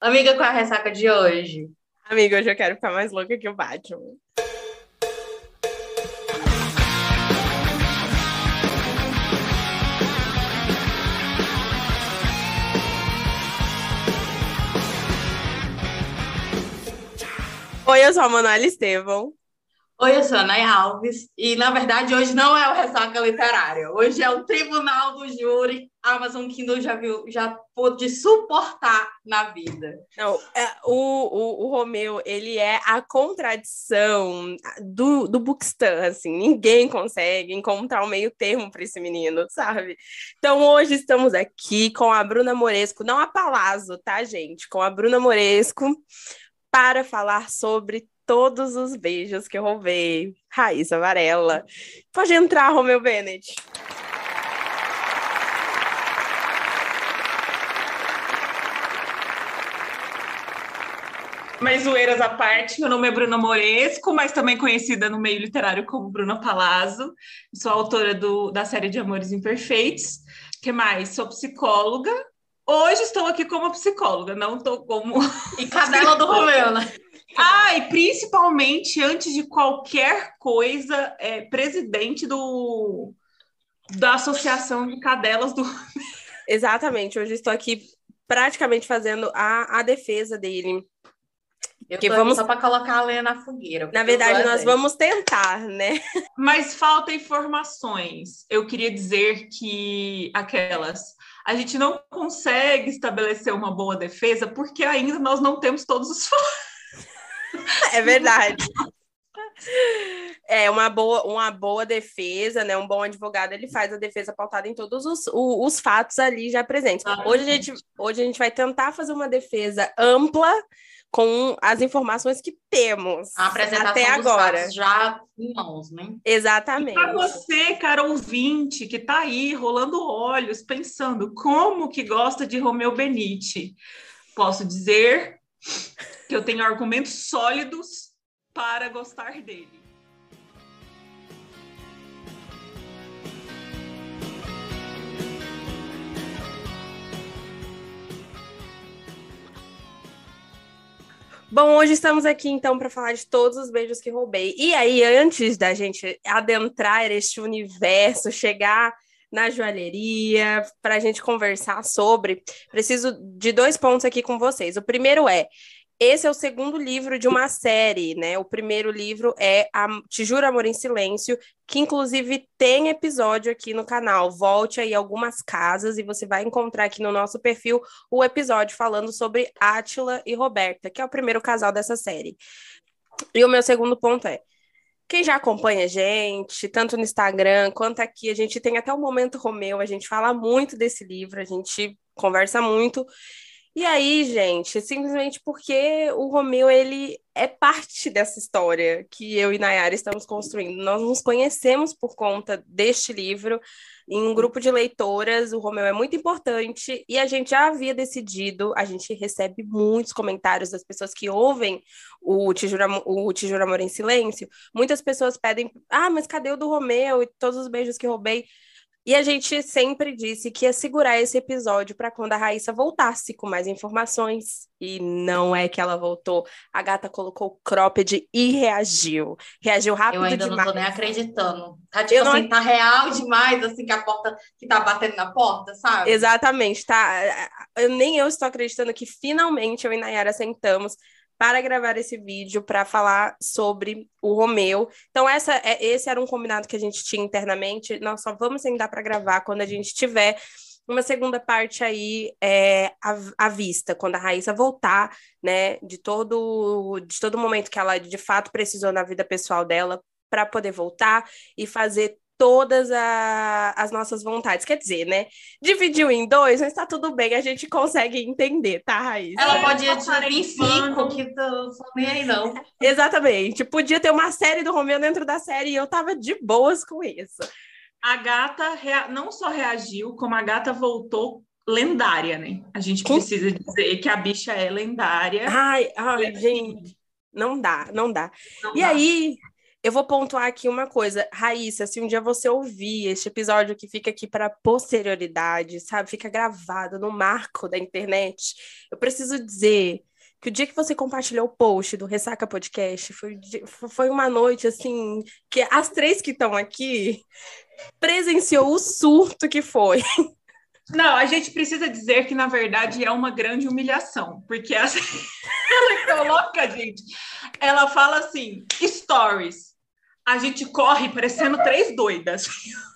Amiga, qual é a ressaca de hoje? Amiga, hoje eu quero ficar mais louca que o Batman. Oi, eu sou a Manuela Estevão. Oi, eu sou a Alves. E, na verdade, hoje não é o Ressaca Literária. Hoje é o Tribunal do Júri. A Amazon Kindle já viu, já pôde suportar na vida. Não, é, o, o, o Romeu, ele é a contradição do, do Bookstan, assim. Ninguém consegue encontrar um meio termo para esse menino, sabe? Então, hoje estamos aqui com a Bruna Moresco, não a Palazzo, tá, gente? Com a Bruna Moresco, para falar sobre todos os beijos que eu roubei. Raíssa Varela. Pode entrar, Romeu Bennett. Mas zoeiras à parte, meu nome é Bruna Moresco, mas também conhecida no meio literário como Bruna Palazzo. Sou autora do, da série de Amores Imperfeitos. que mais? Sou psicóloga. Hoje estou aqui como psicóloga, não estou como. E cadela do Romeu, né? Ah, e principalmente, antes de qualquer coisa, é presidente do, da Associação de Cadelas do. Exatamente, hoje estou aqui praticamente fazendo a, a defesa dele. Eu que vamos só para colocar a lenha na fogueira. Na verdade, nós vamos tentar, né? Mas falta informações. Eu queria dizer que aquelas a gente não consegue estabelecer uma boa defesa porque ainda nós não temos todos os fatos. É verdade. É uma boa, uma boa defesa, né? Um bom advogado ele faz a defesa pautada em todos os, os, os fatos ali já presentes. Hoje a, gente, hoje a gente vai tentar fazer uma defesa ampla com as informações que temos a apresentação até agora. já em mãos, né? Exatamente. Para você, cara ouvinte, que está aí rolando olhos, pensando como que gosta de Romeu Benite, posso dizer que eu tenho argumentos sólidos para gostar dele. Bom, hoje estamos aqui então para falar de todos os beijos que roubei. E aí, antes da gente adentrar este universo, chegar na joalheria, para a gente conversar sobre, preciso de dois pontos aqui com vocês. O primeiro é esse é o segundo livro de uma série, né? O primeiro livro é a Te Juro Amor em Silêncio, que inclusive tem episódio aqui no canal. Volte aí algumas casas e você vai encontrar aqui no nosso perfil o episódio falando sobre Átila e Roberta, que é o primeiro casal dessa série. E o meu segundo ponto é: quem já acompanha a gente, tanto no Instagram quanto aqui, a gente tem até o Momento Romeu, a gente fala muito desse livro, a gente conversa muito. E aí, gente, simplesmente porque o Romeu, ele é parte dessa história que eu e Nayara estamos construindo. Nós nos conhecemos por conta deste livro, em um grupo de leitoras, o Romeu é muito importante e a gente já havia decidido, a gente recebe muitos comentários das pessoas que ouvem o Te Juro, o Amor em Silêncio. Muitas pessoas pedem, ah, mas cadê o do Romeu e todos os beijos que roubei? E a gente sempre disse que ia segurar esse episódio para quando a Raíssa voltasse com mais informações. E não é que ela voltou. A gata colocou cropped e reagiu. Reagiu rápido demais. Eu ainda demais. não tô nem acreditando. Tá tipo eu assim, não... tá real demais, assim, que a porta que tá batendo na porta, sabe? Exatamente, tá. Eu, nem eu estou acreditando que finalmente eu e Nayara sentamos para gravar esse vídeo para falar sobre o Romeu. Então, essa, é, esse era um combinado que a gente tinha internamente. Nós só vamos sentar para gravar quando a gente tiver uma segunda parte aí é, à, à, vista, quando a Raíssa voltar, né, de todo, de todo momento que ela de fato precisou na vida pessoal dela para poder voltar e fazer todas a, as nossas vontades. Quer dizer, né? Dividiu em dois, mas tá tudo bem, a gente consegue entender, tá, Raíssa? Ela podia dividir em cinco, que não nem aí, não. Exatamente. Podia ter uma série do Romeu dentro da série e eu tava de boas com isso. A gata rea... não só reagiu, como a gata voltou lendária, né? A gente precisa dizer que a bicha é lendária. Ai, ai, gente, não dá, não dá. Não e dá. aí, Eu vou pontuar aqui uma coisa. Raíssa, se um dia você ouvir este episódio que fica aqui para posterioridade, sabe? Fica gravado no marco da internet. Eu preciso dizer que o dia que você compartilhou o post do Ressaca Podcast foi, foi uma noite assim que as três que estão aqui presenciou o surto que foi. Não, a gente precisa dizer que, na verdade, é uma grande humilhação, porque ela coloca, gente, ela fala assim, stories, a gente corre parecendo três doidas.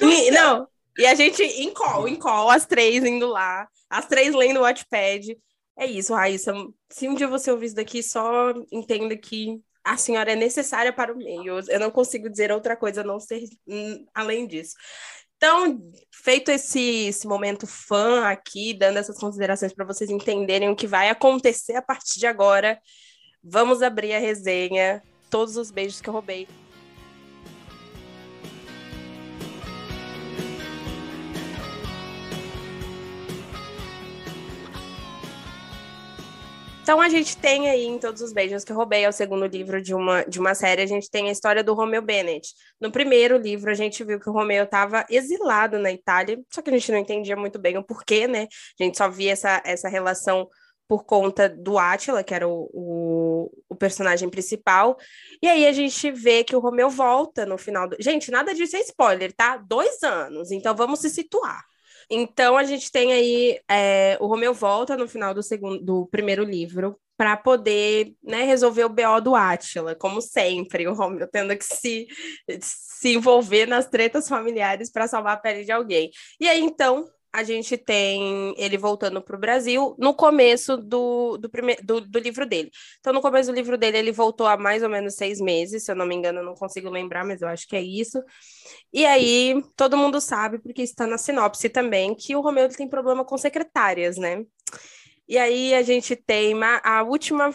E, não, e a gente em call, em call, as três indo lá, as três lendo o Watchpad. É isso, Raíssa. Se um dia você ouvir isso daqui, só entenda que a senhora é necessária para o meio. Eu não consigo dizer outra coisa não ser hum, além disso. Então, feito esse, esse momento fã aqui, dando essas considerações para vocês entenderem o que vai acontecer a partir de agora, vamos abrir a resenha. Todos os beijos que eu roubei. Então a gente tem aí em Todos os Beijos que roubei, é o segundo livro de uma, de uma série, a gente tem a história do Romeo Bennett. No primeiro livro a gente viu que o Romeo estava exilado na Itália, só que a gente não entendia muito bem o porquê, né? A gente só via essa, essa relação por conta do Átila, que era o, o, o, personagem principal. E aí a gente vê que o Romeu volta no final do. Gente, nada disso é spoiler, tá? Dois anos, então vamos se situar. Então a gente tem aí é, o Romeu volta no final do segundo do primeiro livro para poder né, resolver o BO do Átila, como sempre, o Romeu tendo que se, se envolver nas tretas familiares para salvar a pele de alguém. E aí então a gente tem ele voltando para o Brasil no começo do, do, primeiro, do, do, livro dele. Então, no começo do livro dele, ele voltou há mais ou menos seis meses, se eu não me engano, eu não consigo lembrar, mas eu acho que é isso. E aí, todo mundo sabe, porque está na sinopse também, que o Romeu tem problema com secretárias, né? E aí a gente tem a última,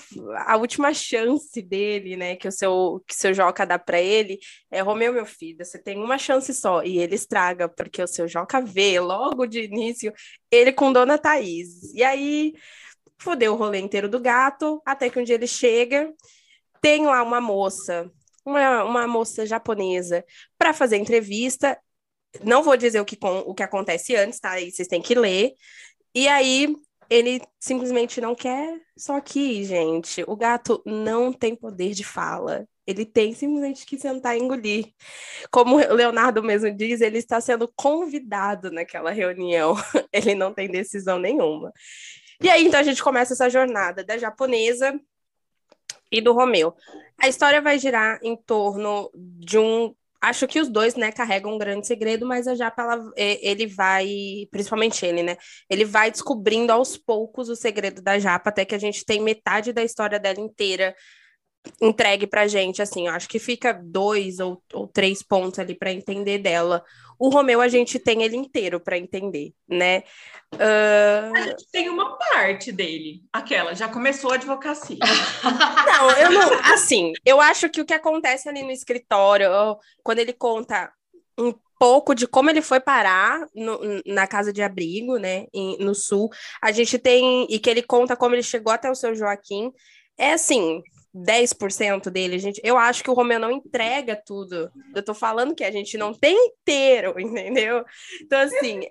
a última chance dele, né? Que o seu, que seu Joca dá para ele é Romeu, meu filho, você tem uma chance só. E ele estraga, porque o seu Joca vê logo de início ele com Dona Thaís. E aí fodeu o rolê inteiro do gato, até que um dia ele chega, tem lá uma moça, uma, uma moça japonesa, para fazer entrevista. Não vou dizer o que, o que acontece antes, tá? Aí vocês têm que ler. E aí ele simplesmente não quer. Só que, gente, o gato não tem poder de fala. Ele tem simplesmente que sentar e engolir. Como o Leonardo mesmo diz, ele está sendo convidado naquela reunião. Ele não tem decisão nenhuma. E aí, então, a gente começa essa jornada da japonesa e do Romeu. A história vai girar em torno de um acho que os dois, né, carregam um grande segredo, mas a Japa, ela, ele vai, principalmente ele, né, ele vai descobrindo aos poucos o segredo da Japa, até que a gente tem metade da história dela inteira entregue pra gente, assim, eu acho que fica dois ou, ou três pontos ali para entender dela. O Romeu a gente tem ele inteiro para entender, né? Uh... A gente tem uma parte dele, aquela, já começou a advocacia. não, eu não, assim, eu acho que o que acontece ali no escritório, quando ele conta um pouco de como ele foi parar no, na casa de abrigo, né, em, no sul, a gente tem, e que ele conta como ele chegou até o seu Joaquim, é assim, 10% dele, gente. Eu acho que o Romeu não entrega tudo. Eu tô falando que a gente não tem inteiro, entendeu? Então, assim,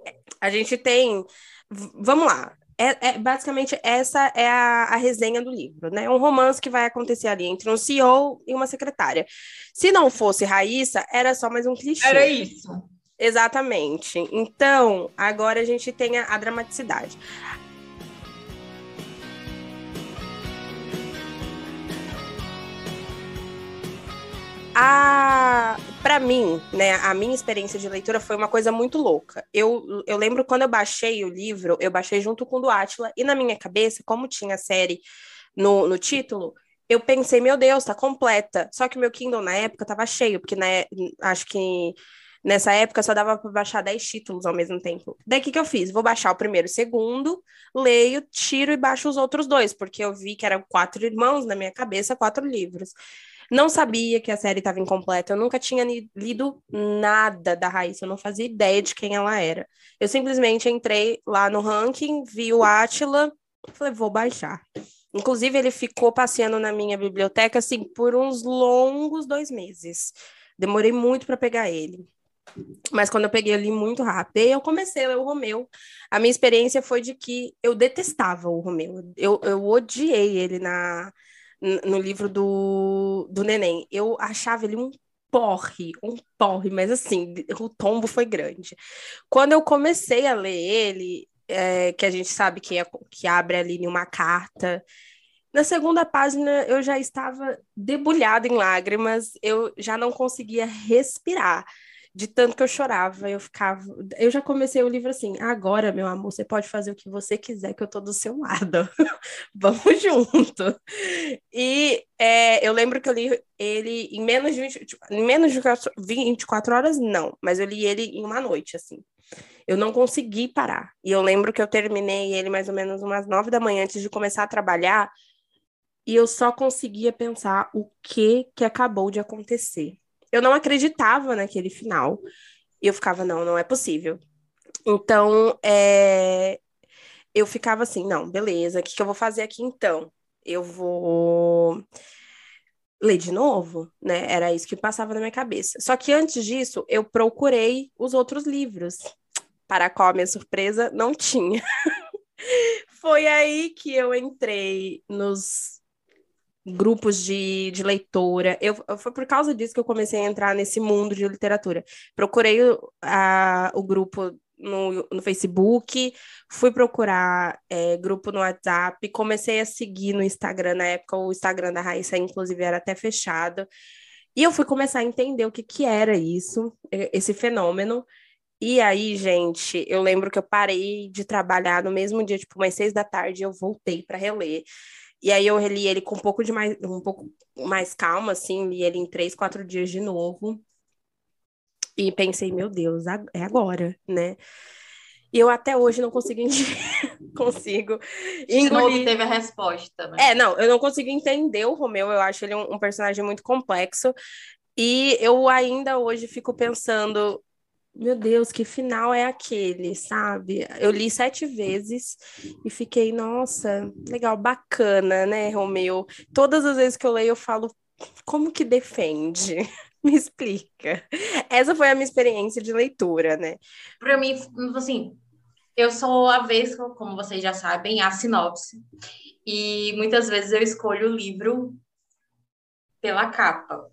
a gente tem. Vamos lá. É, é, basicamente essa é a, a, resenha do livro, né? Um romance que vai acontecer ali entre um CEO e uma secretária. Se não fosse Raíssa, era só mais um clichê. Era isso. Exatamente. Então, agora a gente tem a, a dramaticidade. A para mim, né, a minha experiência de leitura foi uma coisa muito louca. Eu, eu lembro quando eu baixei o livro, eu baixei junto com o do Átila, e na minha cabeça, como tinha a série no, no título, eu pensei, meu Deus, tá completa. Só que o meu Kindle na época tava cheio, porque né, acho que nessa época só dava para baixar 10 títulos ao mesmo tempo. Daí o que, que eu fiz? Vou baixar o primeiro e o segundo, leio, tiro e baixo os outros dois, porque eu vi que eram quatro irmãos na minha cabeça, quatro livros. Não sabia que a série estava incompleta. Eu nunca tinha lido nada da Raíssa. Eu não fazia ideia de quem ela era. Eu simplesmente entrei lá no ranking, vi o Atila, falei, vou baixar. Inclusive, ele ficou passeando na minha biblioteca, assim, por uns longos dois meses. Demorei muito para pegar ele. Mas quando eu peguei, eu li muito rápido. Eu comecei a ler o Romeu. A minha experiência foi de que eu detestava o Romeu. Eu, eu odiei ele na, no livro do, do Neném. Eu achava ele um porre, um porre, mas assim, o tombo foi grande. Quando eu comecei a ler ele, é, que a gente sabe que, é, que abre ali uma carta. Na segunda página eu já estava debulhada em lágrimas, eu já não conseguia respirar de tanto que eu chorava, eu ficava. Eu já comecei o livro assim: agora, meu amor, você pode fazer o que você quiser, que eu tô do seu lado. Vamos junto. E é, eu lembro que eu li ele em menos de 20, tipo, em menos de 24 horas, não, mas eu li ele em uma noite, assim. Eu não consegui parar. E eu lembro que eu terminei ele mais ou menos umas nove da manhã antes de começar a trabalhar. E eu só conseguia pensar o que que acabou de acontecer eu não acreditava naquele final. E eu ficava, não, não é possível. Então, é... eu ficava assim, não, beleza, o que, que eu vou fazer aqui então? Eu vou ler de novo, né? Era isso que passava na minha cabeça. Só que antes disso, eu procurei os outros livros. Para qual a minha surpresa, não tinha. Foi aí que eu entrei nos grupos de, de leitura. Eu, foi por causa disso que eu comecei a entrar nesse mundo de literatura. Procurei a, o grupo no, no Facebook, fui procurar é, grupo no WhatsApp, comecei a seguir no Instagram, na época o Instagram da Raíssa, inclusive, era até fechado. E eu fui começar a entender o que, que era isso, esse fenômeno. E aí, gente, eu lembro que eu parei de trabalhar no mesmo dia, tipo, umas seis da tarde, eu voltei para reler. E aí eu reli ele com um pouco de mais, um pouco mais calma, assim, li ele em três, quatro dias de novo. E pensei, meu Deus, é agora, né? E eu até hoje não consigo consigo engolir. não obteve a resposta, né? É, não, eu não consigo entender o Romeu, eu acho ele um, um personagem muito complexo. E eu ainda hoje fico pensando, meu Deus, que final é aquele, sabe? Eu li sete vezes e fiquei, nossa, legal, bacana, né, Romeu? Todas as vezes que eu leio, eu falo, como que defende? Me explica. Essa foi a minha experiência de leitura, né? Para mim, assim, eu sou avessa, como vocês já sabem, a sinopse. E muitas vezes eu escolho o livro pela capa.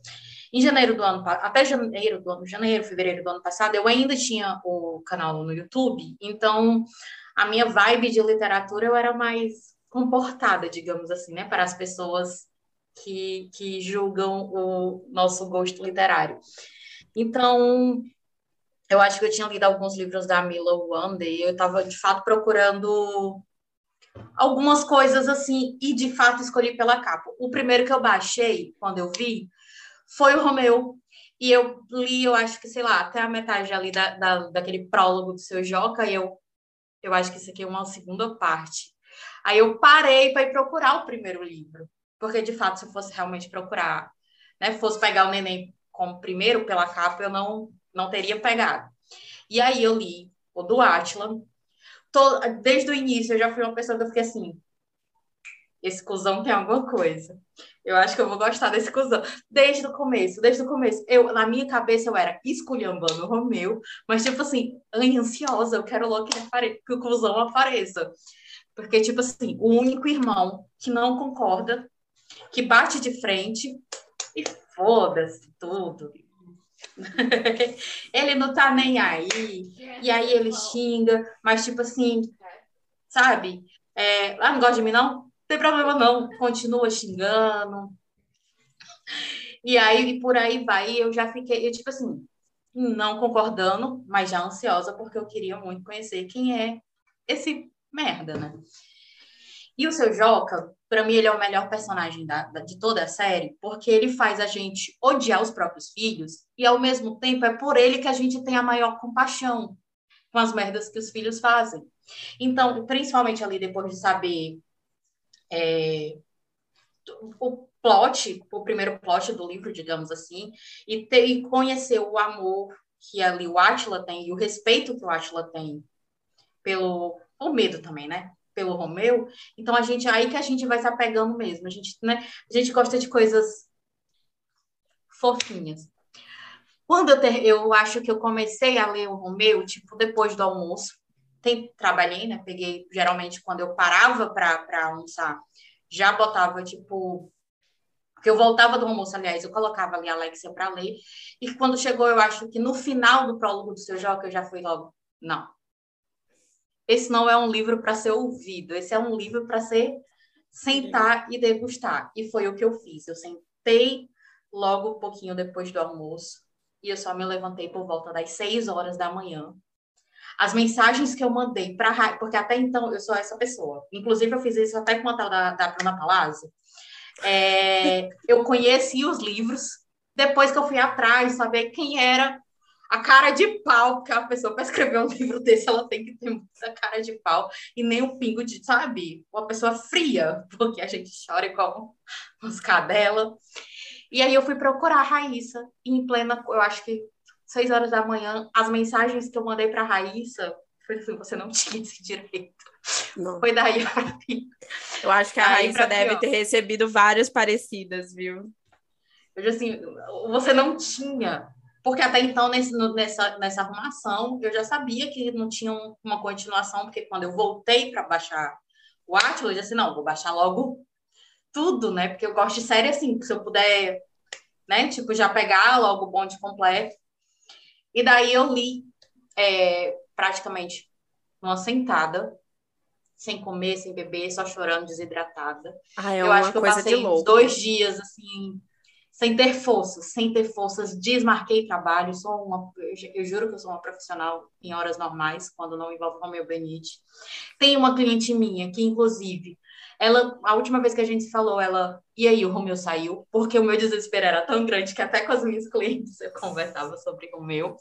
Em janeiro do ano, até janeiro do ano, janeiro, fevereiro do ano passado, eu ainda tinha o canal no YouTube, então a minha vibe de literatura eu era mais comportada, digamos assim, né, para as pessoas que, que julgam o nosso gosto literário. Então, eu acho que eu tinha lido alguns livros da Mila Wanda e eu estava, de fato, procurando algumas coisas assim e, de fato, escolhi pela capa. O primeiro que eu baixei, quando eu vi, foi o Romeu. E eu li, eu acho que, sei lá, até a metade ali da, da, daquele prólogo do seu Joca, e eu, eu acho que isso aqui é uma segunda parte. Aí eu parei para ir procurar o primeiro livro, porque de fato, se eu fosse realmente procurar, né, fosse pegar o neném como primeiro pela capa, eu não, não teria pegado. E aí eu li o do Atila. Desde o início eu já fui uma pessoa que eu fiquei assim, esse cuzão tem alguma coisa. Eu acho que eu vou gostar desse cuzão. Desde o começo, desde o começo. Eu, na minha cabeça, eu era esculhambando o Romeu, mas, tipo assim, ansiosa, eu quero logo que, apare... que o cuzão apareça. Porque, tipo assim, o único irmão que não concorda, que bate de frente e foda-se tudo. ele não tá nem aí, e aí ele xinga, mas, tipo assim, sabe? É, ah, não gosta de mim, não? Tem problema não, continua xingando. E aí, por aí vai, eu já fiquei, eu, tipo assim, não concordando, mas já ansiosa, porque eu queria muito conhecer quem é esse merda, né? E o seu Joca, para mim, ele é o melhor personagem da, da, de toda a série, porque ele faz a gente odiar os próprios filhos, e ao mesmo tempo é por ele que a gente tem a maior compaixão com as merdas que os filhos fazem. Então, principalmente ali depois de saber é, o plot, o primeiro plot do livro, digamos assim, e, ter, e conhecer o amor que ali o Átila tem e o respeito que o Átila tem pelo o medo também, né? pelo Romeu, então a gente aí que a gente vai se apegando mesmo. A gente, né, a gente gosta de coisas fofinhas. Quando eu, ter, eu acho que eu comecei a ler o Romeu, tipo, depois do almoço, tem, trabalhei, né? Peguei, geralmente, quando eu parava para almoçar, já botava, tipo, porque eu voltava do almoço, aliás, eu colocava ali a Alexia para ler, e quando chegou, eu acho que no final do prólogo do seu jogo, eu já fui logo, não. Esse não é um livro para ser ouvido, esse é um livro para ser sentar e degustar. E foi o que eu fiz. Eu sentei logo um pouquinho depois do almoço, e eu só me levantei por volta das seis horas da manhã. As mensagens que eu mandei para porque até então eu sou essa pessoa. Inclusive, eu fiz isso até com a tal da, da Bruna Palazzo. É, eu conheci os livros, depois que eu fui atrás, saber quem era a cara de pau que a pessoa para escrever um livro desse, ela tem que ter muita cara de pau e nem um pingo de, sabe, uma pessoa fria, porque a gente chora igual uns cadela. E aí eu fui procurar a Raíssa em plena, eu acho que seis horas da manhã, as mensagens que eu mandei para a Raíssa, foi assim, você não tinha esse direito. Não. Foi daí para mim. Eu acho que a daí Raíssa deve ter recebido várias parecidas, viu? Eu assim, você não tinha. Porque até então, nesse, nessa, nessa arrumação, eu já sabia que não tinha uma continuação, porque quando eu voltei para baixar o Atlas, eu disse, não, vou baixar logo tudo, né? Porque eu gosto de série assim, se eu puder, né? Tipo, já pegar logo o bonde completo. E daí eu li é, praticamente numa sentada, sem comer, sem beber, só chorando, desidratada. Ah, é eu acho que eu passei dois dias assim, sem ter forças, sem ter forças, desmarquei trabalho, sou uma, eu juro que eu sou uma profissional em horas normais, quando não envolve o meu benite. Tem uma cliente minha que, inclusive, ela, a última vez que a gente falou, ela, e aí, o Romeu saiu? Porque o meu desespero era tão grande que até com as minhas clientes eu conversava sobre o Romeu.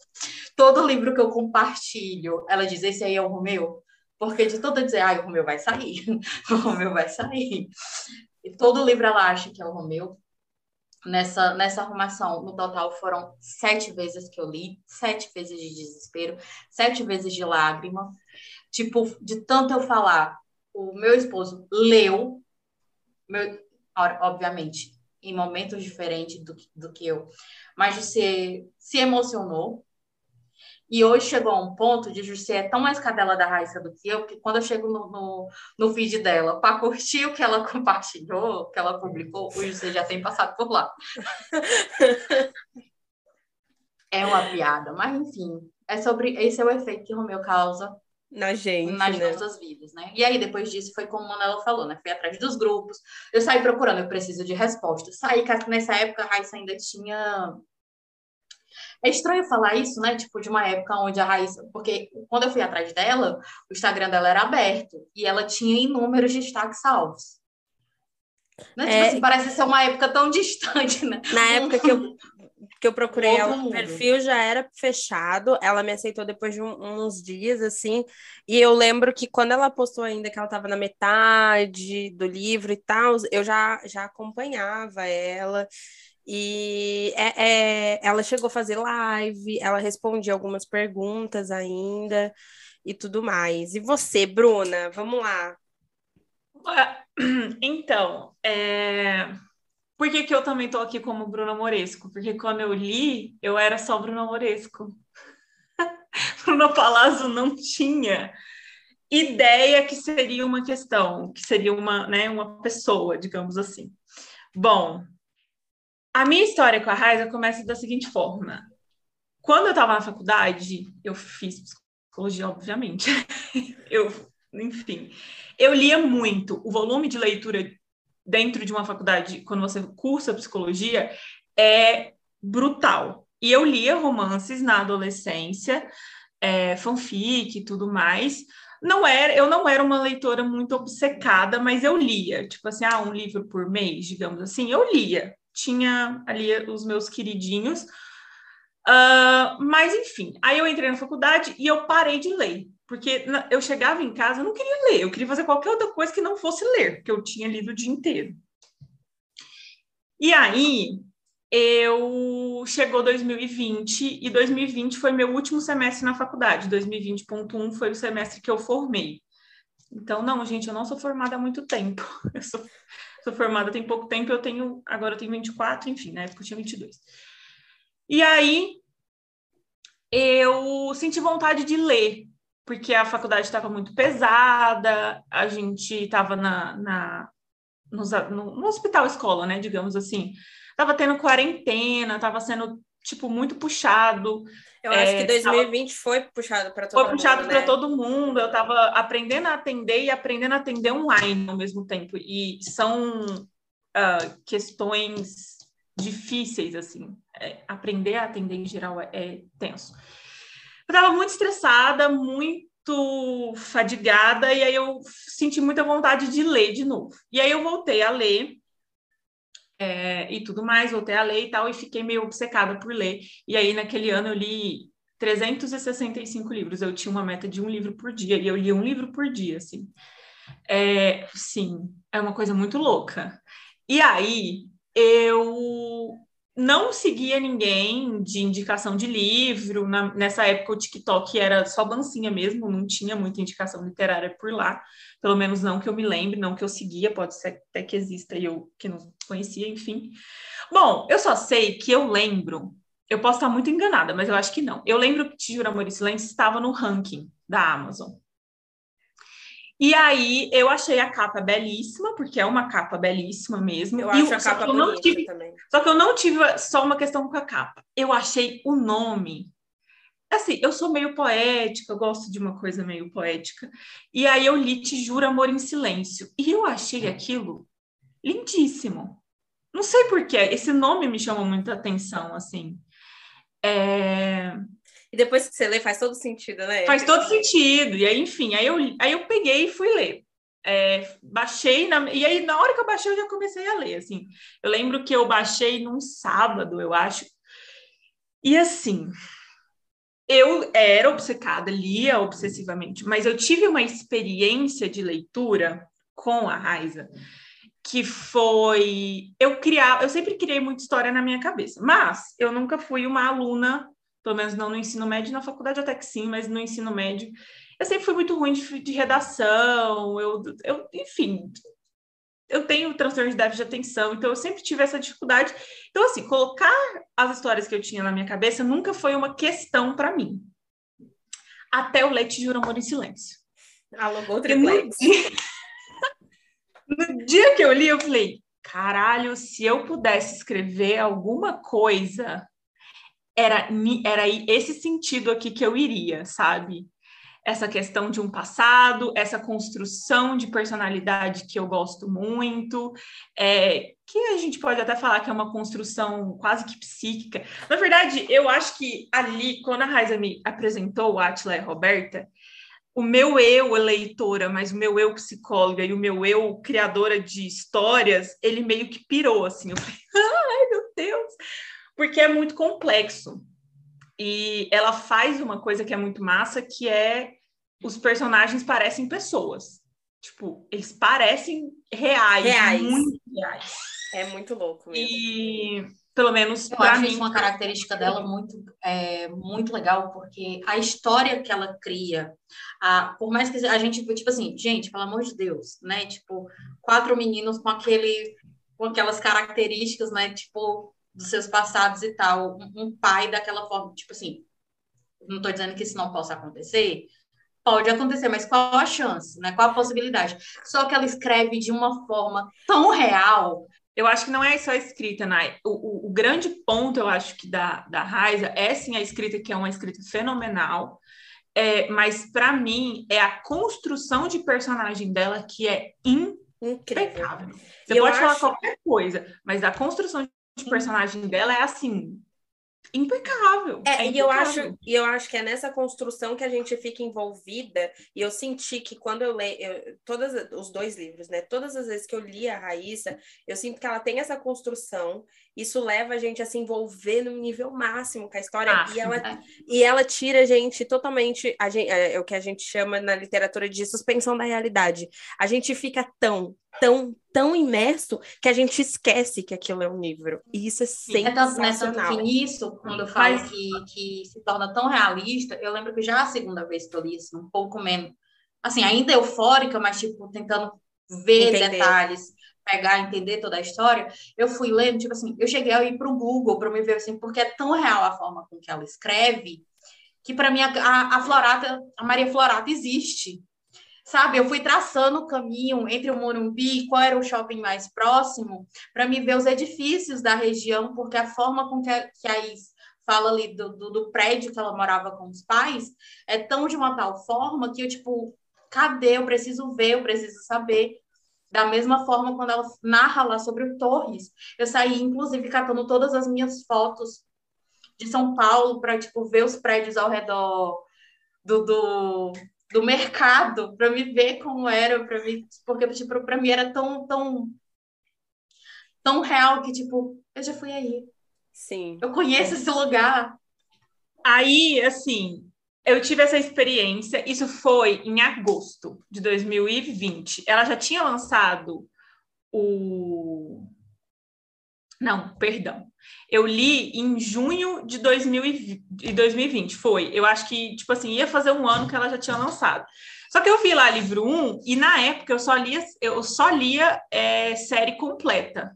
Todo livro que eu compartilho, ela diz, esse aí é o Romeu? Porque de toda dizer, ai, o Romeu vai sair, o Romeu vai sair. E todo livro ela acha que é o Romeu. Nessa, nessa arrumação, no total, foram sete vezes que eu li, sete vezes de desespero, sete vezes de lágrima. Tipo, de tanto eu falar, o meu esposo leu, meu, obviamente, em momentos diferentes do, do que eu, mas você se emocionou. E hoje chegou a um ponto de José é tão mais cadela da Raíssa do que eu, que quando eu chego no, no, no feed dela para curtir o que ela compartilhou, que ela publicou, o José já tem passado por lá. é uma piada, mas enfim, é sobre esse é o efeito que o Romeu causa na gente, nas né? nossas vidas, né? E aí, depois disso, foi como a Manela falou, né? Fui atrás dos grupos, eu saí procurando, eu preciso de respostas. Saí, que nessa época a Raíssa ainda tinha... É estranho falar isso, né? Tipo, de uma época onde a Raíssa... Porque quando eu fui atrás dela, o Instagram dela era aberto e ela tinha inúmeros destaques salvos. Né? Tipo é... assim, parece ser uma época tão distante, né? Na época que eu que eu procurei ela, o perfil já era fechado, ela me aceitou depois de um, uns dias, assim, e eu lembro que quando ela postou ainda que ela estava na metade do livro e tal, eu já, já acompanhava ela, e é, é, ela chegou a fazer live, ela respondia algumas perguntas ainda, e tudo mais. E você, Bruna, vamos lá. Então, é por que, que eu também estou aqui como Bruna Moresco? Porque quando eu li, eu era só Bruna Moresco. Bruna Palazzo não tinha ideia que seria uma questão, que seria uma, né, uma pessoa, digamos assim. Bom, a minha história com a Raiza começa da seguinte forma. Quando eu estava na faculdade, eu fiz psicologia, obviamente. eu, enfim, eu lia muito. O volume de leitura dentro de uma faculdade, quando você cursa psicologia, é brutal. E eu lia romances na adolescência, é, fanfic e tudo mais. Não era, eu não era uma leitora muito obcecada, mas eu lia, tipo assim, ah, um livro por mês, digamos assim, eu lia. Tinha ali os meus queridinhos. Uh, mas enfim, aí eu entrei na faculdade e eu parei de ler. Porque eu chegava em casa, eu não queria ler, eu queria fazer qualquer outra coisa que não fosse ler, porque eu tinha lido o dia inteiro. E aí, eu chegou 2020 e 2020 foi meu último semestre na faculdade. 2020.1 foi o semestre que eu formei. Então, não, gente, eu não sou formada há muito tempo. Eu sou, sou formada tem pouco tempo, eu tenho, agora eu tenho 24, enfim, na época eu tinha 22. E aí, eu senti vontade de ler, porque a faculdade estava muito pesada, a gente estava na, na no, no, hospital escola, né, digamos assim. Tava tendo quarentena, tava sendo, tipo, muito puxado. Eu acho que 2020 tava... foi puxado para todo mundo. Foi puxado para né? todo mundo. Eu estava aprendendo a atender e aprendendo a atender online ao mesmo tempo. E são uh, questões difíceis, assim. É, aprender a atender em geral é, é tenso. Eu estava muito estressada, muito fadigada, e aí eu senti muita vontade de ler de novo. E aí eu voltei a ler é, e tudo mais, voltei a ler e tal, e fiquei meio obcecada por ler. E aí, naquele ano, eu li 365 livros. Eu tinha uma meta de um livro por dia, e eu li um livro por dia, assim. É, sim, é uma coisa muito louca. E aí, eu não seguia ninguém de indicação de livro. Na, nessa época, o TikTok era só bancinha mesmo, não tinha muita indicação literária por lá. Pelo menos não que eu me lembre, não que eu seguia, pode ser até que exista e eu que não conhecia, enfim. Bom, eu só sei que eu lembro, eu posso estar muito enganada, mas eu acho que não. Eu lembro que Te Juro Amor e Silêncio estava no ranking da Amazon. E aí eu achei a capa belíssima, porque é uma capa belíssima mesmo. Eu acho a capa bonita tive, também. Só que eu não tive só uma questão com a capa. Eu achei o nome. Assim, eu sou meio poética, eu gosto de uma coisa meio poética. E aí eu li Te Juro Amor em Silêncio. E eu achei aquilo lindíssimo. Não sei porquê, esse nome me chamou muita atenção, assim. É... E depois que você lê, faz todo sentido, né? Faz todo sentido. E aí, enfim, aí eu, aí eu peguei e fui ler. É, baixei, na, e aí na hora que eu baixei, eu já comecei a ler, assim. Eu lembro que eu baixei num sábado, eu acho. E assim, eu era obcecada, lia obsessivamente, mas eu tive uma experiência de leitura com a Raiza que foi eu criar, eu sempre criei muita história na minha cabeça, mas eu nunca fui uma aluna pelo menos não no ensino médio, na faculdade até que sim, mas no ensino médio eu sempre fui muito ruim de, de redação, eu, eu, enfim, eu tenho transtorno de déficit de atenção, então eu sempre tive essa dificuldade. Então, assim, colocar as histórias que eu tinha na minha cabeça nunca foi uma questão para mim. Até o Leite Juro Amor em Silêncio. Triplex. No dia... no dia que eu li, eu falei, caralho, se eu pudesse escrever alguma coisa era, era esse sentido aqui que eu iria, sabe? Essa questão de um passado, essa construção de personalidade que eu gosto muito, é, que a gente pode até falar que é uma construção quase que psíquica. Na verdade, eu acho que ali, quando a Raiza me apresentou Atila e Roberta, o meu eu leitora, mas o meu eu psicóloga e o meu eu criadora de histórias, ele meio que pirou, assim. Eu falei, Deus! Porque é muito complexo. E ela faz uma coisa que é muito massa, que é os personagens parecem pessoas. Tipo, eles parecem reais, reais. muito reais. É muito louco mesmo. E pelo menos eu acho mim... isso uma característica dela muito é, muito legal porque a história que ela cria a, por mais que a gente tipo assim gente pelo amor de Deus né tipo quatro meninos com aquele com aquelas características né tipo dos seus passados e tal, um, um pai daquela forma, tipo assim, não estou dizendo que isso não possa acontecer, pode acontecer, mas qual a chance, né? Qual a possibilidade? Só que ela escreve de uma forma tão real. Eu acho que não é só a escrita, Nai. O, o, o, grande ponto, eu acho que da, da Raiza é sim a escrita, que é uma escrita fenomenal. É, mas para mim é a construção de personagem dela que é impecável. Você pode falar qualquer coisa, mas a construção de personagem dela é assim impecável. É, é impecável. e eu acho, e eu acho que é nessa construção que a gente fica envolvida, e eu senti que quando eu leio todos os dois livros, né, todas as vezes que eu li a Raíssa, eu sinto que ela tem essa construção, isso leva a gente a se envolver no nível máximo com a história, ah, e, ela, é. e ela tira a gente totalmente, a gente, é, é o que a gente chama na literatura de suspensão da realidade. A gente fica tão, tão, tão imerso que a gente esquece que aquilo é um livro. E isso é sensacional. É tanto, né, tanto que isso, quando eu falo Mas... que, que se torna tão realista, eu lembro que já a segunda vez que eu li isso, um pouco menos, assim, ainda eufórica, mas, tipo, tentando ver Entender. detalhes, pegar, entender toda a história, eu fui lendo, tipo assim, eu cheguei a ir para o Google para me ver, assim, porque é tão real a forma com que ela escreve, que para mim a, a, a Florata, a Maria Florata existe. Sabe, eu fui traçando o caminho entre o Morumbi, qual era o shopping mais próximo, para me ver os edifícios da região, porque a forma com que a, que a Is fala ali do, do, do prédio que ela morava com os pais é tão de uma tal forma que eu, tipo, cadê? Eu preciso ver, eu preciso saber. Da mesma forma, quando ela narra lá sobre o Torres, eu saí, inclusive, catando todas as minhas fotos de São Paulo para, tipo, ver os prédios ao redor do, do, do mercado, para me ver como era, para mim, porque, tipo, para mim era tão, tão, tão real que, tipo, eu já fui aí. Sim. Eu conheço esse lugar. Aí, assim, eu tive essa experiência, isso foi em agosto de 2020. Ela já tinha lançado o. Não, perdão. Eu li em junho de 2020, foi. Eu acho que, tipo assim, ia fazer um ano que ela já tinha lançado. Só que eu vi lá livro 1 e na época eu só lia, eu só lia é, série completa.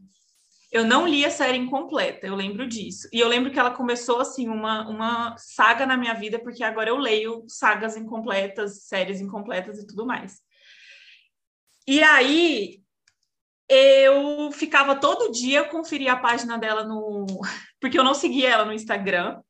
Eu não li a série incompleta, eu lembro disso. E eu lembro que ela começou, assim, uma, uma saga na minha vida, porque agora eu leio sagas incompletas, séries incompletas e tudo mais. E aí, eu ficava todo dia conferir a página dela no... Porque eu não seguia ela no Instagram.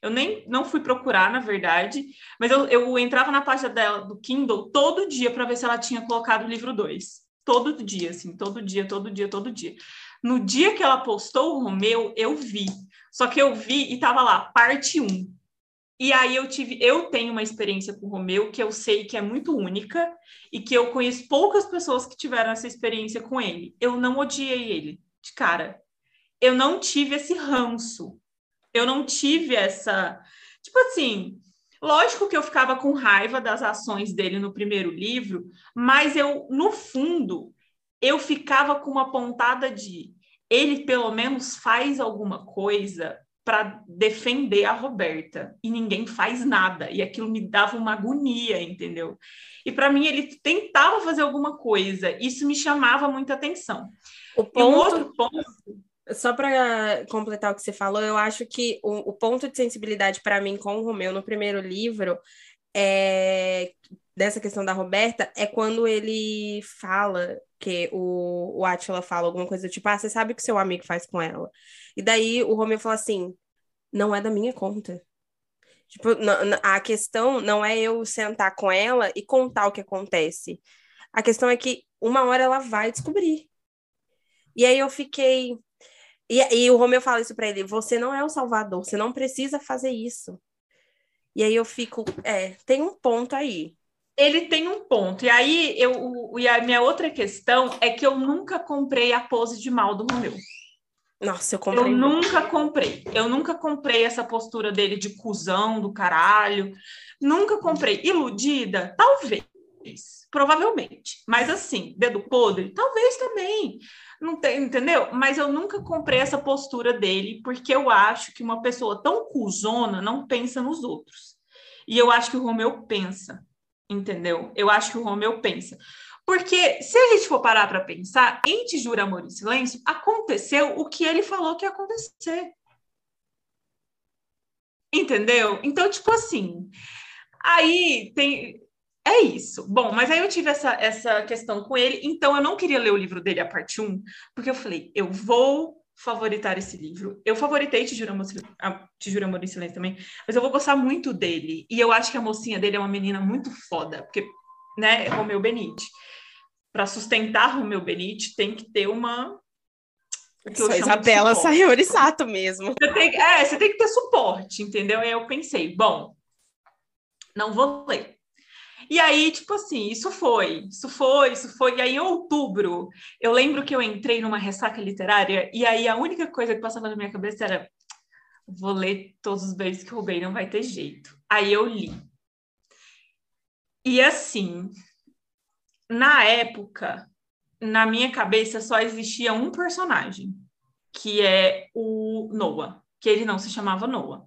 Eu nem não fui procurar, na verdade. Mas eu, eu entrava na página dela do Kindle todo dia para ver se ela tinha colocado o livro 2. Todo dia, assim, todo dia, todo dia, todo dia. No dia que ela postou o Romeu, eu vi. Só que eu vi e tava lá, parte 1. E aí eu tive, eu tenho uma experiência com o Romeu que eu sei que é muito única e que eu conheço poucas pessoas que tiveram essa experiência com ele. Eu não odiei ele de cara. Eu não tive esse ranço. Eu não tive essa, tipo assim, lógico que eu ficava com raiva das ações dele no primeiro livro, mas eu no fundo eu ficava com uma pontada de ele pelo menos faz alguma coisa para defender a Roberta e ninguém faz nada e aquilo me dava uma agonia, entendeu? E para mim ele tentava fazer alguma coisa, isso me chamava muita atenção. O ponto, um outro ponto só para completar o que você falou, eu acho que o, o ponto de sensibilidade para mim com o Romeu no primeiro livro é dessa questão da Roberta é quando ele fala que o, o Atila fala alguma coisa tipo, ah, você sabe o que seu amigo faz com ela. E daí o Romeu fala assim, não é da minha conta. Tipo, a questão não é eu sentar com ela e contar o que acontece. A questão é que uma hora ela vai descobrir. E aí eu fiquei. E, e o Romeu fala isso para ele: você não é o Salvador, você não precisa fazer isso. E aí eu fico, é, tem um ponto aí ele tem um ponto. E aí, eu, e a minha outra questão é que eu nunca comprei a pose de mal do Romeu. Nossa, eu comprei. Eu nunca comprei. Eu nunca comprei essa postura dele de cuzão do caralho. Nunca comprei. Iludida? Talvez. Provavelmente. Mas assim, dedo podre? Talvez também. Não tem, entendeu? Mas eu nunca comprei essa postura dele, porque eu acho que uma pessoa tão cuzona não pensa nos outros. E eu acho que o Romeu pensa entendeu? Eu acho que o Romeu pensa. Porque se a gente for parar para pensar, em Te Jura Amor em Silêncio, aconteceu o que ele falou que ia acontecer. Entendeu? Então, tipo assim, aí tem. É isso. Bom, mas aí eu tive essa, essa questão com ele, então eu não queria ler o livro dele, a parte 1, porque eu falei, eu vou favoritar esse livro. Eu favoritei Te Juro Amor, Te Juro Amor em Silêncio também, mas eu vou gostar muito dele. E eu acho que a mocinha dele é uma menina muito foda, porque, né, é Romeu Benite. Para sustentar Romeu Benite, tem que ter uma... Só Isabela Sayori Sato mesmo. Você tem, é, você tem que ter suporte, entendeu? E aí eu pensei, bom, não vou ler. E aí, tipo assim, isso foi, isso foi, isso foi. E aí, em outubro, eu lembro que eu entrei numa ressaca literária, e aí a única coisa que passava na minha cabeça era: vou ler todos os beijos que roubei, não vai ter jeito. Aí eu li. E assim, na época, na minha cabeça só existia um personagem, que é o Noah, que ele não se chamava Noah.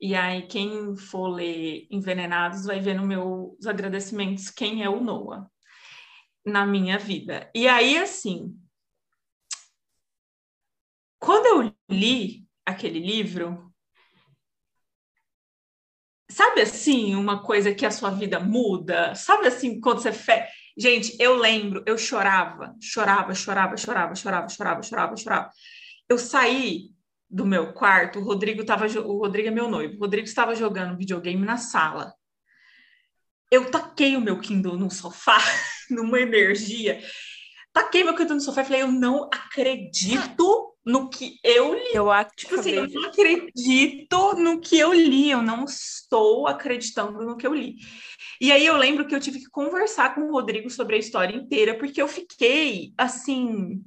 E aí, quem for ler Envenenados vai ver no meus agradecimentos quem é o Noah na minha vida. E aí, assim, quando eu li aquele livro, sabe assim, uma coisa que a sua vida muda? Sabe assim, quando você. Fe... Gente, eu lembro, eu chorava, chorava, chorava, chorava, chorava, chorava, chorava, chorava. Eu saí do meu quarto, o Rodrigo tava, o Rodrigo é meu noivo, o Rodrigo estava jogando videogame na sala. Eu taquei o meu Kindle no sofá, numa energia. Taquei meu Kindle no sofá e falei, eu não acredito no que eu li. Eu, tipo assim, eu não acredito no que eu li, eu não estou acreditando no que eu li. E aí eu lembro que eu tive que conversar com o Rodrigo sobre a história inteira, porque eu fiquei assim,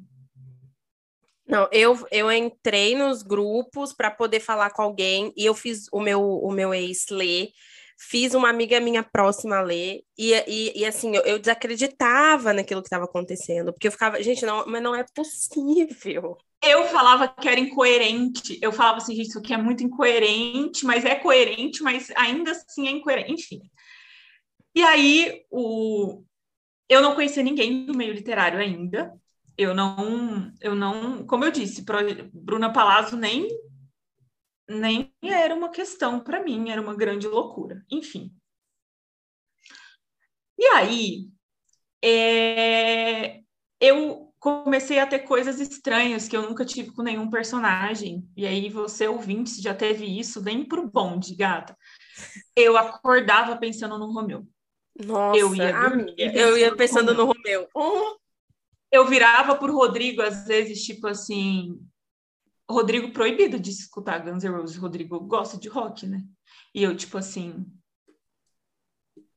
não, eu, eu entrei nos grupos para poder falar com alguém e eu fiz o meu, o meu ex ler, fiz uma amiga minha próxima ler, e, e, e assim, eu, eu, desacreditava naquilo que estava acontecendo, porque eu ficava, gente, não, mas não é possível. Eu falava que era incoerente, eu falava assim, gente, isso aqui é muito incoerente, mas é coerente, mas ainda assim é incoerente, enfim. E aí, o... eu não conhecia ninguém do meio literário ainda, eu não, eu não, como eu disse, Bruna Palazzo nem nem era uma questão para mim, era uma grande loucura. Enfim. E aí, é, eu comecei a ter coisas estranhas que eu nunca tive com nenhum personagem. E aí, você ouvinte, se já teve isso, vem pro bonde, gata. Eu acordava pensando no Romeu. Nossa, eu ia, eu ia pensando no Romeu. Oh eu virava pro Rodrigo, às vezes, tipo assim. Rodrigo proibido de escutar Guns N' Roses. Rodrigo gosta de rock, né? E eu, tipo assim.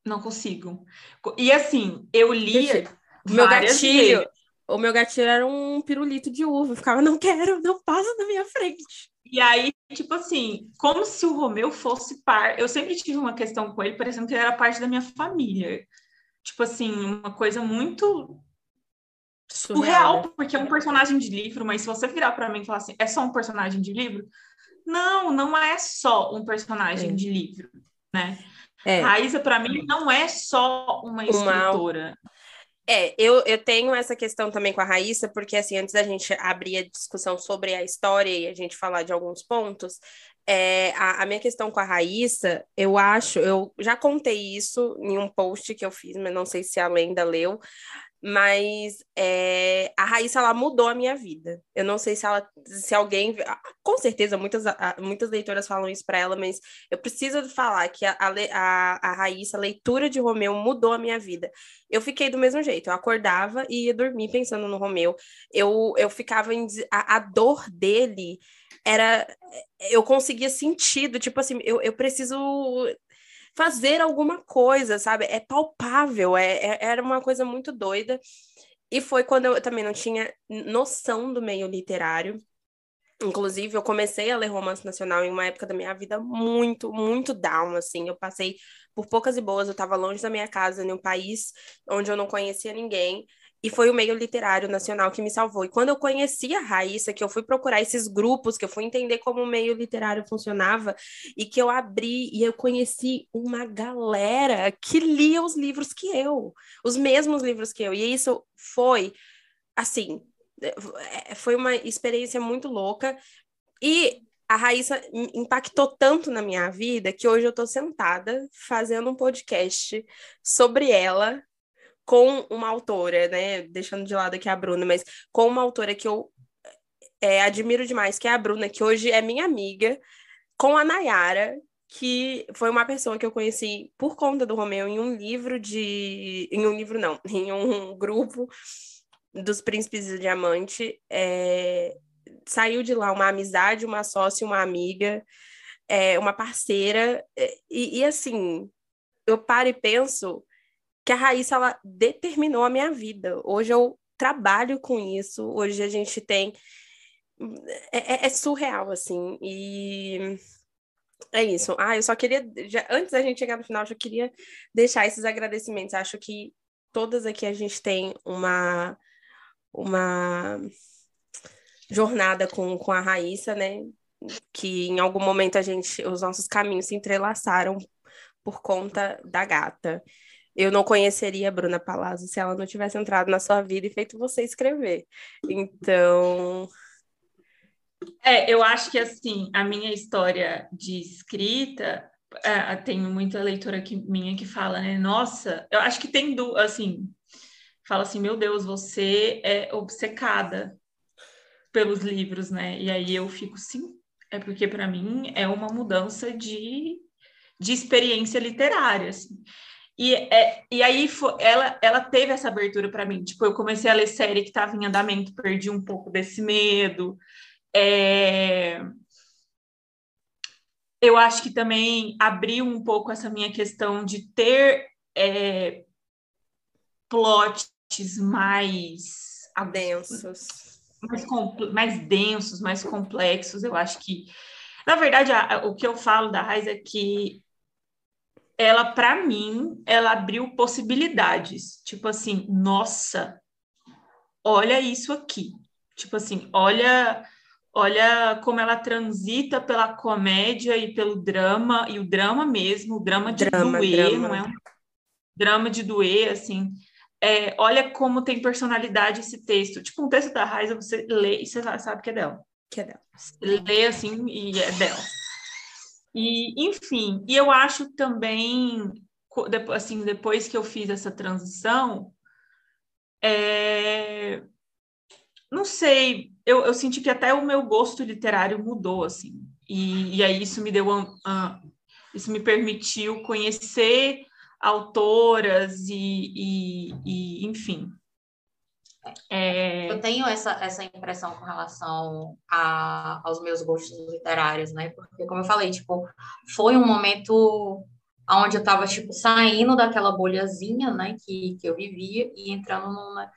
Não consigo. E assim, eu lia. O meu gatilho. Vezes. O meu gatilho era um pirulito de uva. Eu ficava, não quero, não passa na minha frente. E aí, tipo assim, como se o Romeu fosse par. Eu sempre tive uma questão com ele, parecendo que ele era parte da minha família. Tipo assim, uma coisa muito surreal, né? porque é um personagem de livro, mas se você virar para mim e falar assim, é só um personagem de livro? Não, não é só um personagem é. de livro, né? É. Raíssa, para mim, não é só uma escritora. Uma... É, eu, eu tenho essa questão também com a Raíssa, porque assim, antes da gente abrir a discussão sobre a história e a gente falar de alguns pontos, é, a, a, minha questão com a Raíssa, eu acho, eu já contei isso em um post que eu fiz, mas não sei se a Lenda leu, mas é, a Raíssa ela mudou a minha vida. Eu não sei se ela, se alguém, ah, com certeza muitas, muitas leitoras falam isso para ela, mas eu preciso falar que a, a, a Raíssa, a leitura de Romeu mudou a minha vida. Eu fiquei do mesmo jeito, eu acordava e ia dormir pensando no Romeu. Eu, eu ficava em, a, a dor dele era eu conseguia sentido, tipo assim, eu, eu preciso fazer alguma coisa, sabe? É palpável, é, é, era uma coisa muito doida. E foi quando eu também não tinha noção do meio literário. Inclusive, eu comecei a ler romance nacional em uma época da minha vida muito, muito down, assim. Eu passei por poucas e boas, eu estava longe da minha casa, em um país onde eu não conhecia ninguém. E foi o meio literário nacional que me salvou. E quando eu conheci a Raíssa, que eu fui procurar esses grupos, que eu fui entender como o meio literário funcionava, e que eu abri e eu conheci uma galera que lia os livros que eu, os mesmos livros que eu. E isso foi, assim, é, foi uma experiência muito louca. E a Raíssa impactou tanto na minha vida que hoje eu estou sentada fazendo um podcast sobre ela com uma autora, né? Deixando de lado aqui a Bruna, mas com uma autora que eu é, admiro demais, que é a Bruna, que hoje é minha amiga, com a Nayara, que foi uma pessoa que eu conheci por conta do Romeu em um livro de. Em um livro, não, em um grupo dos Príncipes do Diamante. É... Saiu de lá uma amizade, uma sócia, uma amiga, é, uma parceira. É, e, e assim, eu paro e penso que a Raíssa ela determinou a minha vida. Hoje eu trabalho com isso, hoje a gente tem. É, é, é surreal, assim, e é isso. Ah, eu só queria, já, antes da gente chegar no final, eu já queria deixar esses agradecimentos. Acho que todas aqui a gente tem uma, uma jornada com, com a Raíssa, né? que em algum momento a gente, os nossos caminhos se entrelaçaram por conta da gata. Eu não conheceria a Bruna Palazzo se ela não tivesse entrado na sua vida e feito você escrever. Então. É, eu acho que assim, a minha história de escrita, é, tem muita leitora que, minha que fala, né? Nossa, eu acho que tem do, assim, fala assim, meu Deus, você é obcecada pelos livros, né? E aí eu fico, sim, é porque para mim é uma mudança de, de experiência literária, assim. E, é, e aí foi, ela, ela teve essa abertura para mim. Tipo, eu comecei a ler série que estava em andamento, perdi um pouco desse medo. É... Eu acho que também abriu um pouco essa minha questão de ter é, plots mais densos, mais, mais densos, mais complexos. Eu acho que, na verdade, a, a, o que eu falo da Raiz é que ela, para mim, ela abriu possibilidades. Tipo assim, nossa, olha isso aqui. Tipo assim, olha, olha como ela transita pela comédia e pelo drama, e o drama mesmo, o drama de drama, doer, drama. não é um drama de doer, assim. É, olha como tem personalidade esse texto. Tipo, um texto da Raiza, você lê e você sabe que é dela. Que é dela. Você lê assim e é dela. E, enfim, e eu acho também, assim, depois que eu fiz essa transição, é... não sei, eu, eu senti que até o meu gosto literário mudou, assim, e, e aí isso me deu, isso me permitiu conhecer autoras e, e, e enfim, é... Eu tenho essa, essa impressão com relação a, aos meus gostos literários, né? Porque, como eu falei, tipo, foi um momento onde eu estava tipo, saindo daquela bolhazinha, né, que, que eu vivia e entrando numa,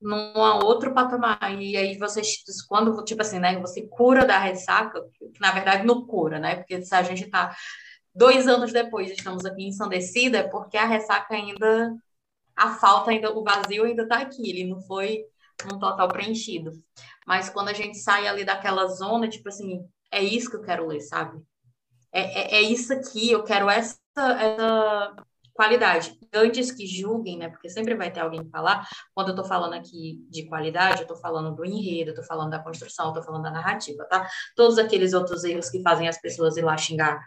numa outro patamar. E aí você, quando, tipo assim, né, você cura da ressaca, que na verdade não cura, né? Porque se a gente tá dois anos depois estamos aqui ensandecida, é porque a ressaca ainda a falta ainda, o vazio ainda está aqui, ele não foi um total preenchido. Mas quando a gente sai ali daquela zona, tipo assim, é isso que eu quero ler, sabe? É, é, é isso aqui, eu quero essa, essa qualidade. Antes que julguem, né? Porque sempre vai ter alguém falar. Quando eu tô falando aqui de qualidade, eu tô falando do enredo, eu tô falando da construção, eu tô falando da narrativa, tá? Todos aqueles outros erros que fazem as pessoas ir lá xingar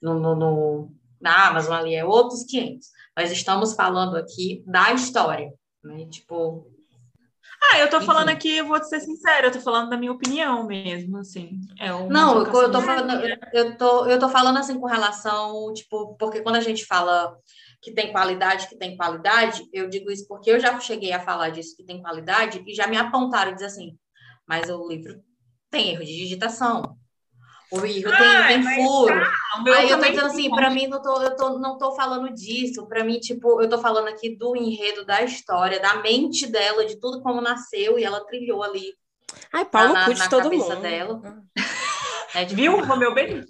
no, no, no na Amazon ali é outros 500. Mas estamos falando aqui da história, né? Tipo. Ah, eu tô enfim. falando aqui, eu vou ser sincera, eu tô falando da minha opinião mesmo, assim. É Não, eu tô falando, eu tô, eu tô falando assim com relação, tipo, porque quando a gente fala que tem qualidade, que tem qualidade, eu digo isso porque eu já cheguei a falar disso que tem qualidade e já me apontaram e dizer assim, mas o livro tem erro de digitação, o erro tem, tem furo. Tá, Aí eu tô dizendo assim, para mim não tô, eu tô, não tô falando disso. Para mim, tipo, eu tô falando aqui do enredo da história, da mente dela, de tudo como nasceu e ela trilhou ali. Ai, Paulo na, na todo cabeça mundo. dela. É, tipo, Viu, Romeu Benito?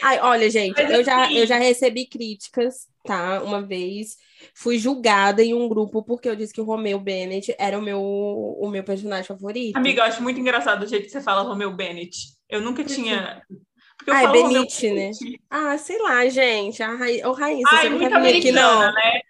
Ai, olha, gente, Mas, eu, já, eu já recebi críticas, tá? Uma vez fui julgada em um grupo porque eu disse que o Romeu Bennett era o meu, o meu personagem favorito. Amiga, eu acho muito engraçado o jeito que você fala Romeu Bennett. Eu nunca tinha. Porque ah, é Bennett, né? Ah, sei lá, gente. A Ra... Ô, Raíssa, Ai, você não muito americana, aqui, não. né?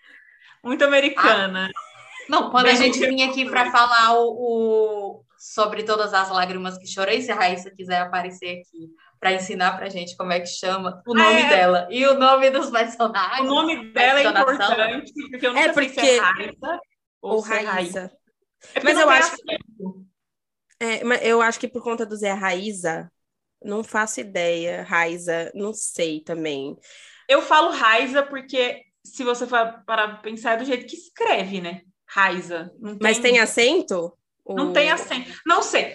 Muito americana. Ah. Não, quando Bennett. a gente vinha aqui para falar o, o, sobre todas as lágrimas que chorei, se a Raíssa quiser aparecer aqui para ensinar para gente como é que chama o nome é. dela e o nome dos personagens. O nome dela é importante, porque eu não é porque... sei se é Raíssa ou, ou Raíssa. Raíssa. É mas eu acho que... É, mas eu acho que por conta do Zé Raíza, não faço ideia. Raiza, não sei também. Eu falo Raiza porque, se você for para pensar, é do jeito que escreve, né? Raiza. Tem... Mas tem acento? Não tem acento. Não sei.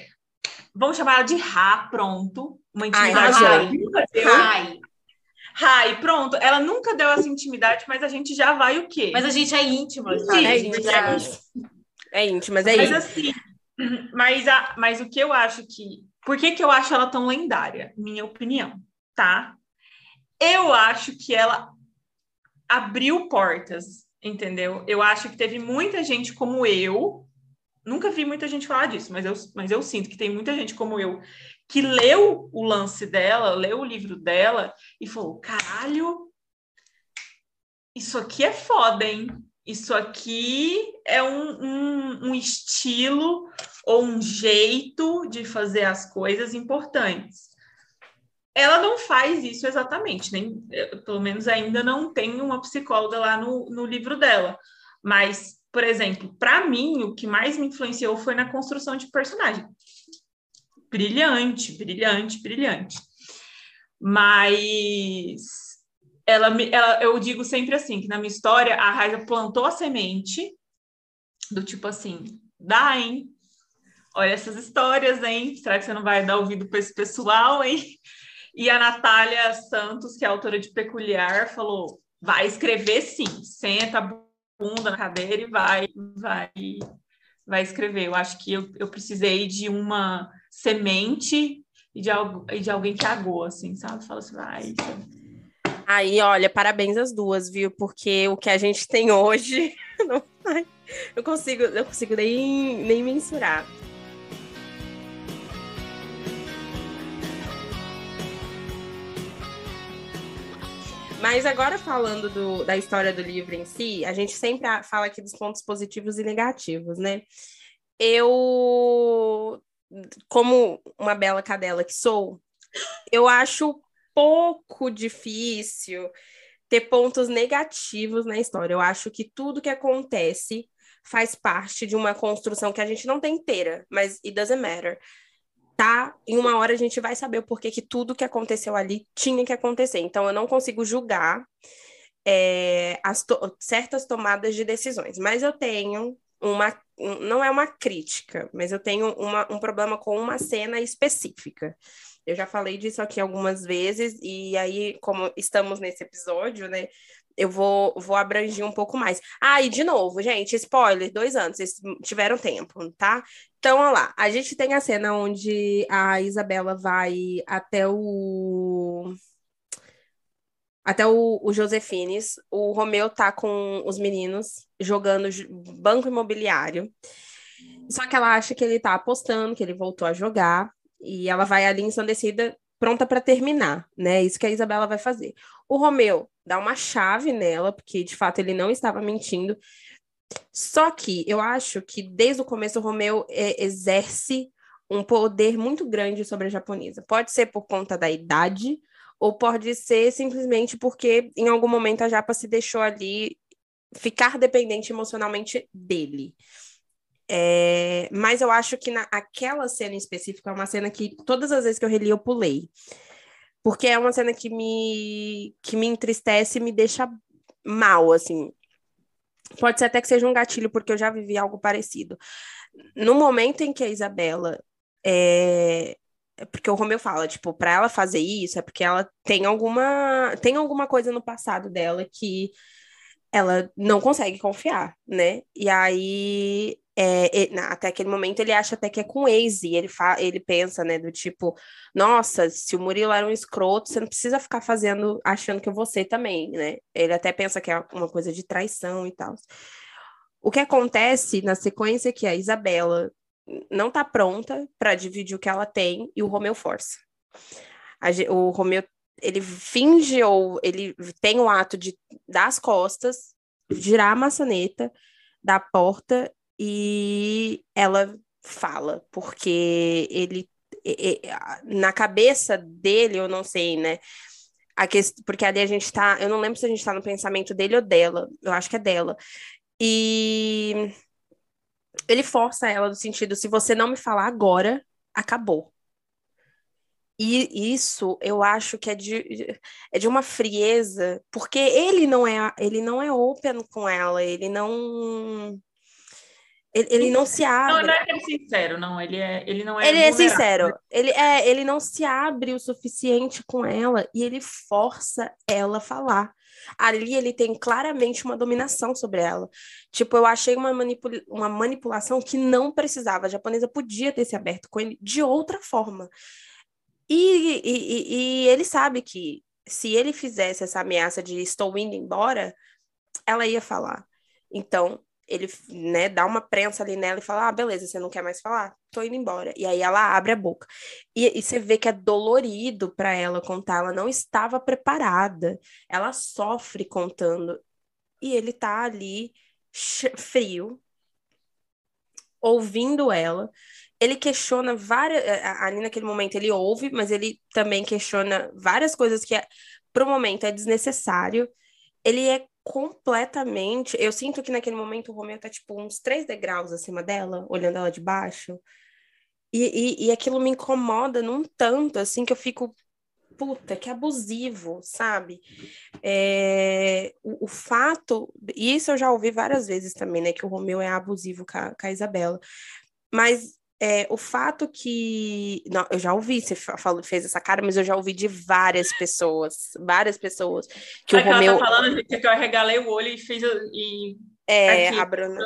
Vamos chamar ela de Rá, pronto. Uma intimidade Ai, nunca deu. Rai. Rai, pronto. Ela nunca deu essa intimidade, mas a gente já vai o quê? Mas a gente é íntimo, sabe? É íntimo. É íntimo, mas é mas, assim, mas, a, mas o que eu acho que... Por que, que eu acho ela tão lendária? Minha opinião, tá? Eu acho que ela abriu portas, entendeu? Eu acho que teve muita gente como eu nunca vi muita gente falar disso, mas eu, mas eu sinto que tem muita gente como eu que leu o lance dela, leu o livro dela e falou: caralho, isso aqui é foda, hein? Isso aqui é um, um, um estilo ou um jeito de fazer as coisas importantes. Ela não faz isso exatamente, nem pelo menos ainda não tem uma psicóloga lá no, no livro dela. Mas, por exemplo, para mim, o que mais me influenciou foi na construção de personagem. Brilhante, brilhante, brilhante. Mas ela, ela, eu digo sempre assim, que na minha história, a Raiza plantou a semente do tipo assim, dá, hein? Olha essas histórias, hein? Será que você não vai dar ouvido para esse pessoal, hein? E a Natália Santos, que é autora de Peculiar, falou: vai escrever sim, senta bunda na cadeira e vai, vai, vai escrever. Eu acho que eu, eu precisei de uma semente e de, algo, e de alguém que agou, assim, sabe? Fala assim, vai. Aí, olha, parabéns às duas, viu? Porque o que a gente tem hoje, não, eu consigo, não consigo nem, nem mensurar. Mas agora falando do, da história do livro em si, a gente sempre fala aqui dos pontos positivos e negativos, né? Eu, como uma bela cadela que sou, eu acho pouco difícil ter pontos negativos na história. Eu acho que tudo que acontece faz parte de uma construção que a gente não tem inteira, mas it doesn't matter. Tá? Em uma hora a gente vai saber o porquê que tudo que aconteceu ali tinha que acontecer. Então eu não consigo julgar é, to certas tomadas de decisões, mas eu tenho uma não é uma crítica, mas eu tenho uma, um problema com uma cena específica. Eu já falei disso aqui algumas vezes, e aí, como estamos nesse episódio, né? Eu vou, vou abranger um pouco mais. Ah, e de novo, gente, spoiler, dois anos, vocês tiveram tempo, tá? Então, olha lá, a gente tem a cena onde a Isabela vai até o. Até o, o Josefines, o Romeu tá com os meninos jogando banco imobiliário. Só que ela acha que ele tá apostando, que ele voltou a jogar. E ela vai ali ensandecida, pronta para terminar, né? Isso que a Isabela vai fazer. O Romeu dá uma chave nela, porque de fato ele não estava mentindo. Só que eu acho que desde o começo o Romeu é, exerce um poder muito grande sobre a japonesa. Pode ser por conta da idade, ou pode ser simplesmente porque em algum momento a japa se deixou ali ficar dependente emocionalmente dele. É, mas eu acho que naquela cena em específico é uma cena que todas as vezes que eu reli eu pulei. Porque é uma cena que me, que me entristece e me deixa mal, assim. Pode ser até que seja um gatilho, porque eu já vivi algo parecido. No momento em que a Isabela. É, é porque o Romeu fala, tipo, para ela fazer isso é porque ela tem alguma tem alguma coisa no passado dela que ela não consegue confiar, né? E aí é, até aquele momento ele acha até que é com ex, e ele, fa ele pensa, né, do tipo, nossa, se o Murilo era um escroto, você não precisa ficar fazendo, achando que você também, né? Ele até pensa que é uma coisa de traição e tal. O que acontece na sequência é que a Isabela não tá pronta para dividir o que ela tem e o Romeu força. A, o Romeu, ele finge ou ele tem o ato de dar as costas, girar a maçaneta da porta e ela fala, porque ele na cabeça dele, eu não sei, né? A porque ali a gente tá, eu não lembro se a gente tá no pensamento dele ou dela, eu acho que é dela. E ele força ela no sentido, se você não me falar agora, acabou. E isso eu acho que é de, é de uma frieza, porque ele não é ele não é open com ela, ele não ele, ele não se abre. Não, não é que ele é sincero, não. Ele, é, ele não é. Ele é sincero. Ele, é, ele não se abre o suficiente com ela e ele força ela a falar. Ali ele tem claramente uma dominação sobre ela. Tipo, eu achei uma, manipula uma manipulação que não precisava. A japonesa podia ter se aberto com ele de outra forma. E, e, e ele sabe que se ele fizesse essa ameaça de estou indo embora, ela ia falar. Então, ele, né, dá uma prensa ali nela e fala: Ah, beleza, você não quer mais falar? Tô indo embora. E aí ela abre a boca. E, e você vê que é dolorido para ela contar, ela não estava preparada. Ela sofre contando. E ele tá ali frio, ouvindo ela. Ele questiona várias. Ali naquele momento ele ouve, mas ele também questiona várias coisas que, é, pro momento, é desnecessário. Ele é completamente. Eu sinto que naquele momento o Romeu tá, tipo, uns três degraus acima dela, olhando ela de baixo. E, e, e aquilo me incomoda num tanto, assim, que eu fico. Puta, que abusivo, sabe? É, o, o, fato, e isso eu já ouvi várias vezes também, né? Que o Romeu é abusivo com a, com a Isabela. Mas é, o fato que. Não, eu já ouvi, você falou, fez essa cara, mas eu já ouvi de várias pessoas, várias pessoas. Que é o que Romeu. Ela tá falando, gente, que eu arregalei o olho e fiz. E... É, Aqui, a Bruna.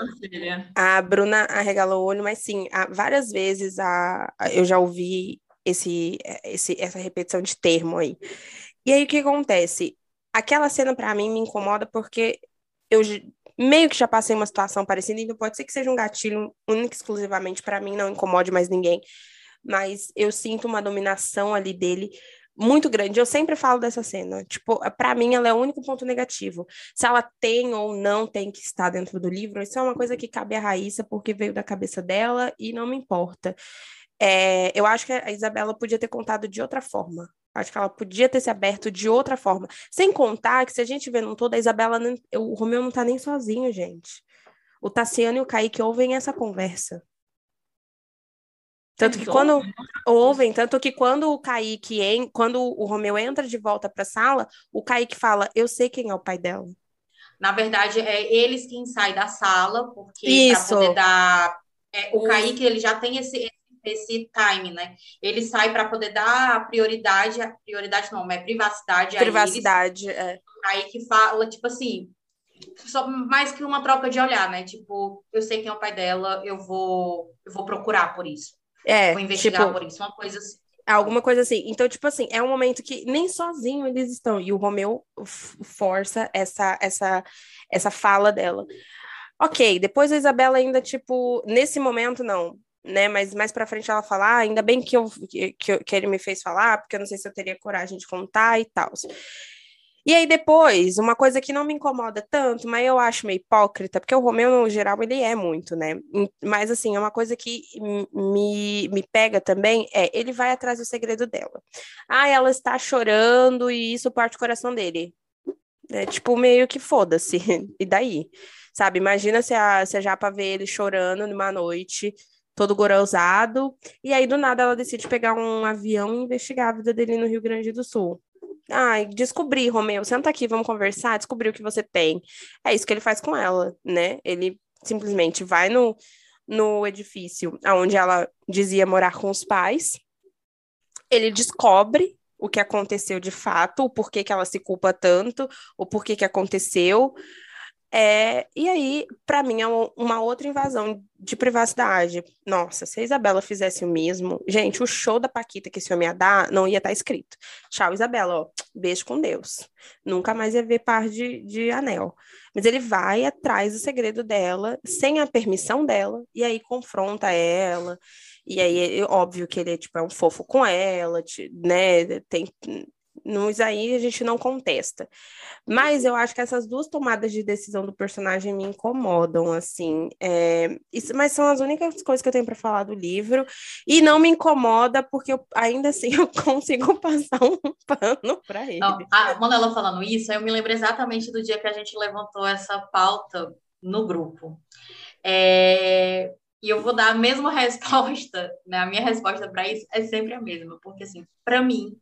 A Bruna arregalou o olho, mas sim, várias vezes a, eu já ouvi esse, esse, essa repetição de termo aí. E aí o que acontece? Aquela cena para mim me incomoda porque eu meio que já passei uma situação parecida, então pode ser que seja um gatilho único exclusivamente para mim, não incomode mais ninguém, mas eu sinto uma dominação ali dele muito grande. Eu sempre falo dessa cena, tipo, para mim ela é o único ponto negativo. Se ela tem ou não tem que estar dentro do livro, isso é uma coisa que cabe à Raíssa porque veio da cabeça dela e não me importa. É, eu acho que a Isabela podia ter contado de outra forma. Acho que ela podia ter se aberto de outra forma. Sem contar que, se a gente vê num todo, a Isabela, não, o Romeu não tá nem sozinho, gente. O Tassiano e o Kaique ouvem essa conversa. Tanto que quando ouvem, tanto que quando o Kaique, en, quando o Romeu entra de volta para a sala, o Kaique fala: "Eu sei quem é o pai dela". Na verdade, é eles quem saem da sala, porque para poder dar é, o Kaique ele já tem esse, esse time, né? Ele sai para poder dar prioridade, prioridade não, é privacidade. Privacidade, é. Aí que fala, tipo assim, só mais que uma troca de olhar, né? Tipo, eu sei quem é o pai dela, eu vou, eu vou procurar por isso. É, vou investigar tipo, por isso, uma coisa assim. Alguma coisa assim. Então, tipo assim, é um momento que nem sozinho eles estão. E o Romeu força essa, essa, essa fala dela. Ok, depois a Isabela ainda, tipo, nesse momento, não né? Mas mais para frente ela fala, ah, ainda bem que, eu, que, que ele me fez falar, porque eu não sei se eu teria coragem de contar e tal. E aí depois, uma coisa que não me incomoda tanto, mas eu acho meio hipócrita, porque o Romeu, no geral, ele é muito, né? Mas, assim, é uma coisa que me, me pega também, é, ele vai atrás do segredo dela. Ah, ela está chorando e isso parte o coração dele. É tipo, meio que foda-se. E daí? Sabe, imagina se a, se a Japa vê ele chorando numa noite todo gorosado. E aí, do nada, ela decide pegar um avião e investigar a vida dele no Rio Grande do Sul. Ai, descobri, Romeu, senta aqui, vamos conversar, descobri o que você tem. É isso que ele faz com ela, né? Ele simplesmente vai no, no edifício onde ela dizia morar com os pais. Ele descobre o que aconteceu de fato, o porquê que ela se culpa tanto, o porquê que aconteceu. É, e aí, para mim, é uma outra invasão de privacidade. Nossa, se a Isabela fizesse o mesmo, gente, o show da Paquita que esse homem ia dar não ia estar tá escrito. Tchau, Isabela, ó, beijo com Deus. Nunca mais ia ver par de, de anel. Mas ele vai atrás do segredo dela, sem a permissão dela, e aí confronta ela. E aí, é óbvio que ele tipo, é um fofo com ela, né? Tem nos aí a gente não contesta. Mas eu acho que essas duas tomadas de decisão do personagem me incomodam, assim. É, isso, mas são as únicas coisas que eu tenho para falar do livro. E não me incomoda, porque eu, ainda assim eu consigo passar um pano para ele. Não, a, quando ela falando isso, eu me lembro exatamente do dia que a gente levantou essa pauta no grupo. É, e eu vou dar a mesma resposta, né? A minha resposta para isso é sempre a mesma, porque assim, para mim,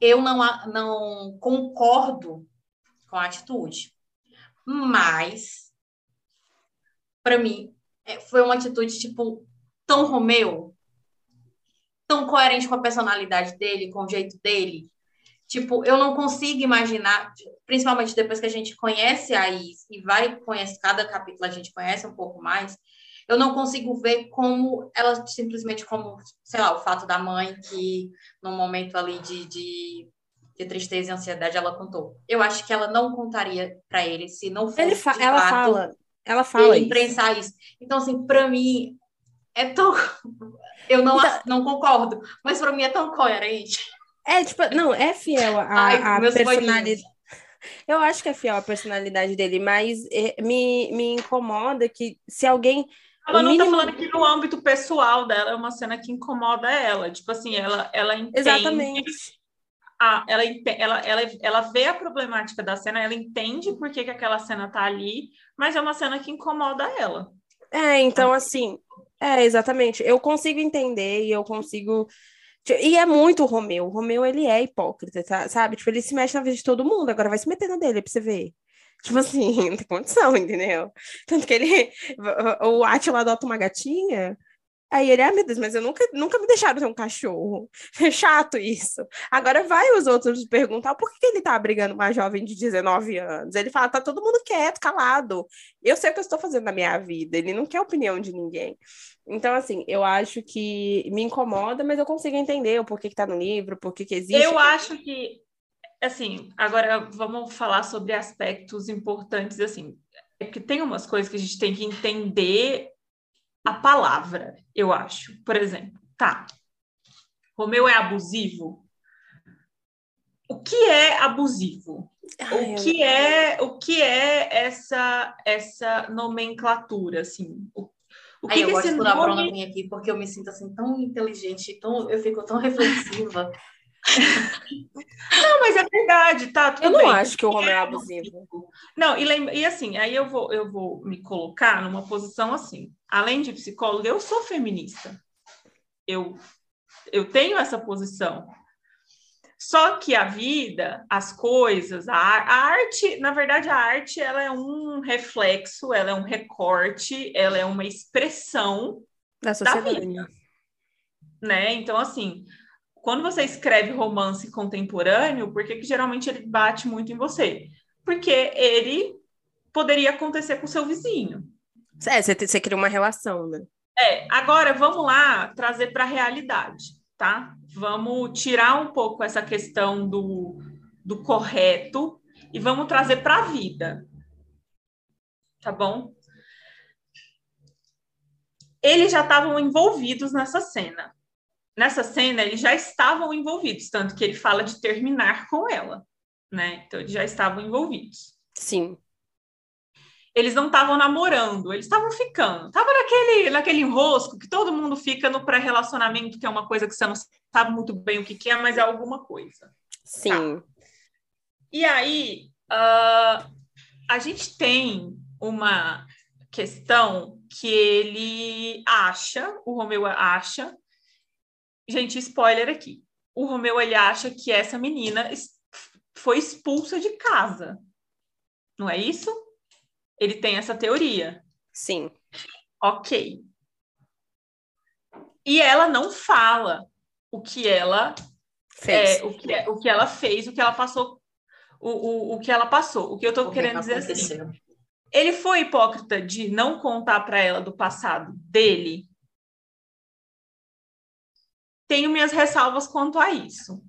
eu não, não concordo com a atitude. Mas, para mim, é, foi uma atitude, tipo, tão Romeu, tão coerente com a personalidade dele, com o jeito dele. Tipo, eu não consigo imaginar, principalmente depois que a gente conhece a Is e vai conhecer cada capítulo, a gente conhece um pouco mais, eu não consigo ver como ela simplesmente como, sei lá, o fato da mãe que num momento ali de, de, de tristeza e ansiedade ela contou. Eu acho que ela não contaria para ele se não fosse fa ela fato... fala Ela fala ele imprensar isso. Então, assim, para mim, é tão. Eu não, então... não concordo, mas para mim é tão coerente. É, tipo, não, é fiel à personalidade. Eu acho que é fiel à personalidade dele, mas é, me, me incomoda que se alguém. Ela não tá mínimo... tá falando que no âmbito pessoal dela é uma cena que incomoda ela. Tipo assim, ela, ela entende. Exatamente. A, ela, ela, ela, ela vê a problemática da cena, ela entende por que, que aquela cena tá ali, mas é uma cena que incomoda ela. É, então assim, é, exatamente. Eu consigo entender e eu consigo. E é muito o Romeu. O Romeu, ele é hipócrita, tá? sabe? Tipo, ele se mexe na vida de todo mundo, agora vai se meter na dele pra você ver. Tipo assim, não tem condição, entendeu? Tanto que ele. O Atila adota uma gatinha, Aí ele, ah, meu Deus, mas eu nunca, nunca me deixaram ter um cachorro. É chato isso. Agora vai os outros perguntar por que ele tá brigando uma jovem de 19 anos. Ele fala, tá todo mundo quieto, calado. Eu sei o que eu estou fazendo na minha vida. Ele não quer opinião de ninguém. Então, assim, eu acho que me incomoda, mas eu consigo entender o porquê que tá no livro, por que existe. Eu acho que, assim, agora vamos falar sobre aspectos importantes, assim. É que tem umas coisas que a gente tem que entender a palavra, eu acho. Por exemplo, tá. Romeu é abusivo? O que é abusivo? Ai, o que é o que é essa essa nomenclatura assim? O, o que, Ai, eu que gosto esse nome... Aqui porque eu me sinto assim tão inteligente, tão eu fico tão reflexiva. Não, mas é verdade, tá? eu não bem. acho que o Romeu é abusivo. Não, e, lembra, e assim, aí eu vou, eu vou me colocar numa posição assim. Além de psicóloga, eu sou feminista. Eu, eu tenho essa posição. Só que a vida, as coisas, a, a, arte, na verdade, a arte ela é um reflexo, ela é um recorte, ela é uma expressão da sociedade. Da vida, né? Então, assim, quando você escreve romance contemporâneo, por que, que geralmente ele bate muito em você? Porque ele poderia acontecer com seu vizinho. É, você, você cria uma relação, né? É, agora vamos lá trazer para a realidade, tá? Vamos tirar um pouco essa questão do, do correto e vamos trazer para a vida. Tá bom? Eles já estavam envolvidos nessa cena nessa cena eles já estavam envolvidos, tanto que ele fala de terminar com ela, né? Então eles já estavam envolvidos. Sim. Eles não estavam namorando, eles estavam ficando. Tava naquele, naquele enrosco que todo mundo fica no pré-relacionamento, que é uma coisa que você não sabe muito bem o que, que é, mas é alguma coisa. Sim. Tá. E aí, uh, a gente tem uma questão que ele acha, o Romeu acha, Gente, spoiler aqui. O Romeu ele acha que essa menina foi expulsa de casa. Não é isso? Ele tem essa teoria. Sim. Ok. E ela não fala o que ela fez, é, o, que, o que ela fez, o que ela passou, o, o, o que ela passou. O que eu tô o querendo que dizer assim. Ele foi hipócrita de não contar para ela do passado dele tenho minhas ressalvas quanto a isso.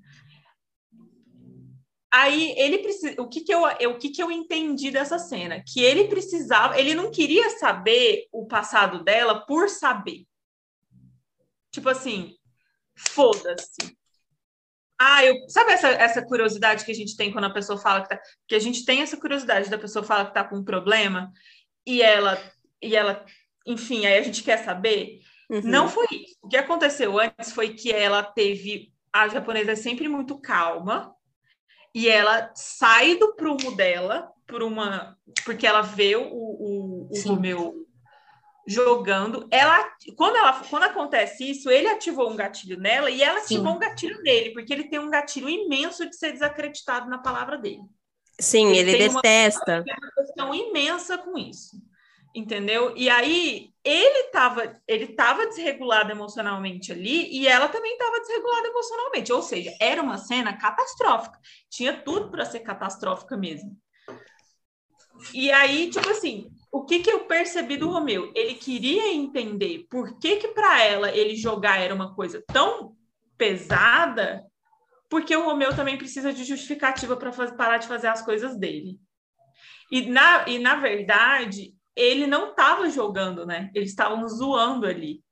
Aí ele precisa, o que que eu, o que que eu entendi dessa cena, que ele precisava, ele não queria saber o passado dela por saber. Tipo assim, foda-se. Ah, eu, sabe essa, essa curiosidade que a gente tem quando a pessoa fala que tá, que a gente tem essa curiosidade da pessoa fala que tá com um problema e ela e ela, enfim, aí a gente quer saber. Uhum. Não foi isso. O que aconteceu antes foi que ela teve. A japonesa é sempre muito calma e ela sai do prumo dela por uma. Porque ela vê o, o, o Romeu jogando. Ela, quando, ela, quando acontece isso, ele ativou um gatilho nela e ela ativou Sim. um gatilho nele, porque ele tem um gatilho imenso de ser desacreditado na palavra dele. Sim, ele, ele detesta. Uma, uma questão imensa com isso entendeu? E aí ele estava ele tava desregulado emocionalmente ali e ela também estava desregulada emocionalmente, ou seja, era uma cena catastrófica, tinha tudo para ser catastrófica mesmo. E aí, tipo assim, o que que eu percebi do Romeu? Ele queria entender por que que para ela ele jogar era uma coisa tão pesada, porque o Romeu também precisa de justificativa para parar de fazer as coisas dele. E na, e na verdade, ele não estava jogando, né? Eles estavam zoando ali.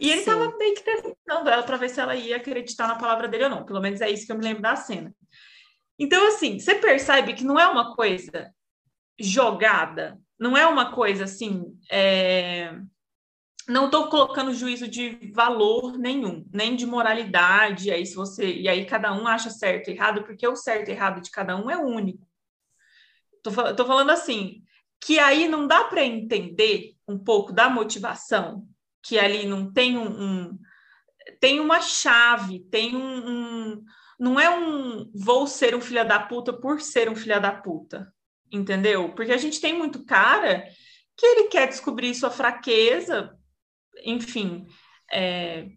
E ele estava meio que testando ela para ver se ela ia acreditar na palavra dele ou não. Pelo menos é isso que eu me lembro da cena. Então, assim, você percebe que não é uma coisa jogada, não é uma coisa assim. É... Não estou colocando juízo de valor nenhum, nem de moralidade. Aí se você e aí cada um acha certo e errado, porque o certo e errado de cada um é único. Tô, tô falando assim, que aí não dá para entender um pouco da motivação, que ali não tem um, um tem uma chave, tem um, um, não é um vou ser um filho da puta por ser um filho da puta, entendeu? Porque a gente tem muito cara que ele quer descobrir sua fraqueza, enfim, é,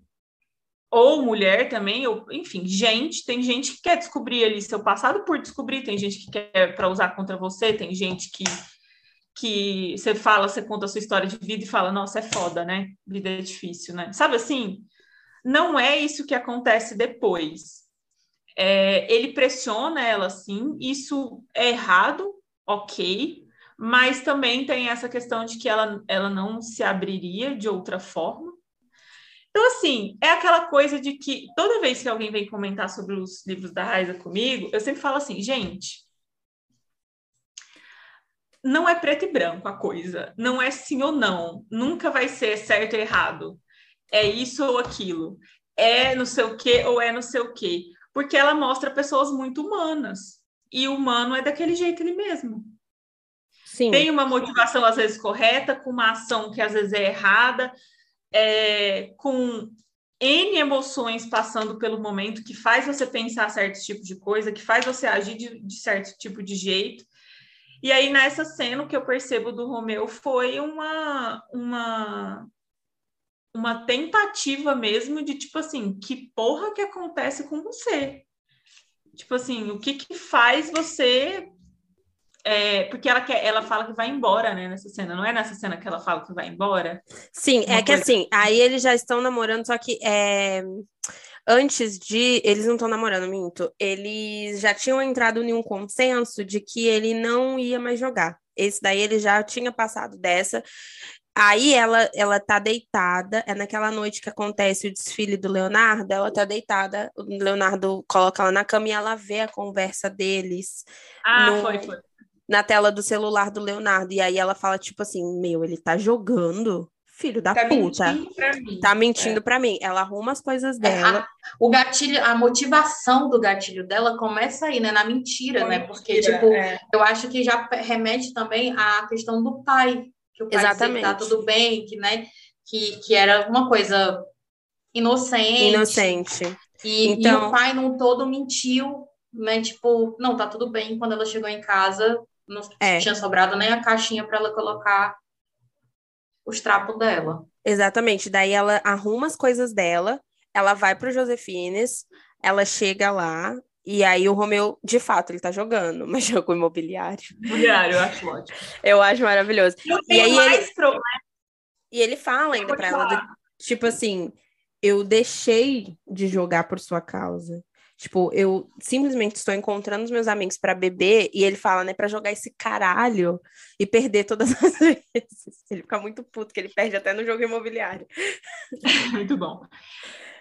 ou mulher também, ou enfim, gente, tem gente que quer descobrir ali seu passado por descobrir, tem gente que quer para usar contra você, tem gente que que você fala, você conta a sua história de vida e fala, nossa, é foda, né? Vida é difícil, né? Sabe assim? Não é isso que acontece depois. É, ele pressiona ela sim, isso é errado, ok, mas também tem essa questão de que ela, ela não se abriria de outra forma. Então, assim, é aquela coisa de que toda vez que alguém vem comentar sobre os livros da Raiza comigo, eu sempre falo assim, gente, não é preto e branco a coisa, não é sim ou não, nunca vai ser certo ou errado, é isso ou aquilo, é não sei o que ou é não sei o que, porque ela mostra pessoas muito humanas, e o humano é daquele jeito ele mesmo. Sim. Tem uma motivação às vezes correta, com uma ação que às vezes é errada, é, com N emoções passando pelo momento que faz você pensar certo tipo de coisa, que faz você agir de, de certo tipo de jeito. E aí, nessa cena, o que eu percebo do Romeu foi uma, uma, uma tentativa mesmo de, tipo assim, que porra que acontece com você? Tipo assim, o que que faz você... É, porque ela, quer, ela fala que vai embora, né, nessa cena. Não é nessa cena que ela fala que vai embora? Sim, uma é que assim, aí eles já estão namorando, só que é antes de. Eles não estão namorando, minto. Eles já tinham entrado em um consenso de que ele não ia mais jogar. Esse daí ele já tinha passado dessa. Aí ela, ela tá deitada, é naquela noite que acontece o desfile do Leonardo, ela tá deitada, o Leonardo coloca ela na cama e ela vê a conversa deles. Ah, no, foi, foi. Na tela do celular do Leonardo. E aí ela fala, tipo assim, meu, ele tá jogando? Filho da tá puta. Mentindo pra mim. Tá mentindo é. pra mim. Ela arruma as coisas dela. É, a, o gatilho, a motivação do gatilho dela começa aí, né? Na mentira, né? Porque, mentira, tipo, é. eu acho que já remete também à questão do pai. Que o pai Exatamente. tá tudo bem, que, né? Que, que era uma coisa inocente. Inocente. E, então... e o pai não todo mentiu, né? Tipo, não, tá tudo bem. Quando ela chegou em casa, não é. tinha sobrado nem a caixinha para ela colocar os trapos dela. Exatamente. Daí ela arruma as coisas dela, ela vai pro Josefines, ela chega lá, e aí o Romeu, de fato, ele tá jogando, mas jogo imobiliário. Imobiliário, eu acho ótimo. Eu acho maravilhoso. Eu e aí mais ele... problema. E ele fala ainda pra ela, do... tipo assim, eu deixei de jogar por sua causa. Tipo, eu simplesmente estou encontrando os meus amigos para beber e ele fala, né, para jogar esse caralho e perder todas as vezes. Ele fica muito puto que ele perde até no jogo imobiliário. Muito bom.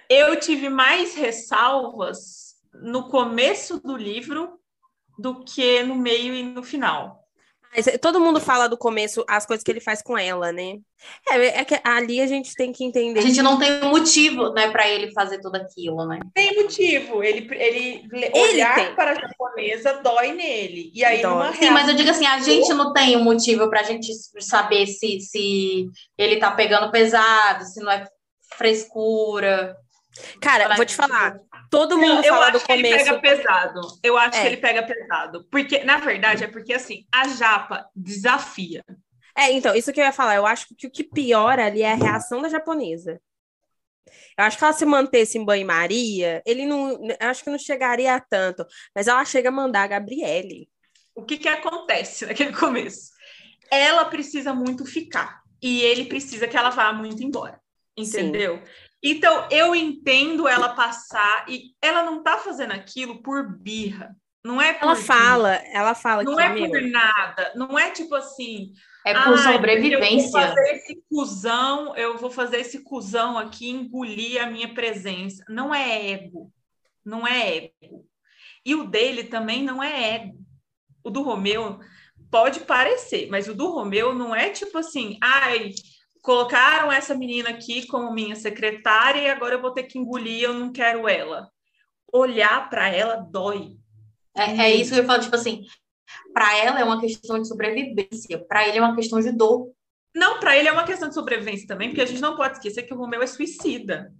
Eu tive mais ressalvas no começo do livro do que no meio e no final. Todo mundo fala do começo as coisas que ele faz com ela, né? É, é que ali a gente tem que entender. A gente não tem motivo, né, para ele fazer tudo aquilo, né? Tem motivo. Ele, ele, ele olhar tem. para a japonesa dói nele. E aí, dói. Sim, mas eu digo assim, a gente não tem um motivo para a gente saber se, se ele tá pegando pesado, se não é frescura. Cara, vou te falar. Todo mundo eu, fala do começo. ele pega pesado. Eu acho é. que ele pega pesado. Porque, na verdade, é porque assim, a japa desafia. É, então, isso que eu ia falar. Eu acho que o que piora ali é a reação da japonesa. Eu acho que ela se mantesse em banho-maria, ele não. Eu acho que não chegaria a tanto. Mas ela chega a mandar a Gabriele. O que, que acontece naquele começo? Ela precisa muito ficar. E ele precisa que ela vá muito embora. Entendeu? Sim. Então, eu entendo ela passar e ela não tá fazendo aquilo por birra. Não é por Ela fala, ela fala Não que, é por nada. Não é tipo assim, É por Ai, sobrevivência. Eu vou fazer esse cuzão, eu vou fazer esse cuzão aqui engolir a minha presença. Não é ego. Não é ego. E o dele também não é ego. O do Romeu pode parecer, mas o do Romeu não é tipo assim, ai, colocaram essa menina aqui como minha secretária e agora eu vou ter que engolir, eu não quero ela. Olhar para ela dói. É, é isso que eu falo, tipo assim, para ela é uma questão de sobrevivência, para ele é uma questão de dor. Não, para ele é uma questão de sobrevivência também, porque a gente não pode esquecer que o Romeu é suicida.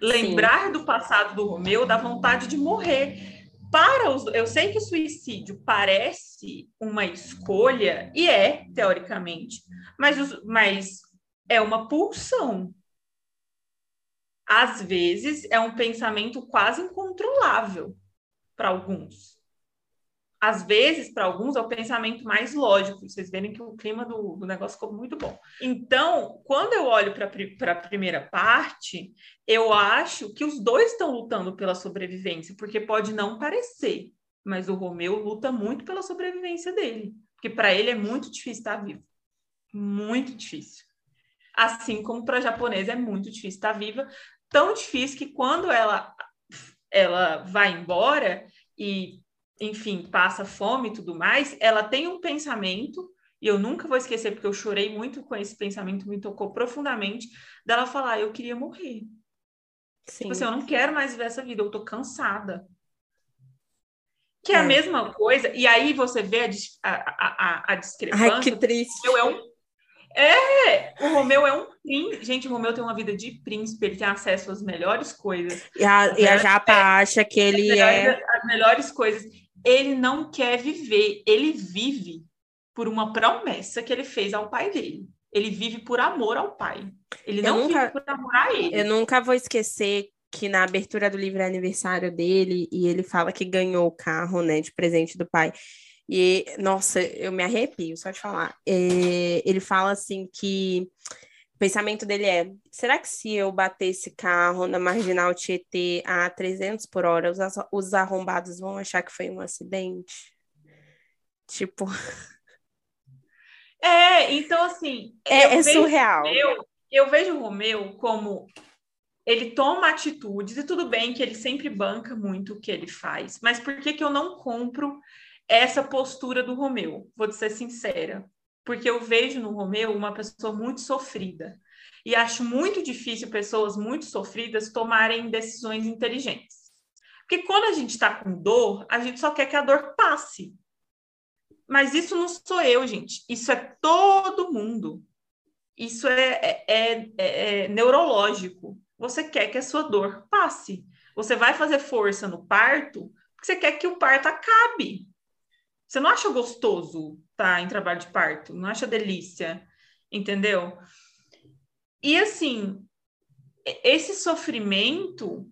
Lembrar Sim. do passado do Romeu dá vontade de morrer para os, eu sei que o suicídio parece uma escolha e é teoricamente, mas, os, mas é uma pulsão. Às vezes é um pensamento quase incontrolável para alguns. Às vezes, para alguns, é o pensamento mais lógico. Vocês verem que o clima do, do negócio ficou muito bom. Então, quando eu olho para a primeira parte, eu acho que os dois estão lutando pela sobrevivência, porque pode não parecer, mas o Romeu luta muito pela sobrevivência dele, porque para ele é muito difícil estar vivo. Muito difícil. Assim como para a japonesa é muito difícil estar viva, tão difícil que quando ela ela vai embora e enfim, passa fome e tudo mais, ela tem um pensamento, e eu nunca vou esquecer, porque eu chorei muito com esse pensamento, me tocou profundamente, dela falar, eu queria morrer. Sim. Tipo assim, eu não quero mais viver essa vida, eu tô cansada. Que é, é a mesma coisa, e aí você vê a, a, a, a discrepância. Ai, que triste. É um é, o Romeu é um príncipe. Gente, o Romeu tem uma vida de príncipe, ele tem acesso às melhores coisas. E a, e a Japa é, acha que ele as melhores, é. As melhores coisas ele não quer viver, ele vive por uma promessa que ele fez ao pai dele. Ele vive por amor ao pai. Ele não nunca, vive por amor a ele. Eu nunca vou esquecer que na abertura do livro é aniversário dele e ele fala que ganhou o carro, né, de presente do pai. E, nossa, eu me arrepio só de falar. É, ele fala assim que pensamento dele é: será que se eu bater esse carro na marginal Tietê a 300 por hora, os, os arrombados vão achar que foi um acidente? Tipo. É, então assim. É, é surreal. Eu, eu vejo o Romeu como ele toma atitudes, e tudo bem que ele sempre banca muito o que ele faz, mas por que, que eu não compro essa postura do Romeu? Vou ser sincera porque eu vejo no Romeu uma pessoa muito sofrida. E acho muito difícil pessoas muito sofridas tomarem decisões inteligentes. Porque quando a gente está com dor, a gente só quer que a dor passe. Mas isso não sou eu, gente. Isso é todo mundo. Isso é, é, é, é neurológico. Você quer que a sua dor passe. Você vai fazer força no parto porque você quer que o parto acabe. Você não acha gostoso estar tá, em trabalho de parto? Não acha delícia? Entendeu? E assim, esse sofrimento,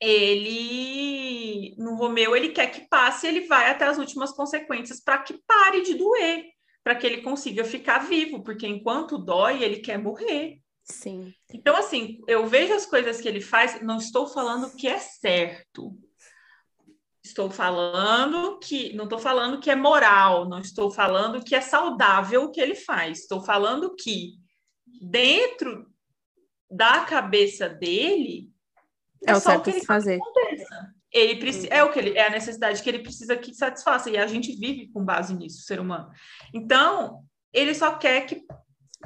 ele no Romeu ele quer que passe, ele vai até as últimas consequências para que pare de doer, para que ele consiga ficar vivo, porque enquanto dói, ele quer morrer. Sim. Então assim, eu vejo as coisas que ele faz, não estou falando que é certo. Estou falando que não estou falando que é moral, não estou falando que é saudável o que ele faz. Estou falando que dentro da cabeça dele é, é o certo que fazer. Aconteça. Ele precisa, é o que ele é a necessidade que ele precisa que satisfaça e a gente vive com base nisso, o ser humano. Então, ele só quer que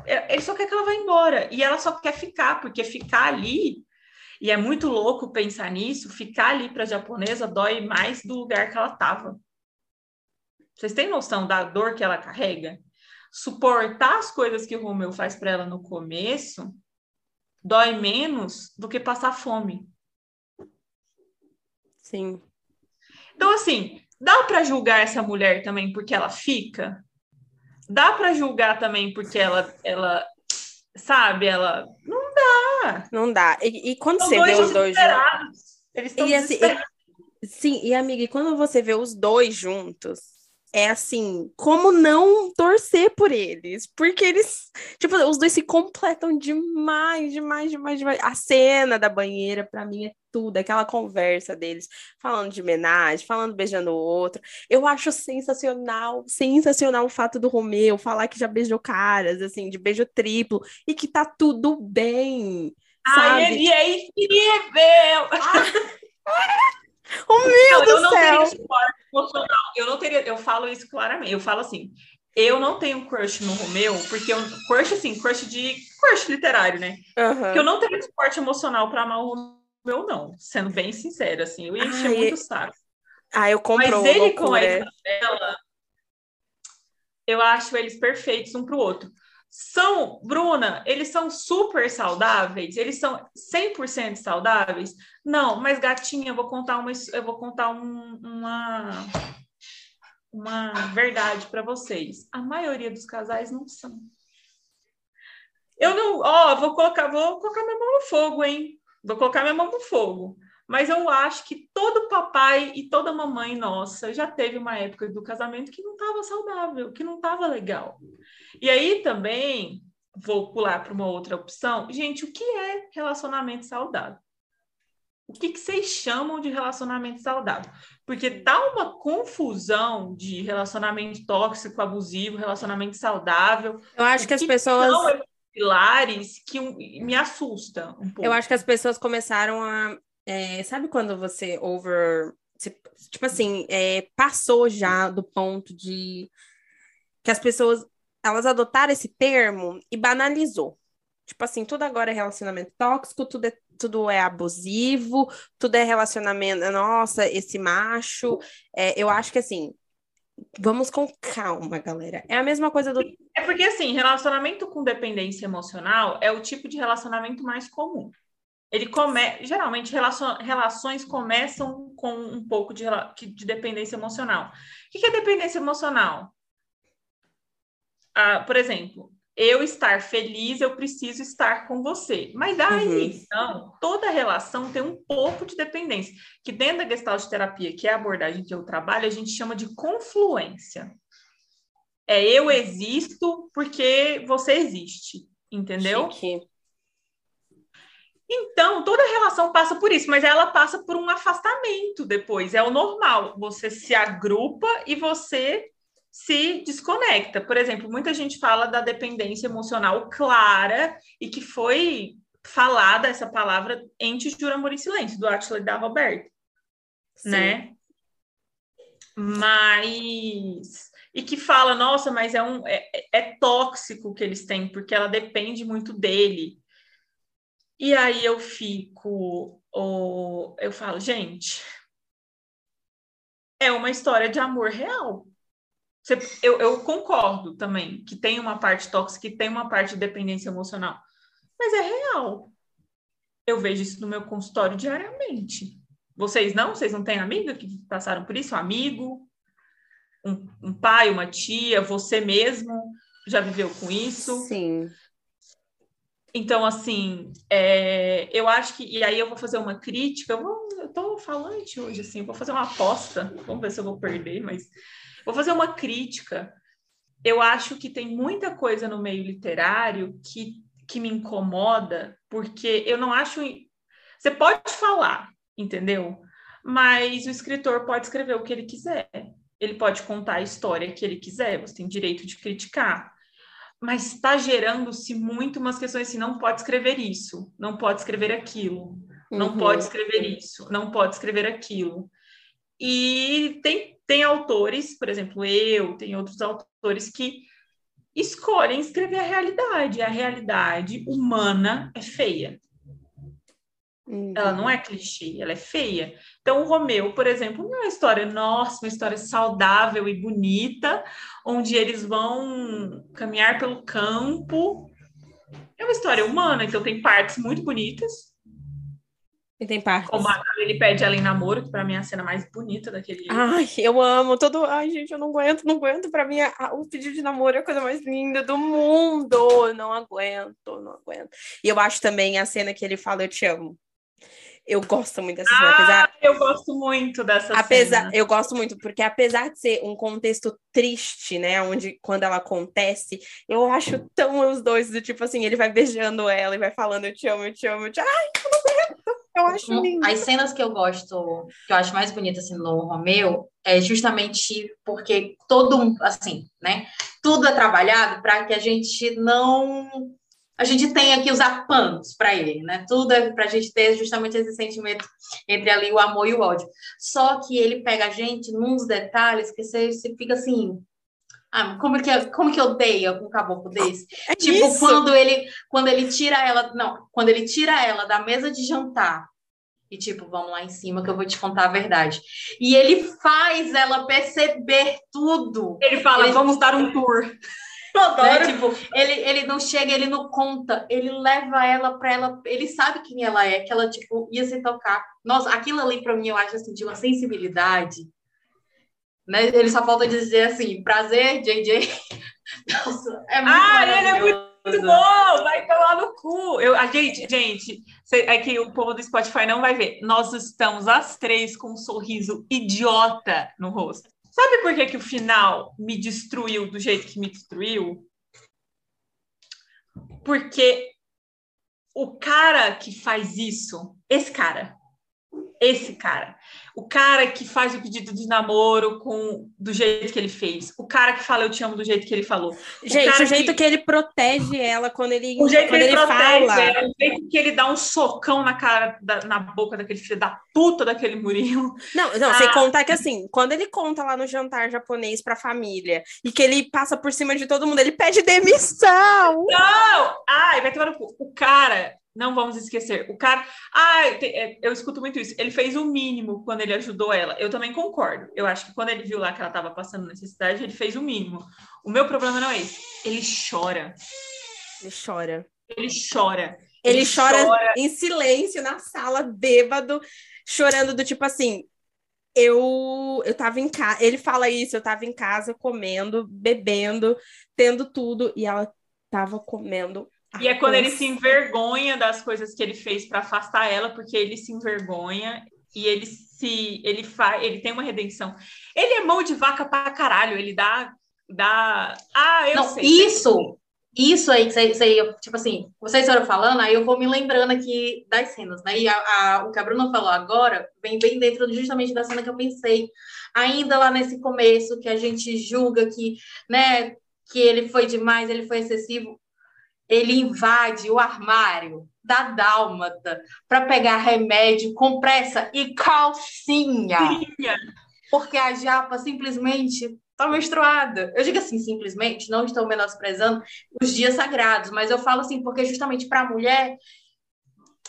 ele só quer que ela vá embora e ela só quer ficar, porque ficar ali e é muito louco pensar nisso, ficar ali para a japonesa dói mais do lugar que ela estava. Vocês têm noção da dor que ela carrega? Suportar as coisas que o Romeu faz para ela no começo dói menos do que passar fome. Sim. Então, assim, dá para julgar essa mulher também porque ela fica? Dá para julgar também porque ela, ela sabe, ela. Não dá. Não dá. E, e quando São você vê os dois juntos. Eles estão e, assim, Sim, e amiga, e quando você vê os dois juntos, é assim, como não torcer por eles? Porque eles, tipo, os dois se completam demais, demais, demais, demais. A cena da banheira, para mim, é tudo, aquela conversa deles, falando de homenagem, falando beijando o outro. Eu acho sensacional, sensacional o fato do Romeu falar que já beijou caras, assim, de beijo triplo, e que tá tudo bem. Ai, sabe? ele é incrível! Ah. Oh, meu eu céu! Não teria emocional. Eu não teria, eu falo isso claramente. Eu falo assim, eu não tenho crush no Romeu, porque eu, crush assim, crush de crush literário, né? Uhum. Porque eu não teria suporte emocional para amar o Romeu, não. Sendo bem sincera, assim, eu ia encher muito o saco. Ah, eu compro Mas ele loucura. com a Isabela, eu acho eles perfeitos um para o outro. São, Bruna, eles são super saudáveis? Eles são 100% saudáveis? Não, mas gatinha, eu vou contar uma, eu vou contar um, uma uma verdade para vocês. A maioria dos casais não são. Eu não, ó, vou colocar, vou colocar minha mão no fogo, hein? Vou colocar minha mão no fogo. Mas eu acho que todo papai e toda mamãe nossa já teve uma época do casamento que não estava saudável, que não estava legal. E aí também vou pular para uma outra opção. Gente, o que é relacionamento saudável? O que, que vocês chamam de relacionamento saudável? Porque tá uma confusão de relacionamento tóxico, abusivo, relacionamento saudável. Eu acho que, que as pessoas. São pilares que me assusta um pouco. Eu acho que as pessoas começaram a é, sabe quando você over. Tipo assim, é, passou já do ponto de que as pessoas elas adotaram esse termo e banalizou. Tipo assim, tudo agora é relacionamento tóxico, tudo é, tudo é abusivo, tudo é relacionamento. Nossa, esse macho. É, eu acho que assim, vamos com calma, galera. É a mesma coisa do. É porque assim, relacionamento com dependência emocional é o tipo de relacionamento mais comum. Ele come... Geralmente, relações começam com um pouco de, de dependência emocional. O que é dependência emocional? Ah, por exemplo, eu estar feliz, eu preciso estar com você. Mas aí, uhum. então, toda relação tem um pouco de dependência, que dentro da gestalt terapia, que é a abordagem que eu trabalho, a gente chama de confluência. É eu existo porque você existe, entendeu? Chique. Então, toda relação passa por isso, mas ela passa por um afastamento depois, é o normal. Você se agrupa e você se desconecta. Por exemplo, muita gente fala da dependência emocional clara e que foi falada essa palavra em Te Juro Amor em Silêncio, do Atila e da Roberta, Sim. né? Mas... E que fala, nossa, mas é, um, é, é tóxico que eles têm, porque ela depende muito dele. E aí eu fico, oh, eu falo, gente, é uma história de amor real. Você, eu, eu, concordo também que tem uma parte tóxica, que tem uma parte de dependência emocional, mas é real. Eu vejo isso no meu consultório diariamente. Vocês não? Vocês não têm amiga que passaram por isso? Um amigo? Um, um pai, uma tia? Você mesmo já viveu com isso? Sim. Então, assim, é, eu acho que. E aí eu vou fazer uma crítica. Eu, vou, eu tô falante hoje, assim, vou fazer uma aposta. Vamos ver se eu vou perder, mas vou fazer uma crítica. Eu acho que tem muita coisa no meio literário que, que me incomoda, porque eu não acho. Você pode falar, entendeu? Mas o escritor pode escrever o que ele quiser. Ele pode contar a história que ele quiser, você tem direito de criticar mas está gerando-se muito umas questões assim, não pode escrever isso, não pode escrever aquilo, não uhum. pode escrever isso, não pode escrever aquilo. E tem, tem autores, por exemplo, eu, tem outros autores que escolhem escrever a realidade. A realidade humana é feia. Uhum. Ela não é clichê, ela é feia. Então, o Romeu, por exemplo, não é uma história, nossa, uma história saudável e bonita, onde eles vão caminhar pelo campo. É uma história humana, então tem partes muito bonitas. E tem partes. Como ele pede ela em namoro, que para mim é a cena mais bonita daquele. Ai, eu amo todo. Ai, gente, eu não aguento, não aguento. Para mim, a, o pedido de namoro é a coisa mais linda do mundo. Eu não aguento, não aguento. E eu acho também a cena que ele fala, eu te amo Eu gosto muito dessa cena, Ah, apesar, eu gosto muito dessa apesar, cena. eu gosto muito, porque apesar de ser um contexto triste, né, onde quando ela acontece, eu acho tão os dois do tipo assim, ele vai beijando ela e vai falando eu te amo, eu te amo, eu te amo. Ai, eu não aguento. Eu acho lindo. As cenas que eu gosto, que eu acho mais bonitas assim, no Romeu, é justamente porque todo, um- assim, né? Tudo é trabalhado para que a gente não. A gente tenha que usar panos para ele, né? Tudo é para a gente ter justamente esse sentimento entre ali o amor e o ódio. Só que ele pega a gente nos detalhes que você, você fica assim. Ah, como que, como que odeia um caboclo desse? É Tipo, isso. quando ele, quando ele tira ela, não, quando ele tira ela da mesa de jantar e tipo, vamos lá em cima que eu vou te contar a verdade. E ele faz ela perceber tudo. Ele fala, Ele- vamos dar um tour. Eu Né? Tipo, ele, ele não chega, ele não conta, ele leva ela pra ela, ele sabe quem ela é, que ela tipo ia se tocar. Nossa, aquilo ali pra mim eu acho assim de uma sensibilidade. Né? Ele só falta dizer assim, prazer, JJ. Nossa, é muito Ah, ele é. Muito bom, vai tomar no cu. Eu, a gente, gente, é que o povo do Spotify não vai ver. Nós estamos as três com um sorriso idiota no rosto. Sabe por que, que o final me destruiu do jeito que me destruiu? Porque o cara que faz isso, esse cara, esse cara, o cara que faz o pedido de namoro com do jeito que ele fez, o cara que fala eu te amo do jeito que ele falou, Gente, cara o jeito que- que... ele protege ela quando ele, o jeito que ele, ele protege, fala. ela, o jeito que ele dá um socão na cara, da- na boca daquele filho da puta daquele Murilo. Não, não, sem Ah. contar que assim, quando ele conta lá no jantar japonês pra família e que ele passa por cima de todo mundo, ele pede demissão. Não! Ai, vai tomar no cu. O cara, não vamos esquecer, o cara. É, eu escuto muito isso. Ele fez o mínimo quando ele ajudou ela. Eu também concordo. Eu acho que quando ele viu lá que ela estava passando necessidade, ele fez o mínimo. O meu problema não é esse. Ele chora. Ele chora. Ele chora. Ele, Ele chora, chora. em silêncio na sala, bêbado, chorando do tipo assim. Eu, eu tava em casa, ele fala isso, eu tava em casa comendo, bebendo, tendo tudo, e ela tava comendo. E é quando ele se envergonha das coisas que ele fez para afastar ela, porque ele se envergonha e ele se ele faz, ele tem uma redenção. Ele é mão de vaca pra caralho, ele dá dá Ah, eu Não, sei. isso, isso aí, que você, você- tipo assim, vocês foram falando, aí eu vou me lembrando aqui das cenas, né? E a, a- o que a Bruna falou agora vem bem dentro justamente da cena que eu pensei. Ainda lá nesse começo, que a gente julga que, né, que ele foi demais, ele foi excessivo. Ele invade o armário da Dálmata para pegar remédio, compressa e calcinha. Porque a japa simplesmente tá menstruada. Eu digo assim, simplesmente, não estou menosprezando os dias sagrados, mas eu falo assim, porque justamente para a mulher,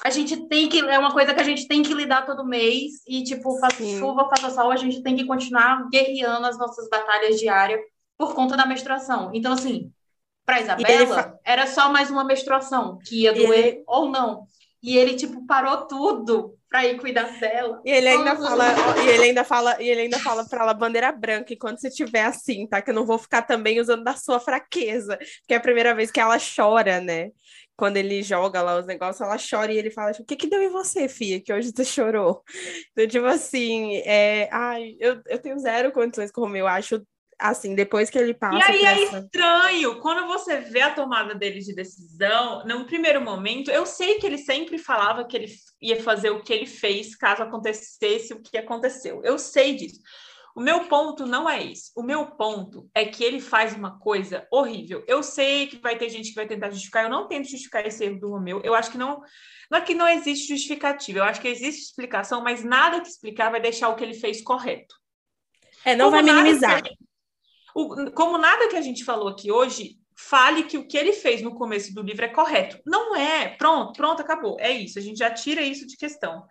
a gente tem que, é uma coisa que a gente tem que lidar todo mês, e tipo, faça Sim. chuva, faça sol, a gente tem que continuar guerreando as nossas batalhas diárias por conta da menstruação. Então, assim, para Isabela, era só mais uma menstruação, que ia doer ele- ou não. E ele, tipo, parou tudo para ir cuidar dela. E ele ainda fala, e ele ainda fala, e ele ainda fala para ela bandeira branca, e quando você tiver assim, tá? Que eu não vou ficar também usando da sua fraqueza, que é a primeira vez que ela chora, né? Quando ele joga lá os negócios, ela chora e ele fala: O que que deu em você, filha, que hoje você chorou? Então, tipo assim, é... ai, eu, eu tenho zero condições com o Romeu, eu acho assim, depois que ele passa E aí é essa- estranho, quando você vê a tomada dele de decisão, num primeiro momento, eu sei que ele sempre falava que ele ia fazer o que ele fez caso acontecesse o que aconteceu. Eu sei disso. O meu ponto não é esse. O meu ponto é que ele faz uma coisa horrível. Eu sei que vai ter gente que vai tentar justificar. Eu não tento justificar esse erro do Romeu. Eu acho que não. Não é que não existe justificativa. Eu acho que existe explicação, mas nada que explicar vai deixar o que ele fez correto. É, não vai Como nada minimizar. que o- como nada que a gente falou aqui hoje fale que o que ele fez no começo do livro é correto. Não é. Pronto, pronto, acabou. É isso. A gente já tira isso de questão.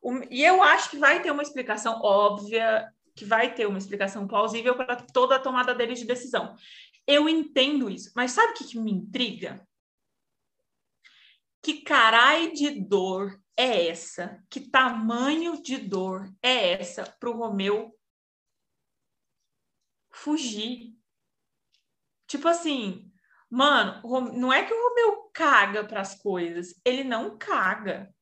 O- e eu acho que vai ter uma explicação óbvia, que vai ter uma explicação plausível para toda a tomada dele de decisão. Eu entendo isso, mas sabe o que, que me intriga? Que carai de dor é essa? Que tamanho de dor é essa para o Romeu fugir. Tipo assim, mano, não é que o Romeu caga para as coisas, ele não caga.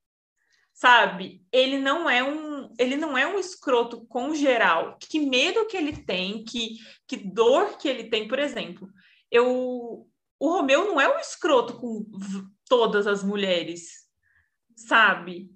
sabe? Ele não é um, ele não é um escroto com geral. Que medo que ele tem, que, que dor que ele tem, por exemplo. Eu, o Romeu não é um escroto com todas as mulheres, sabe?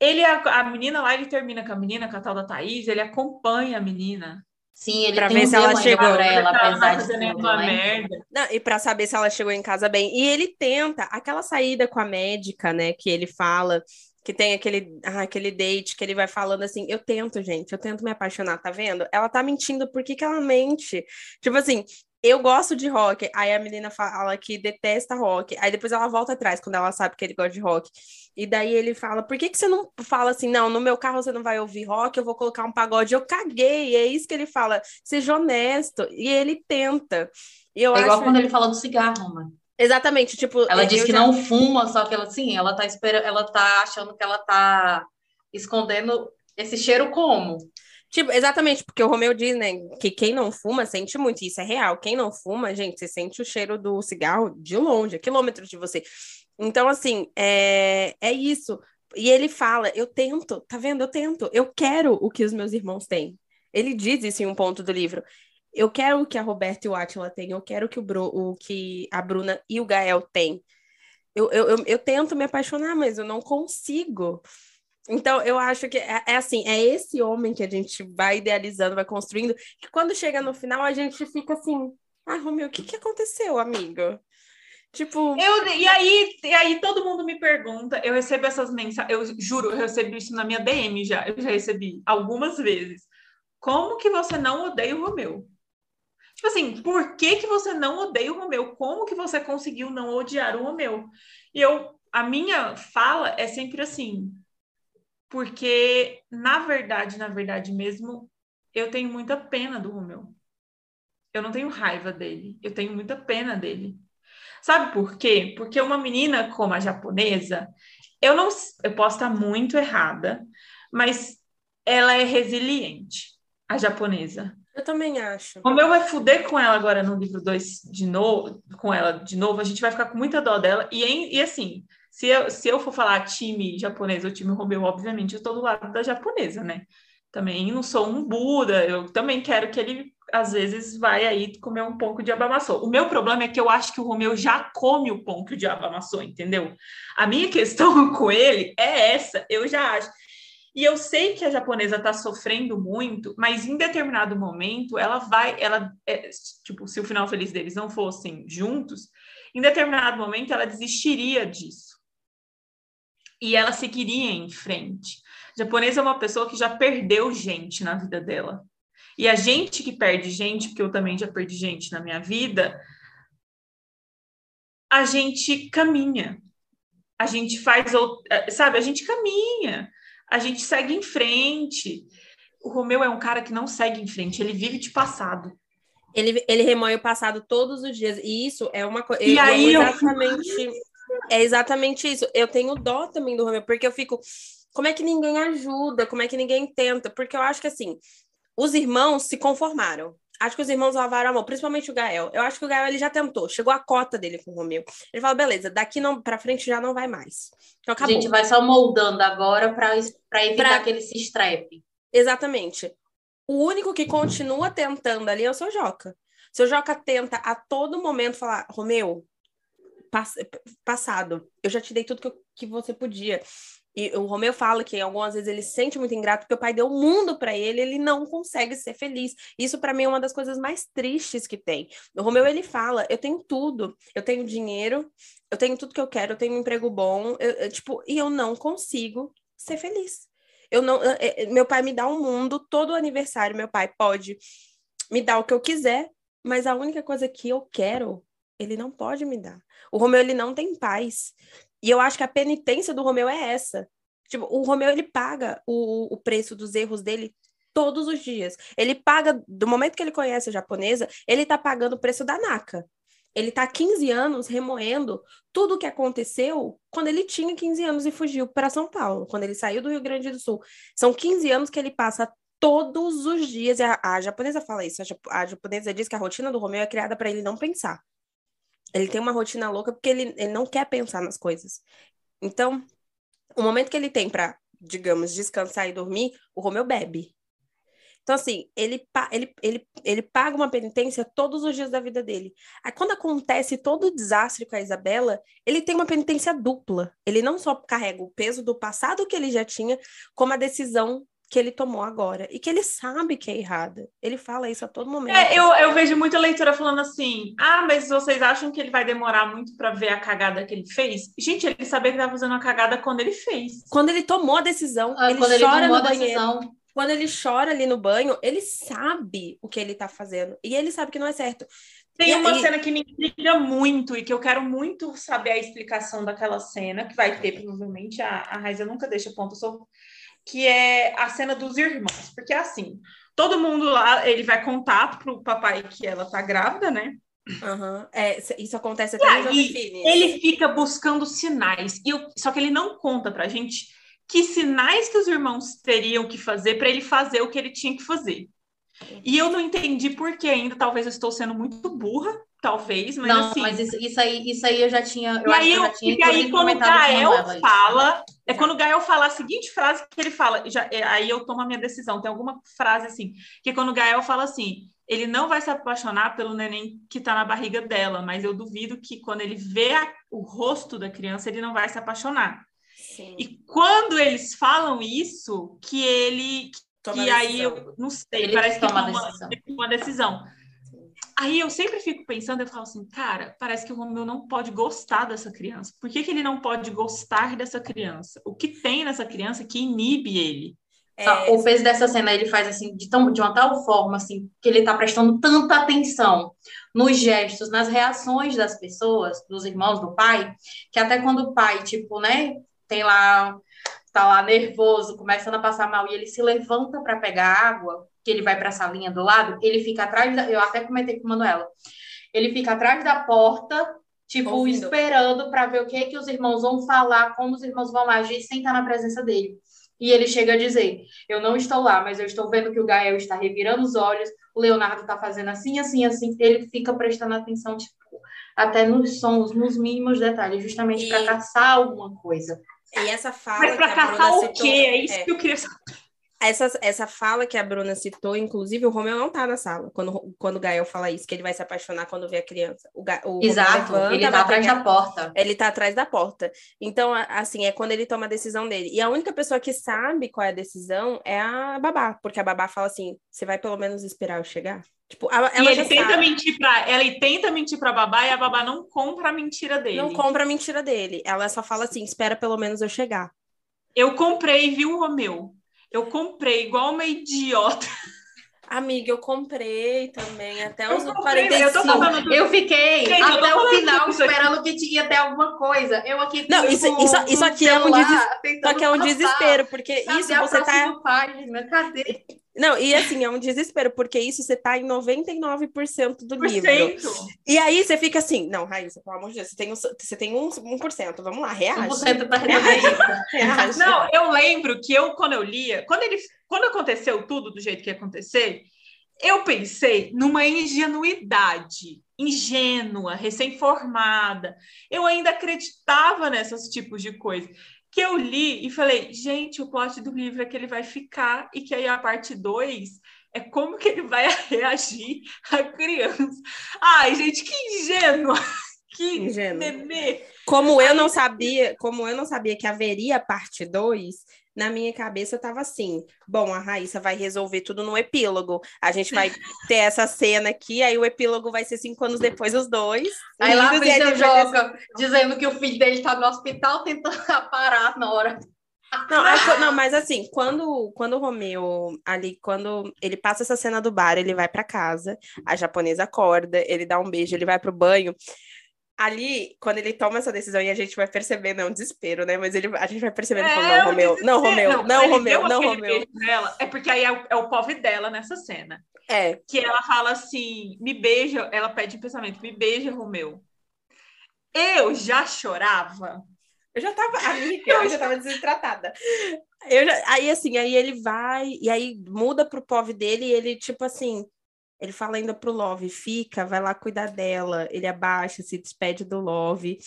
Ele, a, a menina lá, ele termina com a menina, com a tal da Thaís, ele acompanha a menina. Sim, ele pra ver se ela chegou pra ela, apesar de tudo, né? merda. Não, e para saber se ela chegou em casa bem. E ele tenta aquela saída com a médica, né, que ele fala que tem aquele, ah, aquele date que ele vai falando assim, eu tento, gente, eu tento me apaixonar, tá vendo? Ela tá mentindo, por que que ela mente? Tipo assim, eu gosto de rock. Aí a menina fala que detesta rock. Aí depois ela volta atrás quando ela sabe que ele gosta de rock. E daí ele fala: por que, que você não fala assim, não, no meu carro você não vai ouvir rock, eu vou colocar um pagode. Eu caguei. É isso que ele fala. Seja honesto. E ele tenta. E eu é igual acho... quando ele fala do cigarro, mano. Exatamente, tipo. Ela diz que já... não fuma, só que ela, sim, ela tá esperando, ela tá achando que ela tá escondendo esse cheiro como? Tipo, exatamente, porque o Romeu diz, né, que quem não fuma sente muito, isso é real. Quem não fuma, gente, você sente o cheiro do cigarro de longe, a quilômetros de você. Então, assim, é, é isso. E ele fala, eu tento, tá vendo? Eu tento, eu quero o que os meus irmãos têm. Ele diz isso em um ponto do livro. Eu quero o que a Roberta e o Atila têm, eu quero que o, Bru, o que a Bruna e o Gael têm. Eu, eu, eu, eu tento me apaixonar, mas eu não consigo. Então, eu acho que é, é, assim, é esse homem que a gente vai idealizando, vai construindo, que quando chega no final a gente fica assim, ah, Romeu, o que, que aconteceu, amigo? Tipo. Eu, e, aí, e aí todo mundo me pergunta, eu recebo essas mensagens, eu juro, eu recebi isso na minha DM já, eu já recebi algumas vezes. Como que você não odeia o Romeu? Tipo assim, por que, que você não odeia o Romeu? Como que você conseguiu não odiar o Romeu? E eu, a minha fala é sempre assim, porque, na verdade, na verdade mesmo, eu tenho muita pena do Romeu. Eu não tenho raiva dele, eu tenho muita pena dele. Sabe por quê? Porque uma menina como a japonesa, eu não eu posso estar muito errada, mas ela é resiliente, a japonesa. Eu também acho. O meu vai fuder com ela agora no livro 2 de novo, com ela de novo, a gente vai ficar com muita dó dela. E, e assim, se eu, se eu for falar time japonês ou time Romeu, obviamente eu estou do lado da japonesa, né? Também não sou um Buda, eu também quero que ele, às vezes, vai aí comer um pão que o diabo amassou. O meu problema é que eu acho que o Romeu já come o pão que o diabo amassou, entendeu? A minha questão com ele é essa, eu já acho. E eu sei que a japonesa está sofrendo muito, mas em determinado momento ela vai, ela, é, tipo, se o final feliz deles não fossem juntos, em determinado momento ela desistiria disso e ela seguiria em frente. A japonesa é uma pessoa que já perdeu gente na vida dela. E a gente que perde gente, porque eu também já perdi gente na minha vida, a gente caminha. A gente faz, sabe, a gente caminha. A gente segue em frente. O Romeu é um cara que não segue em frente, ele vive de passado. Ele, ele remoe o passado todos os dias. E isso é uma coisa. E aí exatamente. Eu é exatamente isso. Eu tenho dó também do Romeu, porque eu fico. Como é que ninguém ajuda? Como é que ninguém tenta? Porque eu acho que assim, os irmãos se conformaram. Acho que os irmãos lavaram a mão, principalmente o Gael. Eu acho que o Gael ele já tentou, chegou a cota dele com o Romeu. Ele fala: beleza, daqui não para frente já não vai mais. Então acabou. A gente vai só moldando agora para evitar pra... que ele se estrepe. Exatamente. O único que continua tentando ali é o seu Joca. Seu Joca tenta a todo momento falar: Romeu, passado. Eu já te dei tudo que, eu, que você podia. E o Romeu fala que algumas vezes ele se sente muito ingrato porque o pai deu o mundo para ele, ele não consegue ser feliz. Isso para mim é uma das coisas mais tristes que tem. O Romeu ele fala: "Eu tenho tudo, eu tenho dinheiro, eu tenho tudo que eu quero, eu tenho um emprego bom, eu, eu, tipo, e eu não consigo ser feliz. Eu não, meu pai me dá um mundo todo aniversário, meu pai pode me dar o que eu quiser, mas a única coisa que eu quero ele não pode me dar. O Romeu, ele não tem paz. E eu acho que a penitência do Romeu é essa. Tipo, o Romeu, ele paga o, o preço dos erros dele todos os dias. Ele paga, do momento que ele conhece a japonesa, ele tá pagando o preço da Naka. Ele tá 15 anos remoendo tudo o que aconteceu quando ele tinha 15 anos e fugiu para São Paulo, quando ele saiu do Rio Grande do Sul. São 15 anos que ele passa todos os dias, a, a japonesa fala isso, a, a japonesa diz que a rotina do Romeu é criada para ele não pensar. Ele tem uma rotina louca porque ele, ele não quer pensar nas coisas. Então, O momento que ele tem para, digamos, descansar e dormir, o Romeu bebe. Então, assim, ele, ele, ele, ele paga uma penitência todos os dias da vida dele. Aí, quando acontece todo o desastre com a Isabela, ele tem uma penitência dupla. Ele não só carrega o peso do passado que ele já tinha, como a decisão que ele tomou agora. E que ele sabe que é errada. Ele fala isso a todo momento. É, eu, eu vejo muita leitura falando assim: ah, mas vocês acham que ele vai demorar muito para ver a cagada que ele fez? Gente, ele sabia que estava fazendo uma cagada quando ele fez. Quando ele tomou a decisão, ah, ele chora ele no banheiro. Decisão quando ele chora ali no banho, ele sabe o que ele tá fazendo. E ele sabe que não é certo. Tem uma cena que me intriga muito e que eu quero muito saber a explicação daquela cena, que vai ter provavelmente, a, a Raiza nunca deixa ponto sobre, que é a cena dos irmãos. Porque assim, todo mundo lá, ele vai contar pro papai que ela tá grávida, né? Uhum. É, isso acontece até e aí, Ele fica buscando sinais. E eu, só que ele não conta pra gente que sinais que os irmãos teriam que fazer para ele fazer o que ele tinha que fazer. E eu não entendi por que ainda, talvez eu estou sendo muito burra, talvez, mas não, assim... mas isso, isso, aí, isso aí eu já tinha... Eu e aí, eu, eu tinha e aí quando o Gael fala, é quando o Gael fala a seguinte frase que ele fala, já, é, aí eu tomo a minha decisão, tem alguma frase assim, que quando o Gael fala assim, ele não vai se apaixonar pelo neném que está na barriga dela, mas eu duvido que quando ele vê a, o rosto da criança, ele não vai se apaixonar. Sim. E quando eles falam isso, que ele. Toma que aí eu não sei, ele parece que toma, decisão. uma decisão. Aí eu sempre fico pensando, eu falo assim, cara, parece que o Romeu não pode gostar dessa criança. Por que, que ele não pode gostar dessa criança? O que tem nessa criança que inibe ele? É... O peso dessa cena ele faz assim de, tão, de uma tal forma assim que ele está prestando tanta atenção nos gestos, nas reações das pessoas, dos irmãos, do pai, que até quando o pai, tipo, né, tem lá, tá lá nervoso, começando a passar mal, e ele se levanta para pegar água, que ele vai para a salinha do lado, ele fica atrás, da, eu até comentei com a Manuela, ele fica atrás da porta, tipo, Ouvindo. esperando para ver o que, é que os irmãos vão falar, como os irmãos vão agir sem estar na presença dele. E ele chega a dizer: Eu não estou lá, mas eu estou vendo que o Gael está revirando os olhos, o Leonardo está fazendo assim, assim, assim. Ele fica prestando atenção, tipo, até nos sons, nos mínimos detalhes, justamente para caçar alguma coisa. E essa fala. Mas para caçar o quê? É isso é. que eu queria saber. Essa, essa fala que a Bruna citou, inclusive, o Romeu não tá na sala quando, quando o Gael fala isso, que ele vai se apaixonar quando vê a criança. O, o Exato, levanta, ele tá atrás da porta. Ele tá atrás da porta. Então, assim, é quando ele toma a decisão dele. E a única pessoa que sabe qual é a decisão é a babá, porque a babá fala assim: você vai pelo menos esperar eu chegar? Tipo, ela, e ele tenta sabe. mentir para ela e tenta mentir para babá e a babá não compra a mentira dele. Não compra a mentira dele. Ela só fala assim: espera pelo menos eu chegar. Eu comprei, viu, Romeu? Eu comprei igual uma idiota. Amiga, eu comprei também, até os 45. Eu, falando... eu fiquei Gente, até eu o final esperando que tinha até alguma coisa. Eu aqui Não, isso, isso, isso aqui é um, des... isso aqui é um desespero, porque isso você tá. Página? Cadê? Não, e assim, é um desespero, porque isso você tá em 99% do livro. E aí você fica assim, não, Raíssa, pelo amor de Deus, você tem, um, você tem um, 1%, vamos lá, reage. 1% tá reage. Não, eu lembro que eu, quando eu lia, quando, ele, quando aconteceu tudo do jeito que ia acontecer, eu pensei numa ingenuidade, ingênua, recém-formada. Eu ainda acreditava nesses tipos de coisa que eu li e falei, gente, o plot do livro é que ele vai ficar e que aí a parte 2 é como que ele vai reagir à criança. Ai, gente, que ingênua! Que ingênua. bebê! Como eu não sabia, como eu não sabia que haveria parte 2, na minha cabeça tava assim: bom, a Raíssa vai resolver tudo no epílogo. A gente vai ter essa cena aqui, aí o epílogo vai ser cinco anos depois, os dois. Aí lá vem joga, dizendo que o filho dele tá no hospital tentando parar na hora. Não, é, não, mas assim, quando, quando o Romeu ali, quando ele passa essa cena do bar, ele vai para casa, a japonesa acorda, ele dá um beijo, ele vai pro banho ali, quando ele toma essa decisão e a gente vai percebendo, é um desespero, né? Mas ele, a gente vai percebendo, é, não, Romeu, não, Romeu, não, não Romeu, não, Romeu. Nela, é porque aí é o, é o pobre dela nessa cena. É. Que ela fala assim, me beija, ela pede em pensamento, me beija, Romeu. Eu já chorava. Eu já tava, amiga, eu já tava desidratada. Eu já, aí assim, aí ele vai, e aí muda pro povo dele, e ele, tipo assim, ele fala ainda pro Love, fica, vai lá cuidar dela. Ele abaixa, se despede do Love.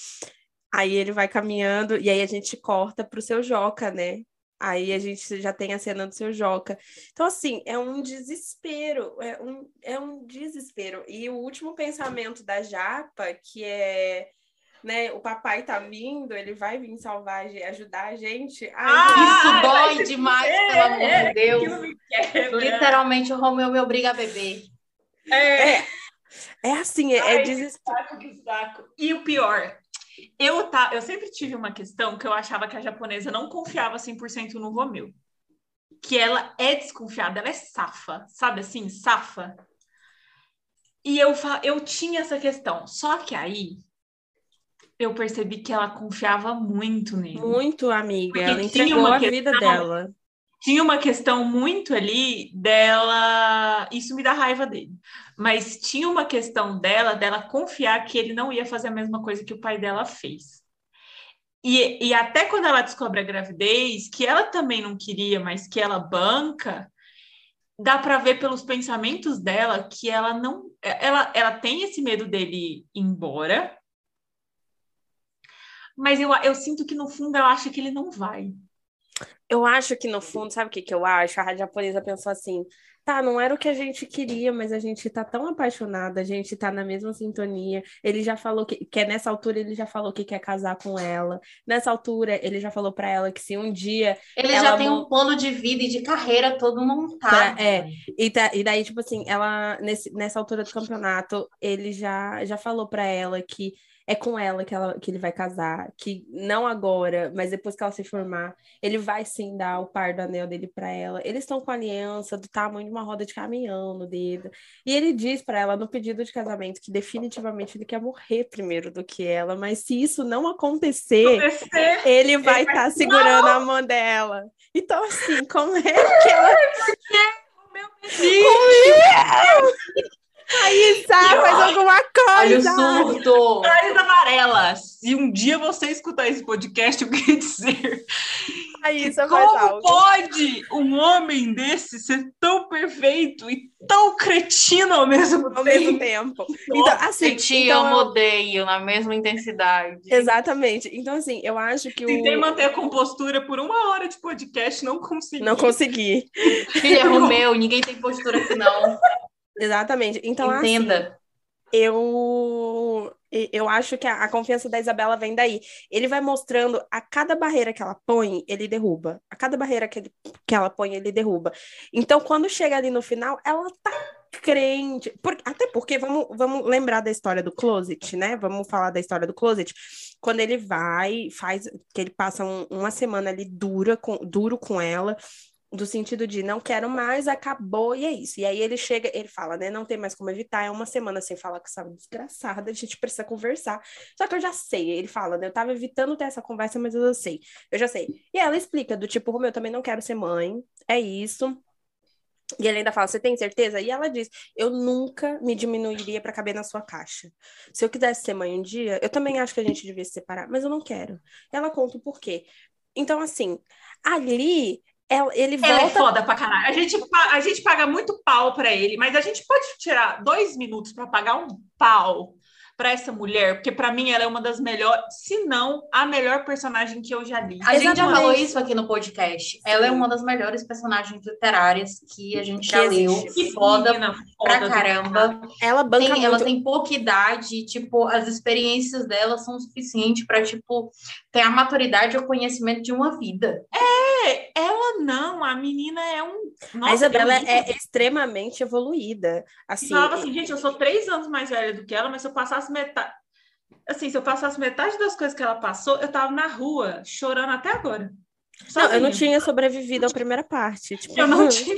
Aí ele vai caminhando e aí a gente corta pro seu Joca, né? Aí a gente já tem a cena do seu Joca. Então, assim, é um desespero, é um, é um desespero. E o último pensamento da Japa, que é, né, o papai tá vindo, ele vai vir salvar, ajudar a gente. Ai, ah, isso dói demais, pelo amor de Deus. Literalmente, o Romeu me obriga a beber. É, é, é assim, é, Ai, é desespero. E o pior, eu, tá, eu sempre tive uma questão que eu achava que a japonesa não confiava 100% no Romeu. Que ela é desconfiada, ela é safa, sabe assim, safa. E eu, eu tinha essa questão. Só que aí eu percebi que ela confiava muito nele. Muito, amiga. Porque ela entregou a vida dela. Tinha uma questão muito ali dela. Isso me dá raiva dele mas tinha uma questão dela, dela confiar que ele não ia fazer a mesma coisa que o pai dela fez. E, e até quando ela descobre a gravidez, que ela também não queria, mas que ela banca, dá para ver pelos pensamentos dela que ela não. Ela, ela tem esse medo dele ir embora, mas eu, eu sinto que no fundo ela acha que ele não vai. Eu acho que no fundo, sabe o que, que eu acho? A japonesa pensou assim: tá, não era o que a gente queria, mas a gente tá tão apaixonada, a gente tá na mesma sintonia. Ele já falou que, que é nessa altura ele já falou que quer casar com ela. Nessa altura ele já falou para ela que se um dia ele já tem um plano de vida e de carreira todo montado. Pra, é, e, tá, e daí tipo assim, ela nesse, nessa altura do campeonato, ele já já falou para ela que é com ela que, ela que ele vai casar, que não agora, mas depois que ela se formar, ele vai sim dar o par do anel dele para ela. Eles estão com aliança do tamanho de uma roda de caminhão no dedo. E ele diz para ela no pedido de casamento que definitivamente ele quer morrer primeiro do que ela, mas se isso não acontecer, acontecer ele vai estar tá segurando não. a mão dela. Então assim, como é que ela meu Deus! Aí, sabe, faz alguma coisa. Olha o surto. Raiz amarela. Se um dia você escutar esse podcast, eu queria dizer. Aí, como pode um homem desse ser tão perfeito e tão cretino ao mesmo ao tempo? mesmo tempo. Então, assim, te então, amo, odeio na mesma intensidade. Exatamente. Então, assim, eu acho que Tentei o... manter a compostura por uma hora de podcast, não consegui. Não consegui. Filho, é meu, ninguém tem postura aqui, não. Exatamente. Então, assim, Entenda. Assim, eu eu acho que a, a, confiança da Isabela vem daí. Ele vai mostrando a cada barreira que ela põe, ele derruba. A cada barreira que, ele, que ela põe, ele derruba. Então, quando chega ali no final, ela tá crente. Por, até porque, vamos, vamos lembrar da história do Closet, né? Vamos falar da história do Closet. Quando ele vai, faz, que ele passa um, uma semana ali dura com, duro com ela, do sentido de não quero mais, acabou e é isso. E aí ele chega, ele fala, né? Não tem mais como evitar, é uma semana sem falar com essa desgraçada, a gente precisa conversar. Só que eu já sei, ele fala, né? Eu tava evitando ter essa conversa, mas eu já sei, eu já sei. E ela explica, do tipo, Romeu, eu também não quero ser mãe, é isso. E ele ainda fala, você tem certeza? E ela diz, eu nunca me diminuiria para caber na sua caixa. Se eu quisesse ser mãe um dia, eu também acho que a gente devia se separar, mas eu não quero. Ela conta o porquê. Então, assim, ali ele volta... Ela é foda pra caralho. A gente, a gente paga muito pau pra ele, mas a gente pode tirar dois minutos para pagar um pau para essa mulher, porque para mim ela é uma das melhores, se não a melhor personagem que eu já li. A gente já falou isso aqui no podcast. Sim. Ela é uma das melhores personagens literárias que a gente que já leu. Que foda, menina, foda pra caramba. Ela banca tem, muito. Ela tem pouca idade, tipo, as experiências dela são suficientes para tipo ter a maturidade e o conhecimento de uma vida. É, ela não, a menina é um. Nossa, a Isabela é, é extremamente evoluída. Assim, falava assim, gente, eu sou três anos mais velha do que ela, mas se eu passasse metade. Assim, se eu passasse metade das coisas que ela passou, eu tava na rua chorando até agora. Sozinha. Não, eu não tinha sobrevivido à primeira parte. Tipo, eu não tinha.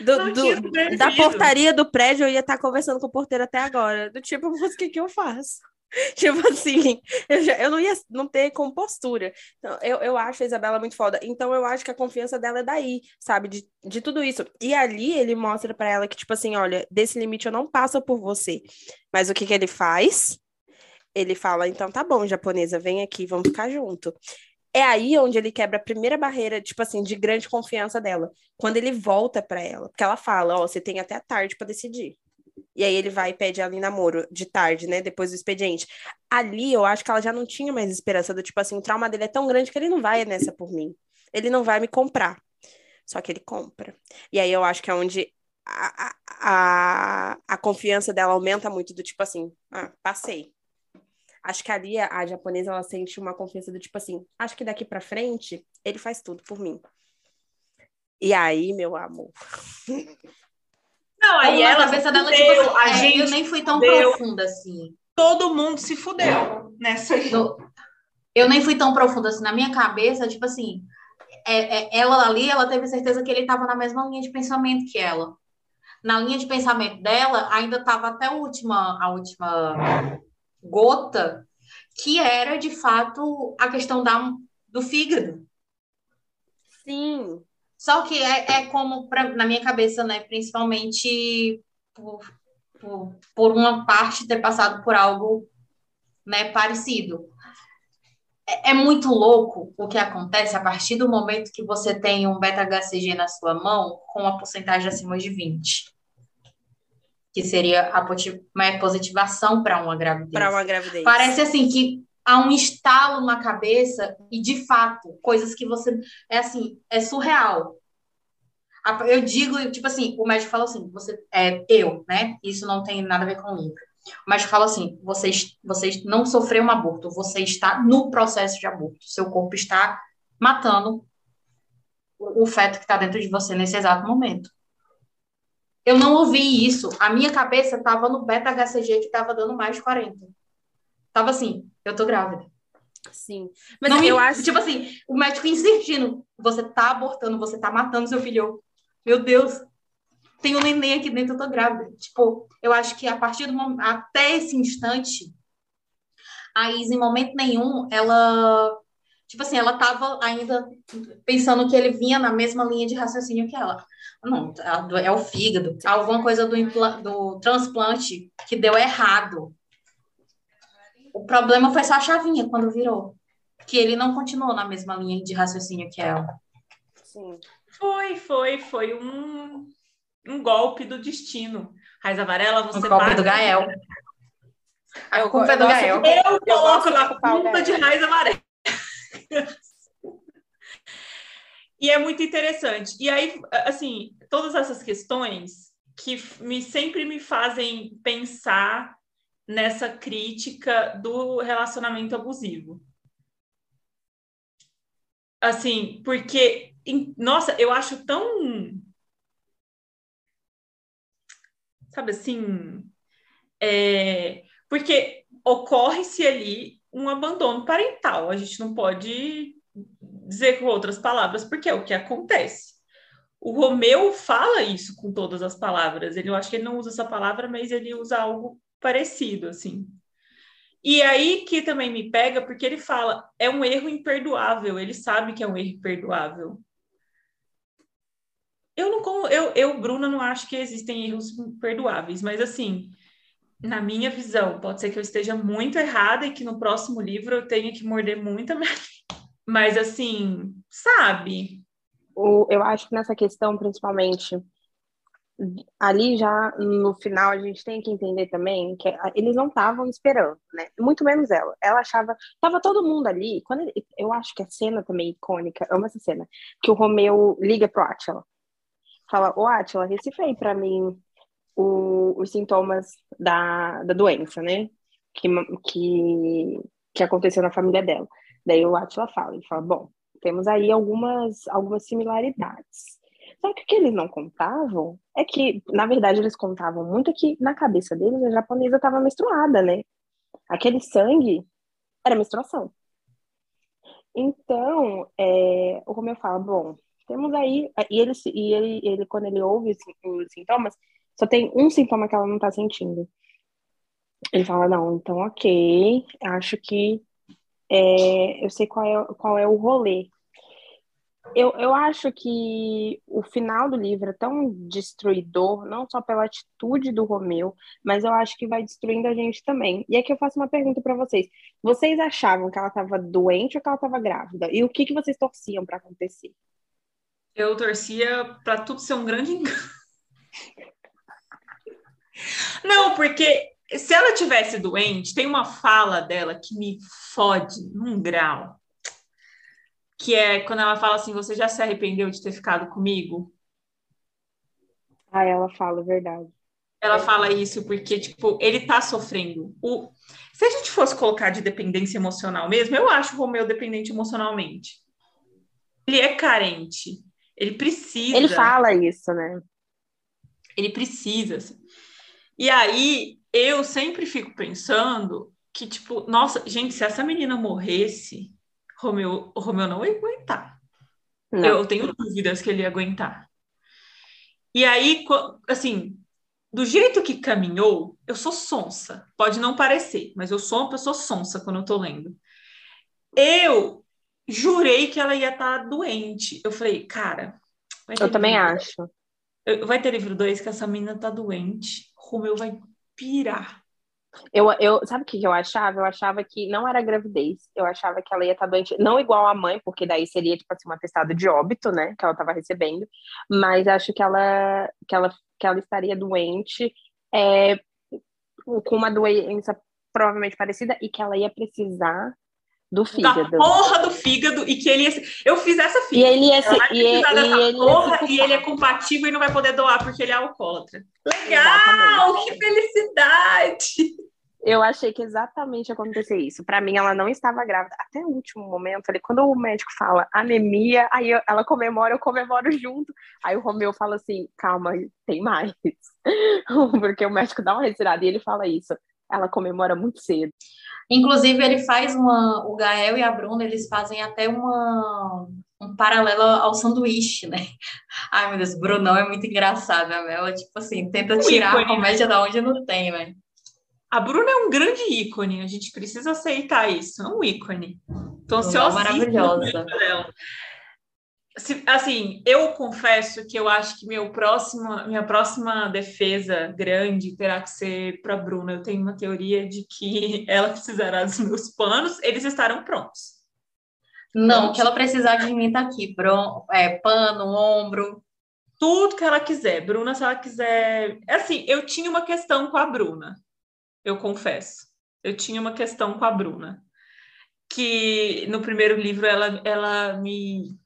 Do, do da portaria do prédio, eu ia estar conversando com o porteiro até agora. Do tipo, mas o que, que eu faço? Tipo assim, eu, já, eu não ia não ter compostura. Então, eu, eu acho a Isabela muito foda. Então, eu acho que a confiança dela é daí, sabe? De, de tudo isso. E ali ele mostra para ela que, tipo assim, olha, desse limite eu não passo por você. Mas o que, que ele faz? Ele fala, então tá bom, japonesa, vem aqui, vamos ficar junto. É aí onde ele quebra a primeira barreira, tipo assim, de grande confiança dela. Quando ele volta para ela. Porque ela fala, ó, oh, você tem até tarde para decidir. E aí ele vai e pede ela em namoro de tarde, né? Depois do expediente. Ali eu acho que ela já não tinha mais esperança do tipo assim, o trauma dele é tão grande que ele não vai nessa por mim. Ele não vai me comprar. Só que ele compra. E aí eu acho que é onde a, a, a confiança dela aumenta muito do tipo assim, ah, passei. Acho que ali a, a japonesa ela sente uma confiança do tipo assim, acho que daqui para frente ele faz tudo por mim. E aí, meu amor. Não, aí ela, a cabeça dela, tipo, assim, a é, gente eu nem fui tão deu. profunda assim. Todo mundo se fudeu nessa aí. Eu nem fui tão profunda assim. Na minha cabeça, tipo assim, é, é, ela ali, ela teve certeza que ele estava na mesma linha de pensamento que ela. Na linha de pensamento dela, ainda estava até a última, a última gota, que era de fato a questão da, do fígado. Sim. Só que é, é como, pra, na minha cabeça, né? Principalmente por, por, por uma parte ter passado por algo né, parecido. É, é muito louco o que acontece a partir do momento que você tem um beta-HCG na sua mão com uma porcentagem acima de 20 que seria a positivação para uma gravidez. Para uma gravidez. Parece assim que há um estalo na cabeça e de fato, coisas que você é assim, é surreal. Eu digo, tipo assim, o médico fala assim, você é eu, né? Isso não tem nada a ver com o livro. O médico fala assim, você, você não sofreu um aborto, você está no processo de aborto. Seu corpo está matando o feto que está dentro de você nesse exato momento. Eu não ouvi isso. A minha cabeça estava no beta-HCG que estava dando mais de 40. Tava assim, eu tô grávida. Sim. Mas não, eu acho. Tipo assim, o médico insistindo: você tá abortando, você tá matando seu filho. meu Deus, tem um neném aqui dentro, eu tô grávida. Tipo, eu acho que a partir do momento. Até esse instante, a Isa, em momento nenhum, ela. Tipo assim, ela tava ainda pensando que ele vinha na mesma linha de raciocínio que ela. Não, é o fígado. Alguma coisa do, do transplante que deu errado. O problema foi só a chavinha quando virou. Que ele não continuou na mesma linha de raciocínio que ela. Sim. Foi, foi, foi um, um golpe do destino. Raiz amarela, você Um golpe do Gael. A eu, culpa é do Gael. Eu, eu coloco na culpa de raiz amarela. e é muito interessante. E aí, assim, todas essas questões que me, sempre me fazem pensar nessa crítica do relacionamento abusivo. Assim, porque, nossa, eu acho tão. Sabe assim? É, porque ocorre-se ali um abandono parental. A gente não pode dizer com outras palavras, porque é o que acontece. O Romeu fala isso com todas as palavras. Ele, eu acho que ele não usa essa palavra, mas ele usa algo parecido, assim. E aí que também me pega, porque ele fala, é um erro imperdoável, ele sabe que é um erro imperdoável. Eu não eu, eu Bruna não acho que existem erros imperdoáveis, mas assim, na minha visão, pode ser que eu esteja muito errada e que no próximo livro eu tenha que morder muito mas assim, sabe? Eu acho que nessa questão, principalmente, ali já no final a gente tem que entender também que eles não estavam esperando, né? Muito menos ela. Ela achava, tava todo mundo ali. Quando ele, eu acho que a cena também icônica, amo essa cena, que o Romeu liga pro Atila. Fala: "Ô Atila, recifrei para mim o, os sintomas da, da doença, né? Que, que que aconteceu na família dela". Daí o Atila fala, ele fala: "Bom, temos aí algumas algumas similaridades só que o que eles não contavam é que, na verdade, eles contavam muito que na cabeça deles a japonesa estava menstruada, né? Aquele sangue era menstruação. Então, é, o Romeu fala, bom, temos aí, e ele, e ele, ele quando ele ouve os, os sintomas, só tem um sintoma que ela não está sentindo. Ele fala, não, então ok, acho que é, eu sei qual é, qual é o rolê. Eu, eu acho que o final do livro é tão destruidor, não só pela atitude do Romeu, mas eu acho que vai destruindo a gente também. E aqui eu faço uma pergunta para vocês. Vocês achavam que ela estava doente ou que ela estava grávida? E o que, que vocês torciam para acontecer? Eu torcia para tudo ser um grande engano. Não, porque se ela tivesse doente, tem uma fala dela que me fode num grau. Que é quando ela fala assim: Você já se arrependeu de ter ficado comigo? Ah, ela fala, verdade. Ela fala isso porque, tipo, ele tá sofrendo. O... Se a gente fosse colocar de dependência emocional mesmo, eu acho o Romeu dependente emocionalmente. Ele é carente. Ele precisa. Ele fala isso, né? Ele precisa. E aí, eu sempre fico pensando que, tipo, nossa, gente, se essa menina morresse, Romeu, o Romeu não ia aguentar. Não. Eu tenho dúvidas que ele ia aguentar. E aí, assim, do jeito que caminhou, eu sou sonsa. Pode não parecer, mas eu sou uma pessoa sonsa quando eu tô lendo. Eu jurei que ela ia estar tá doente. Eu falei, cara. Eu também acho. Vai ter livro 2 que essa menina tá doente. Romeu vai pirar. Eu, eu, sabe o que eu achava? Eu achava que não era gravidez. Eu achava que ela ia estar tá doente, não igual a mãe, porque daí seria tipo assim, um atestado de óbito, né? Que ela estava recebendo. Mas acho que ela, que ela, que ela estaria doente é, com uma doença provavelmente parecida e que ela ia precisar do fígado. Da porra do fígado e que ele ia ser... Eu fiz essa filha. E ele ia ser... E, e, ele porra, e ele é compatível e não vai poder doar porque ele é alcoólatra. Legal! Exatamente. Que felicidade! Eu achei que exatamente acontecer isso. Para mim, ela não estava grávida. Até o último momento, ali, quando o médico fala anemia, aí ela comemora, eu comemoro junto. Aí o Romeu fala assim: calma, tem mais. Porque o médico dá uma retirada e ele fala isso. Ela comemora muito cedo. Inclusive, ele faz uma. O Gael e a Bruna, eles fazem até uma, um paralelo ao sanduíche, né? Ai, meu Deus, o Brunão é muito engraçado, né? Ela, tipo assim, tenta tirar a comédia da onde não tem, né? A Bruna é um grande ícone, a gente precisa aceitar isso, é um ícone. Se é maravilhosa. Assim, eu confesso que eu acho que meu próximo, minha próxima defesa grande terá que ser para Bruna. Eu tenho uma teoria de que ela precisará dos meus panos, eles estarão prontos. Não, que ela precisar de mim tá aqui, Bron, é, pano, ombro. Tudo que ela quiser. Bruna, se ela quiser. É assim, eu tinha uma questão com a Bruna eu confesso. Eu tinha uma questão com a Bruna, que no primeiro livro ela, ela me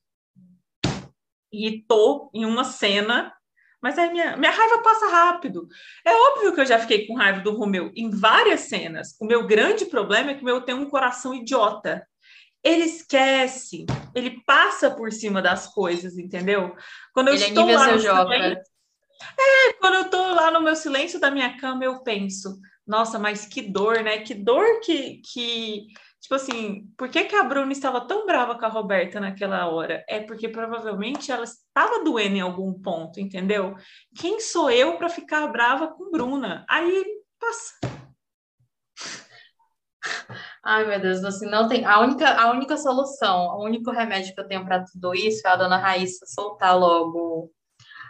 irritou em uma cena, mas aí minha, minha raiva passa rápido. É óbvio que eu já fiquei com raiva do Romeu em várias cenas. O meu grande problema é que o meu tem um coração idiota. Ele esquece, ele passa por cima das coisas, entendeu? Quando eu ele estou é lá no silêncio, é, quando eu estou lá no meu silêncio da minha cama, eu penso, nossa, mas que dor, né? Que dor que, que tipo assim, por que, que a Bruna estava tão brava com a Roberta naquela hora? É porque provavelmente ela estava doendo em algum ponto, entendeu? Quem sou eu para ficar brava com Bruna? Aí passa. Ai, meu Deus, assim, não tem. A única, a única solução, o único remédio que eu tenho para tudo isso é a dona Raíssa soltar logo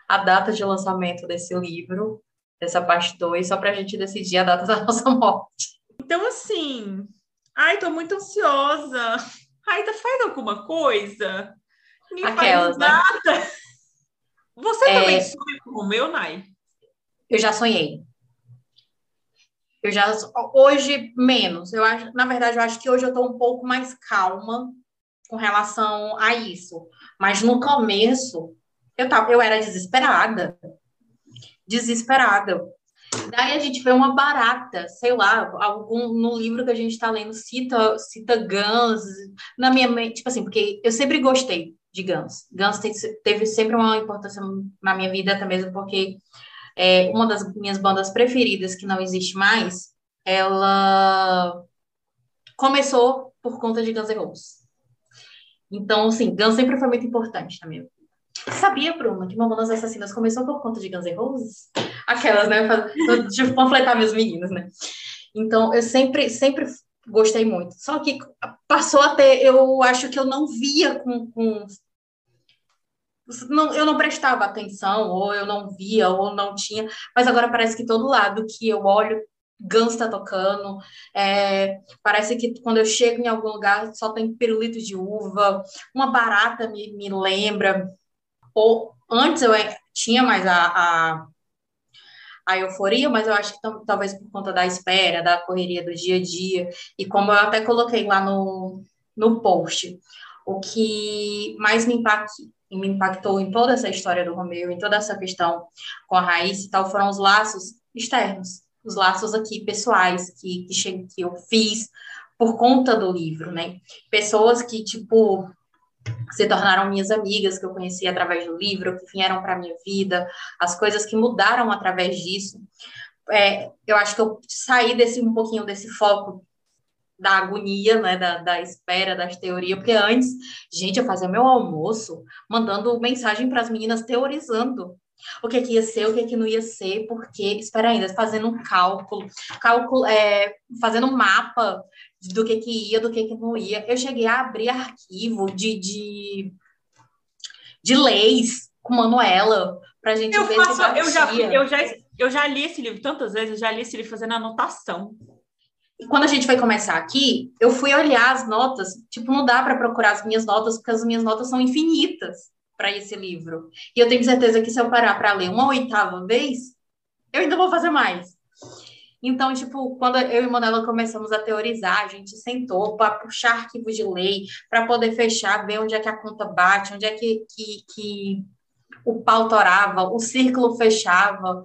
a data de lançamento desse livro dessa parte 2, só para a gente decidir a data da nossa morte. Então, assim, ai, tô muito ansiosa. Ai, tá faz alguma coisa? Me Aquelas, faz né? nada. Né? Você é... também sonha com o meu, Nai? Eu já sonhei. Eu já hoje menos. Eu acho, na verdade, eu acho que hoje eu tô um pouco mais calma com relação a isso. Mas no começo eu tava, eu era desesperada desesperada. Daí a gente vê uma barata, sei lá, algum no livro que a gente está lendo cita cita Guns na minha mente, tipo assim, porque eu sempre gostei de Guns. Guns teve sempre uma importância na minha vida até mesmo porque é uma das minhas bandas preferidas que não existe mais, ela começou por conta de Guns N' Roses. Então, assim, Guns sempre foi muito importante na minha vida. Sabia, Bruna, que Mamonas Assassinas começou por conta de Guns N' Roses? Aquelas, né? De panfletar meus meninos, né? Então, eu sempre, sempre gostei muito. Só que passou a ter, eu acho que eu não via com, com não, eu não prestava atenção, ou eu não via, ou não tinha, mas agora parece que todo lado que eu olho, Guns está tocando, é, parece que quando eu chego em algum lugar só tem pirulito de uva, uma barata me, me lembra, ou antes eu tinha mais a, a, a euforia, mas eu acho que talvez por conta da espera, da correria do dia a dia, e como eu até coloquei lá no, no post, o que mais me, impact, me impactou em toda essa história do Romeu, em toda essa questão com a Raíssa e tal, foram os laços externos, os laços aqui pessoais que, que, que eu fiz por conta do livro, né? Pessoas que, tipo, se tornaram minhas amigas, que eu conheci através do livro, que vieram para a minha vida, as coisas que mudaram através disso. É, eu acho que eu saí desse um pouquinho desse foco da agonia, né, da, da espera, das teorias, porque antes, gente, eu fazia meu almoço mandando mensagem para as meninas teorizando o que, que ia ser, o que, que não ia ser, porque, espera ainda, fazendo um cálculo, cálculo é, fazendo um mapa do que, que ia, do que, que não ia. Eu cheguei a abrir arquivo de, de, de leis com Manuela, para a gente eu ver faço, se eu já, eu, já, eu já li esse livro tantas vezes, eu já li esse livro fazendo anotação. E quando a gente vai começar aqui, eu fui olhar as notas, tipo, não dá para procurar as minhas notas, porque as minhas notas são infinitas para esse livro. E eu tenho certeza que se eu parar para ler uma oitava vez, eu ainda vou fazer mais. Então, tipo, quando eu e Manuela começamos a teorizar, a gente sentou para puxar arquivos de lei, para poder fechar, ver onde é que a conta bate, onde é que, que, que o pau torava, o círculo fechava.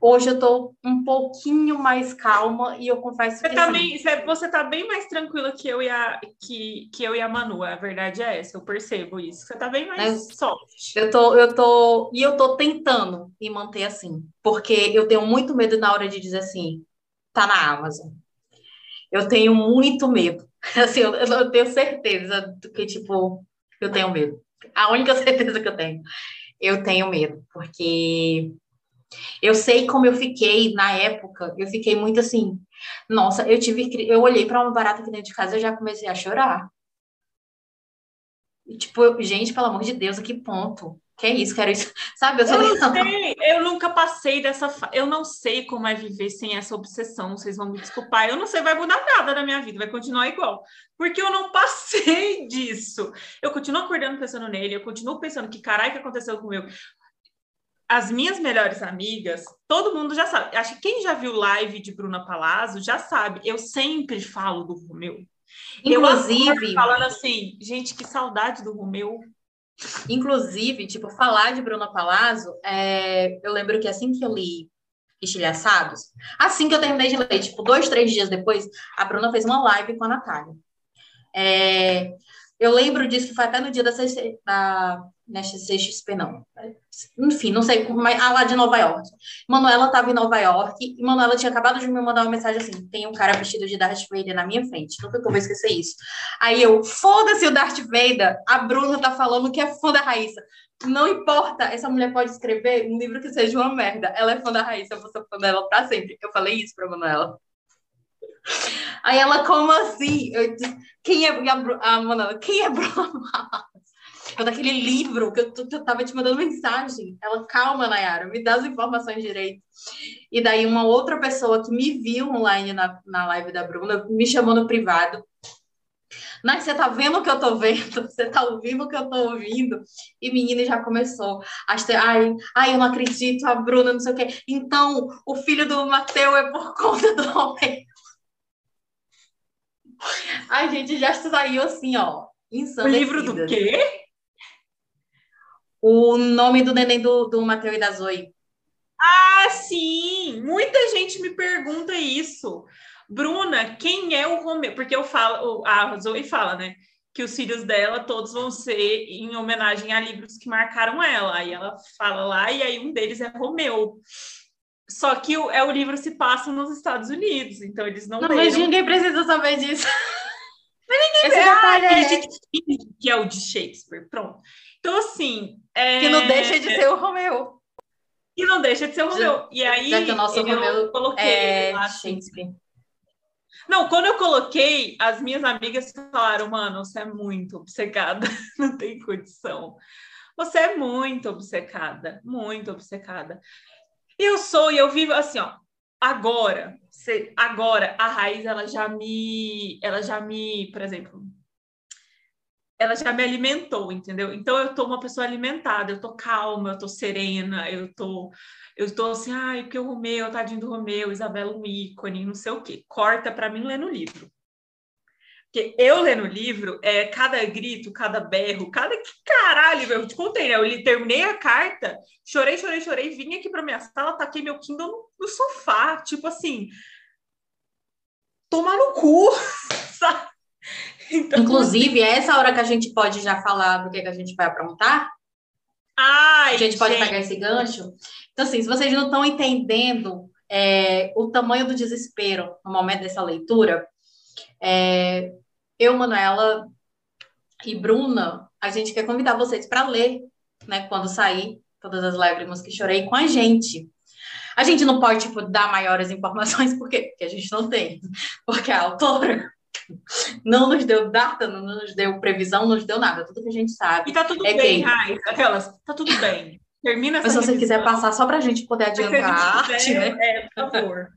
Hoje eu estou um pouquinho mais calma e eu confesso você que tá sim. bem, você está bem mais tranquila que eu e a que, que eu e a Manu, a verdade é essa, eu percebo isso. Você está bem mais É, soft. Eu tô, eu tô, e eu tô tentando me manter assim, porque eu tenho muito medo na hora de dizer assim, tá na Amazon. Eu tenho muito medo. Assim, eu, eu tenho certeza do que, tipo, eu tenho medo. A única certeza que eu tenho. Eu tenho medo, porque eu sei como eu fiquei na época, eu fiquei muito assim, nossa, eu tive, eu olhei para uma barata aqui dentro de casa e eu já comecei a chorar. E, tipo, eu- gente, pelo amor de Deus, a que ponto? Que é isso, quero isso. Sabe, eu tô Eu não ligando. sei, eu nunca passei dessa. fa- Eu não sei como é viver sem essa obsessão. Vocês vão me desculpar. Eu não sei, vai mudar nada na minha vida, vai continuar igual. Porque eu não passei disso. Eu continuo acordando pensando nele, eu continuo pensando que caralho que aconteceu com eu. As minhas melhores amigas, todo mundo já sabe. Acho que quem já viu live de Bruna Palazzo já sabe. Eu sempre falo do Romeu. Inclusive, falando assim, gente, que saudade do Romeu. inclusive, tipo, falar de Bruna Palazzo, é, eu lembro que assim que eu li Estilhaçados, assim que eu terminei de ler, tipo, dois, três dias depois, a Bruna fez uma live com a Natália. É, eu lembro disso que foi até no dia da, da na CXP, não. Enfim, não sei, mas ah, lá de Nova York. Manuela estava em Nova York e Manuela tinha acabado de me mandar uma mensagem assim: tem um cara vestido de Darth Vader na minha frente. Nunca que eu vou esquecer isso. Aí eu, foda-se o Darth Vader, a Bruna tá falando que é fã da Raíssa. Não importa, essa mulher pode escrever um livro que seja uma merda. Ela é fã da Raíssa, eu vou ser fã dela pra sempre. Eu falei isso pra Manuela. Aí ela, como assim? Eu disse, quem é a, a Manuela? Quem é Bruna? Eu daquele livro que eu, eu tava te mandando mensagem. Ela, calma, Nayara, me dá as informações direito. E daí uma outra pessoa que me viu online na, na live da Bruna me chamou no privado. Nath, você tá vendo o que eu tô vendo? Você tá ouvindo o que eu tô ouvindo? E menina já começou. Ai, ai, eu não acredito, a Bruna, não sei o quê. Então, o filho do Mateu é por conta do homem. Ai, gente, já saiu assim, ó. O livro do quê? O nome do neném do, do Mateu e da Zoe. Ah, sim! Muita gente me pergunta isso. Bruna, quem é o Romeu? Porque eu falo, a Zoe fala, né? Que os filhos dela todos vão ser em homenagem a livros que marcaram ela. Aí ela fala lá, e aí um deles é Romeu. Só que o, é, o livro se passa nos Estados Unidos, então eles não, Não, leram. mas ninguém precisa saber disso. Esse É, detalhe a é que é o de Shakespeare, pronto. Então, assim. é- que não deixa de ser o Romeu. E não deixa de ser o Romeu. E aí, Já que o nosso eu Romeu coloquei é lá, assim, Shakespeare. Não, quando eu coloquei, as minhas amigas falaram, mano, você é muito obcecada, não tem condição. Você é muito obcecada, muito obcecada. Eu sou, e eu vivo assim, ó. Agora, agora a raiz ela já me, ela já me, por exemplo, ela já me alimentou, entendeu? Então eu tô uma pessoa alimentada, eu tô calma, eu tô serena, eu tô eu tô assim, ai, porque o Romeu, tadinho do Romeu, Isabela um ícone, não sei o quê. Corta para mim ler no livro. Porque eu lendo o livro, é cada grito, cada berro, cada que caralho, eu te contei, né? Eu li, terminei a carta, chorei, chorei, chorei, vim aqui para minha sala, taquei meu Kindle no, no sofá, tipo assim, tomar no cu, sabe? Então, Inclusive, é essa hora que a gente pode já falar do que, que a gente vai aprontar? Ai, a gente, gente pode pegar esse gancho. Então, assim, se vocês não estão entendendo é, o tamanho do desespero no momento dessa leitura, é, eu, Manuela e Bruna, a gente quer convidar vocês para ler, né, quando sair todas as lágrimas que chorei com a gente. A gente não pode tipo, dar maiores informações, por quê? Porque a gente não tem. Porque a autora não nos deu data, não nos deu previsão, não nos deu nada. Tudo que a gente sabe. E tá tudo é bem, Rai. Aquelas, tá tudo bem. Termina essa Mas se você quiser passar só para a gente poder adiantar a arte, né? É, por favor.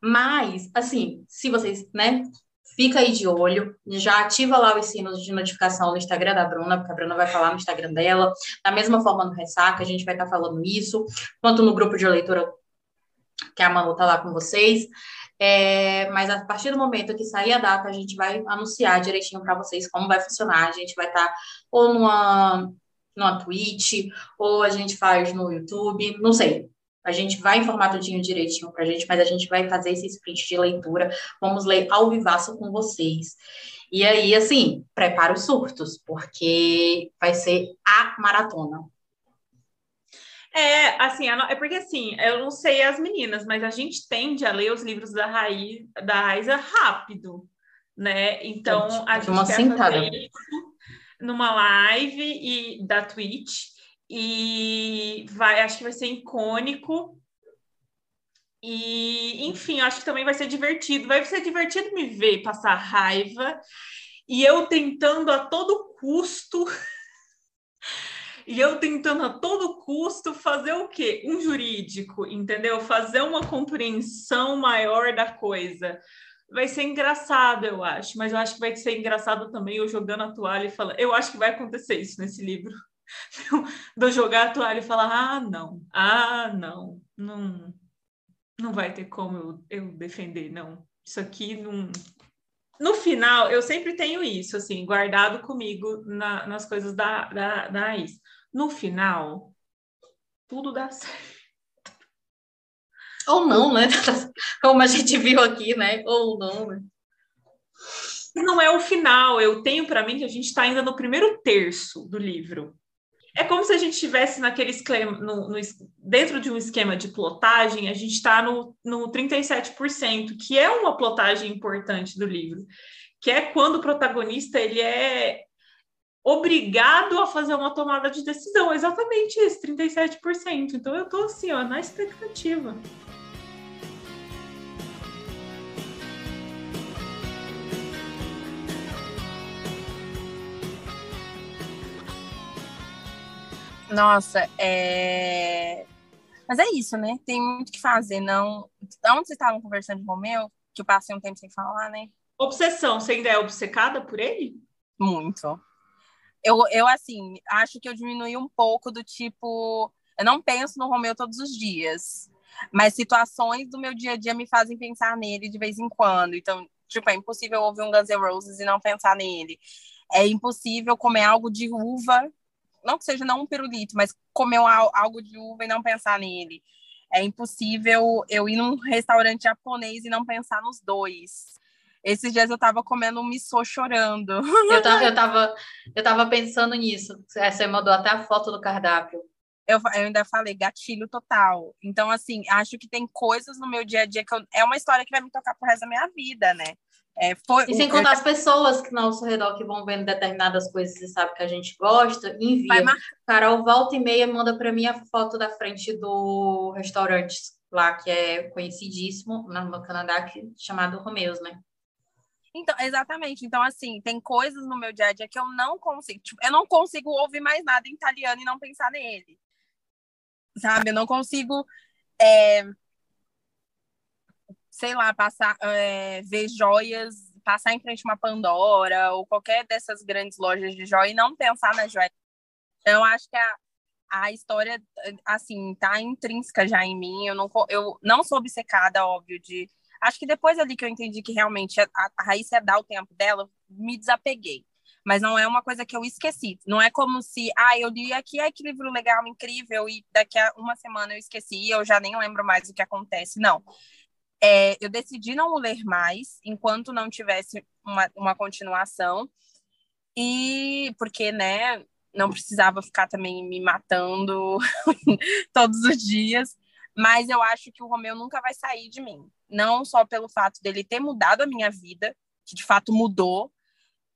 Mas, assim, se vocês, né, fica aí de olho, já ativa lá os sinos de notificação no Instagram da Bruna, porque a Bruna vai falar no Instagram dela, da mesma forma no Ressaca, a gente vai estar tá falando isso, quanto no grupo de leitura que a Manu tá lá com vocês. É, mas a partir do momento que sair a data, a gente vai anunciar direitinho para vocês como vai funcionar. A gente vai estar tá ou numa, numa Twitch, ou a gente faz no YouTube, não sei. A gente vai informar tudinho direitinho para a gente, mas a gente vai fazer esse sprint de leitura. Vamos ler ao vivaço com vocês. E aí, assim, prepara os surtos, porque vai ser a maratona. É, assim, é porque assim, eu não sei as meninas, mas a gente tende a ler os livros da Raiz, da Raiza rápido, né? Então, a gente uma quer sentada. fazer isso numa live e da Twitch e vai, acho que vai ser icônico. E, enfim, acho que também vai ser divertido. Vai ser divertido me ver passar raiva e eu tentando a todo custo e eu tentando a todo custo fazer o quê? Um jurídico, entendeu? Fazer uma compreensão maior da coisa. Vai ser engraçado, eu acho, mas eu acho que vai ser engraçado também eu jogando a toalha e falando. Eu acho que vai acontecer isso nesse livro. Do jogar a toalha e falar: ah, não, ah, não, não, não vai ter como eu, eu defender, não. Isso aqui não, no final, eu sempre tenho isso, assim, guardado comigo na, nas coisas da, da, da no final, tudo dá certo. Ou não, né? Como a gente viu aqui, né? Ou não, né? Não é o final. Eu tenho para mim que a gente está ainda no primeiro terço do livro. É como se a gente estivesse naquele esquema, no, no, dentro de um esquema de plotagem, a gente está no, no 37%, que é uma plotagem importante do livro, que é quando o protagonista ele é obrigado a fazer uma tomada de decisão. Exatamente isso, 37%. Então eu tô assim, ó, na expectativa. Nossa, é. Mas é isso, né? Tem muito que fazer, não. Onde vocês estavam conversando com o meu, que eu passei um tempo sem falar, né? Obsessão, você ainda é obcecada por ele? Muito eu, eu, assim, acho que eu diminui um pouco do tipo. Eu não penso no Romeu todos os dias, mas situações do meu dia a dia me fazem pensar nele de vez em quando. Então, tipo, é impossível ouvir um Guns N' Roses e não pensar nele. É impossível comer algo de uva, não que seja não um pirulito, mas comer algo de uva e não pensar nele. É impossível eu ir num restaurante japonês e não pensar nos dois. Esses dias eu tava comendo um missô chorando. Eu tava, eu tava, eu tava pensando nisso. Você mandou até a foto do cardápio. Eu, eu, ainda falei gatilho total. Então, assim, acho que tem coisas no meu dia a dia que eu, é uma história que vai me tocar pro resto da minha vida, né? É, foi, e sem contar eu, as pessoas que no nosso redor que vão vendo determinadas coisas e sabe que a gente gosta, envia. Carol, volta e meia, manda para mim a foto da frente do restaurante lá, que é conhecidíssimo no Canadá, que, chamado Romeus, né? Então, exatamente. Então, assim, tem coisas no meu dia a dia que eu não consigo. Tipo, eu não consigo ouvir mais nada em italiano e não pensar nele. Sabe? Eu não consigo. É, sei lá, passar, é, ver joias, passar em frente uma Pandora ou qualquer dessas grandes lojas de joia e não pensar na joia. Então, acho que a, a história, assim, tá intrínseca já em mim. Eu não, eu não sou obcecada, óbvio, de. Acho que depois ali que eu entendi que realmente a, a Raíssa ia dar o tempo dela, me desapeguei. Mas não é uma coisa que eu esqueci. Não é como se, ah, eu li aqui, ai, que livro legal, incrível, e daqui a uma semana eu esqueci e eu já nem lembro mais o que acontece. Não. É, eu decidi não ler mais enquanto não tivesse uma, uma continuação. E porque, né, não precisava ficar também me matando todos os dias. Mas eu acho que o Romeu nunca vai sair de mim. Não só pelo fato dele ter mudado a minha vida, que de fato mudou.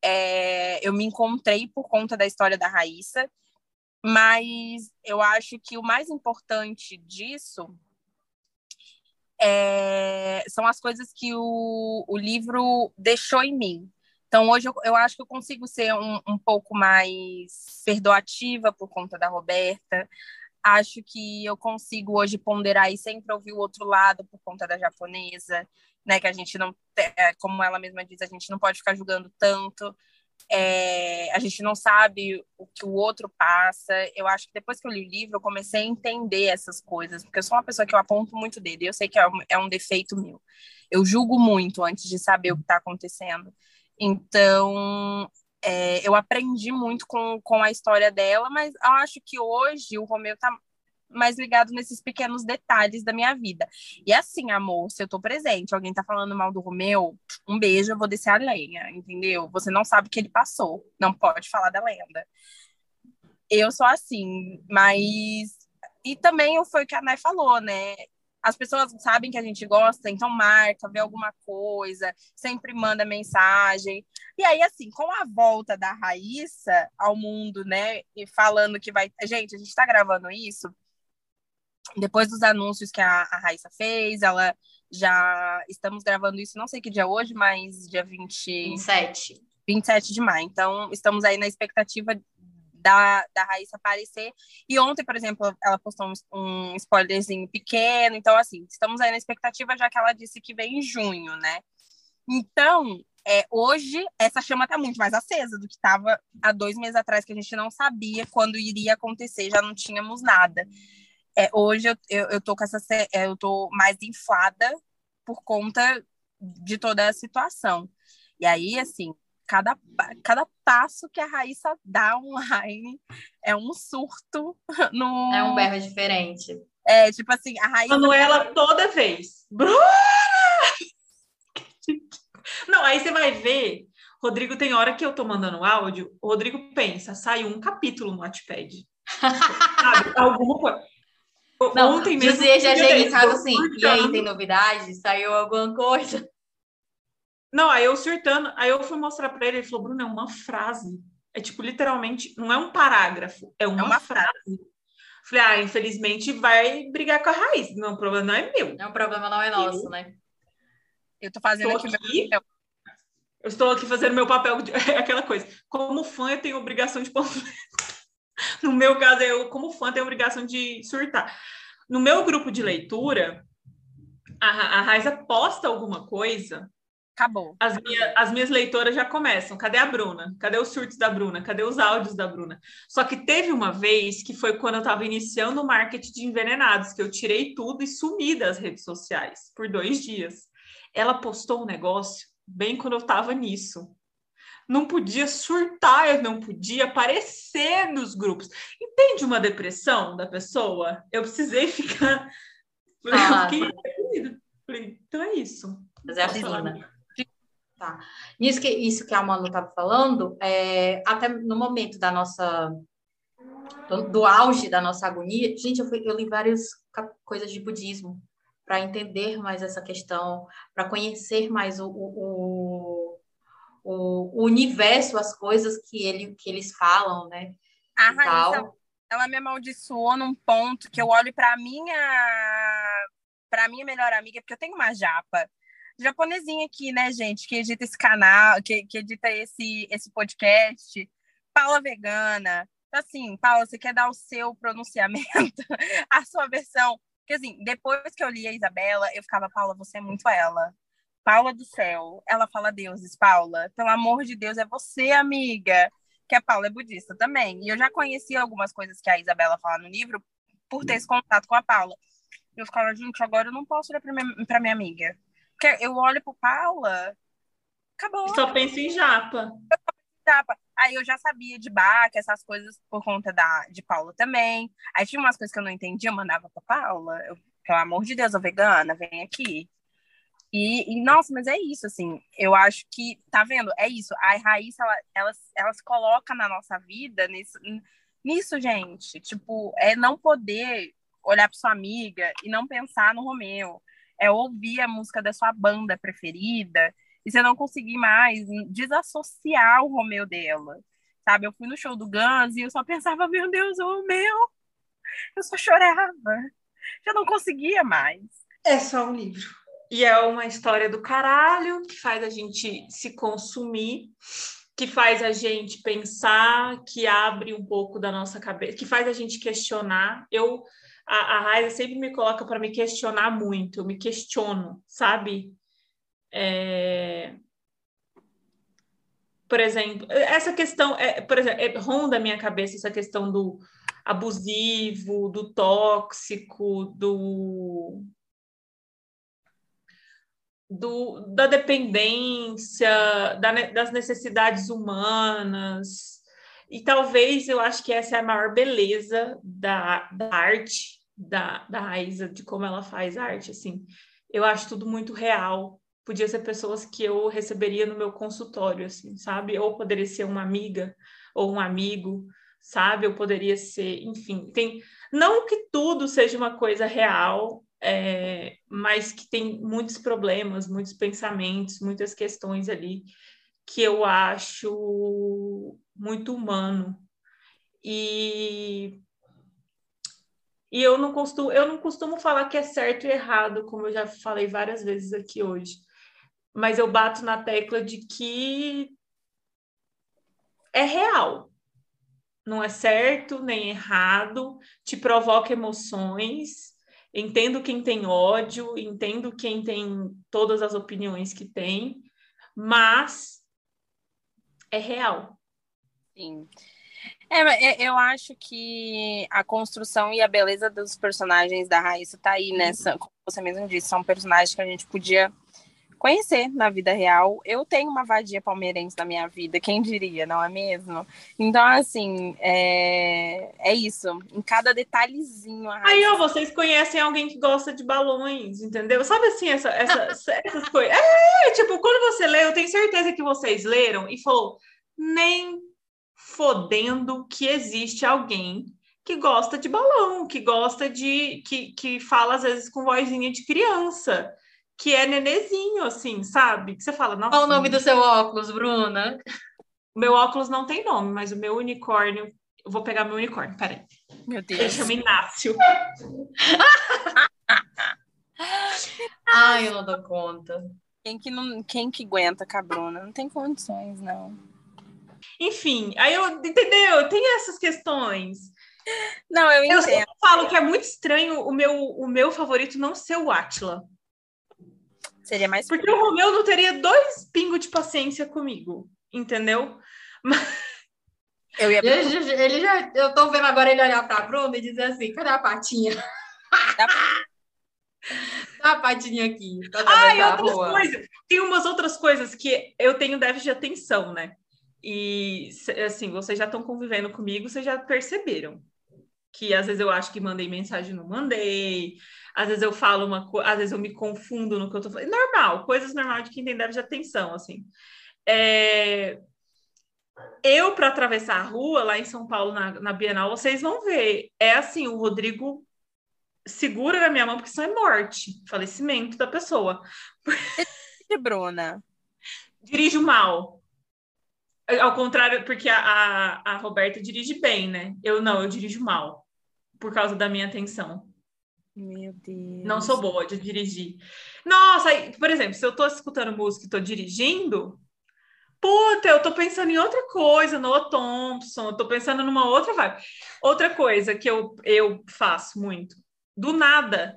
É, eu me encontrei por conta da história da Raíssa, mas eu acho que o mais importante disso é, são as coisas que o, o livro deixou em mim. Então, hoje eu, eu acho que eu consigo ser um, um pouco mais perdoativa por conta da Roberta. Acho que eu consigo hoje ponderar e sempre ouvir o outro lado por conta da japonesa, né? Que a gente não, é, como ela mesma diz, a gente não pode ficar julgando tanto. É, a gente não sabe o que o outro passa. Eu acho que depois que eu li o livro, eu comecei a entender essas coisas, porque eu sou uma pessoa que eu aponto muito dele. Eu sei que é um, é um defeito meu. Eu julgo muito antes de saber o que está acontecendo. Então, é, eu aprendi muito com, com a história dela, mas eu acho que hoje o Romeu tá mais ligado nesses pequenos detalhes da minha vida. E assim, amor, se eu tô presente, alguém tá falando mal do Romeu, um beijo, eu vou descer a lenha, entendeu? Você não sabe o que ele passou, não pode falar da lenda. Eu sou assim, mas. E também foi o que a Nay falou, né? As pessoas sabem que a gente gosta, então marca, vê alguma coisa, sempre manda mensagem. E aí, assim, com a volta da Raíssa ao mundo, né, e falando que vai. Gente, a gente tá gravando isso depois dos anúncios que a, a Raíssa fez, ela já. Estamos gravando isso, não sei que dia hoje, mas dia 20... 27. 27 de maio. Então, estamos aí na expectativa da, da Raíssa aparecer. E ontem, por exemplo, ela postou um, um spoilerzinho pequeno. Então, assim, estamos aí na expectativa, já que ela disse que vem em junho, né? Então, é, hoje, essa chama está muito mais acesa do que estava há dois meses atrás, que a gente não sabia quando iria acontecer, já não tínhamos nada. É, hoje eu, eu, eu, tô com essa, é, eu tô mais inflada por conta de toda a situação. E aí, assim, cada, cada passo que a Raíssa dá online é um surto no. É um berro diferente. É, tipo assim, a Raíssa. Manuela toda vez. Bruna! Não, aí você vai ver. Rodrigo tem hora que eu tô mandando áudio, o Rodrigo pensa, saiu um capítulo no Wattpad. Sabe? Alguma coisa. Não, Ontem mesmo. Você já chega em casa assim, e aí tem novidade? Saiu alguma coisa? Não, aí eu surtando, aí eu fui mostrar para ele, ele falou, Bruno, é uma frase. É tipo, literalmente, não é um parágrafo, é uma, é uma frase. frase. Falei, ah, infelizmente vai brigar com a raiz. Não, o problema não é meu. É um problema não é nosso, eu, né? Eu tô fazendo aqui, aqui meu Eu estou aqui fazendo meu papel, de, é aquela coisa. Como fã, eu tenho obrigação de panfleto. No meu caso, eu, como fã, tenho obrigação de surtar. No meu grupo de leitura, a, a Raiza posta alguma coisa Acabou. As, minha, as, minhas leitoras já começam. Cadê a Bruna? Cadê os surtos da Bruna? Cadê os áudios da Bruna? Só que teve uma vez que foi quando eu estava iniciando o marketing de envenenados, que eu tirei tudo e sumi das redes sociais por dois dias. Ela postou um negócio bem quando eu estava nisso. Não podia surtar, eu não podia aparecer nos grupos. Entende uma depressão da pessoa? Eu precisei ficar. Ah, Falei, então é isso. Mas é a Tá. Nisso que, isso que a Manu estava falando, é, até no momento da nossa. Do, do, auge da nossa agonia, gente, eu, fui, eu li várias coisas de budismo para entender mais essa questão, para conhecer mais o, o, o, o, universo, as coisas que, ele, que eles falam, né? A Raíssa, ela me amaldiçoou num ponto que eu olho para minha para minha melhor amiga, porque eu tenho uma japa japonesinha aqui, né, gente, que edita esse canal, que, que edita esse, esse podcast. Paula Vegana. Então, assim, Paula, você quer dar o seu pronunciamento, a sua versão? Porque, assim, depois que eu li a Isabela, eu ficava, Paula, você é muito ela. Paula do céu. Ela fala deuses, Paula. Pelo amor de Deus, é você, amiga. Que a Paula é budista também. E eu já conheci algumas coisas que a Isabela fala no livro por ter esse contato com a Paula. Eu ficava, gente, agora eu não posso olhar pra minha, minha amiga. Eu olho pro Paula, acabou. Só penso em japa. Japa. Aí eu já sabia de Bach, essas coisas por conta da, de Paula também. Aí tinha umas coisas que eu não entendia, eu mandava pra Paula. Eu, pelo amor de Deus, a vegana, vem aqui. E, e, nossa, mas é isso, assim, eu acho que, tá vendo? É isso, a Raíssa, ela, ela, ela se coloca na nossa vida nisso, nisso, gente, tipo, é não poder olhar para sua amiga e não pensar no Romeu, é ouvir a música da sua banda preferida e você não conseguir mais desassociar o Romeu dela, sabe? Eu fui no show do Guns e eu só pensava, meu Deus, o Romeu, eu só chorava, já não conseguia mais. É só um livro. E é uma história do caralho que faz a gente se consumir, que faz a gente pensar, que abre um pouco da nossa cabeça, que faz a gente questionar. Eu a, a Raiza sempre me coloca para me questionar muito, eu me questiono, sabe? É... Por exemplo, essa questão, é, por exemplo, é, ronda a minha cabeça essa questão do abusivo, do tóxico, do do, da dependência, da, das necessidades humanas. E talvez eu acho que essa é a maior beleza da, da arte, da, da Raíza, de como ela faz arte. Assim. Eu acho tudo muito real. Podia ser pessoas que eu receberia no meu consultório, assim, sabe? Ou poderia ser uma amiga ou um amigo, sabe? Eu poderia ser, enfim, tem não que tudo seja uma coisa real, é, mas que tem muitos problemas, muitos pensamentos, muitas questões ali que eu acho muito humano. E, e eu, não costumo, eu não costumo falar que é certo e errado, como eu já falei várias vezes aqui hoje, mas eu bato na tecla de que é real. Não é certo nem errado, te provoca emoções, entendo quem tem ódio, entendo quem tem todas as opiniões que tem, mas é real. Sim. É, é eu acho que a construção e a beleza dos personagens da Raíssa tá aí nessa, como você mesmo disse, são personagens que a gente podia conhecer na vida real. Eu tenho uma vadia palmeirense na minha vida, quem diria, não é mesmo? Então, assim, é, é isso. Em cada detalhezinho. Aí, ó, vocês conhecem alguém que gosta de balões, entendeu? Sabe assim, essa, essa, essas coisas. É, tipo, quando você lê, eu tenho certeza que vocês leram e falou, nem fodendo que existe alguém que gosta de balão, que gosta de. que, que fala às vezes com vozinha de criança que é nenezinho, assim, sabe? Que você fala, nossa. Qual o nome do seu óculos, Bruna? O meu óculos não tem nome, mas o meu unicórnio. Eu vou pegar meu unicórnio, peraí. Meu Deus. Ele chama Inácio. Ai, eu não dou conta. Quem que, não, quem que aguenta com a Bruna? Não tem condições, não. Enfim, aí eu, entendeu? Tem essas questões. Não, eu entendo. Eu, eu falo que é muito estranho o meu, o meu favorito não ser o Atila. Seria mais. Porque frio. o Romeu não teria dois pingos de paciência comigo, entendeu? Eu ia... ele, ele já, eu tô vendo agora ele olhar pra Bruna e dizer assim: cadê a patinha? Dá a patinha aqui. Ah, e outras coisas. Tem umas outras coisas que eu tenho déficit de atenção, né? E, assim, vocês já estão convivendo comigo, vocês já perceberam que às vezes eu acho que mandei mensagem não mandei, às vezes eu falo uma coisa, às vezes eu me confundo no que eu tô falando. Normal, coisas normais de quem tem déficit de atenção, assim. É... Eu, para atravessar a rua lá em São Paulo, na, na Bienal, vocês vão ver. É assim, o Rodrigo segura na minha mão, porque isso é morte, falecimento da pessoa. Bruna? Dirijo mal. Ao contrário, porque a, a, a Roberta dirige bem, né? Eu não, eu dirijo mal. Por causa da minha atenção. Meu Deus. Não sou boa de dirigir. Nossa, por exemplo, se eu tô escutando música e tô dirigindo, puta, eu tô pensando em outra coisa, no Thompson, eu tô pensando numa outra vibe. Outra coisa que eu, eu faço muito, do nada,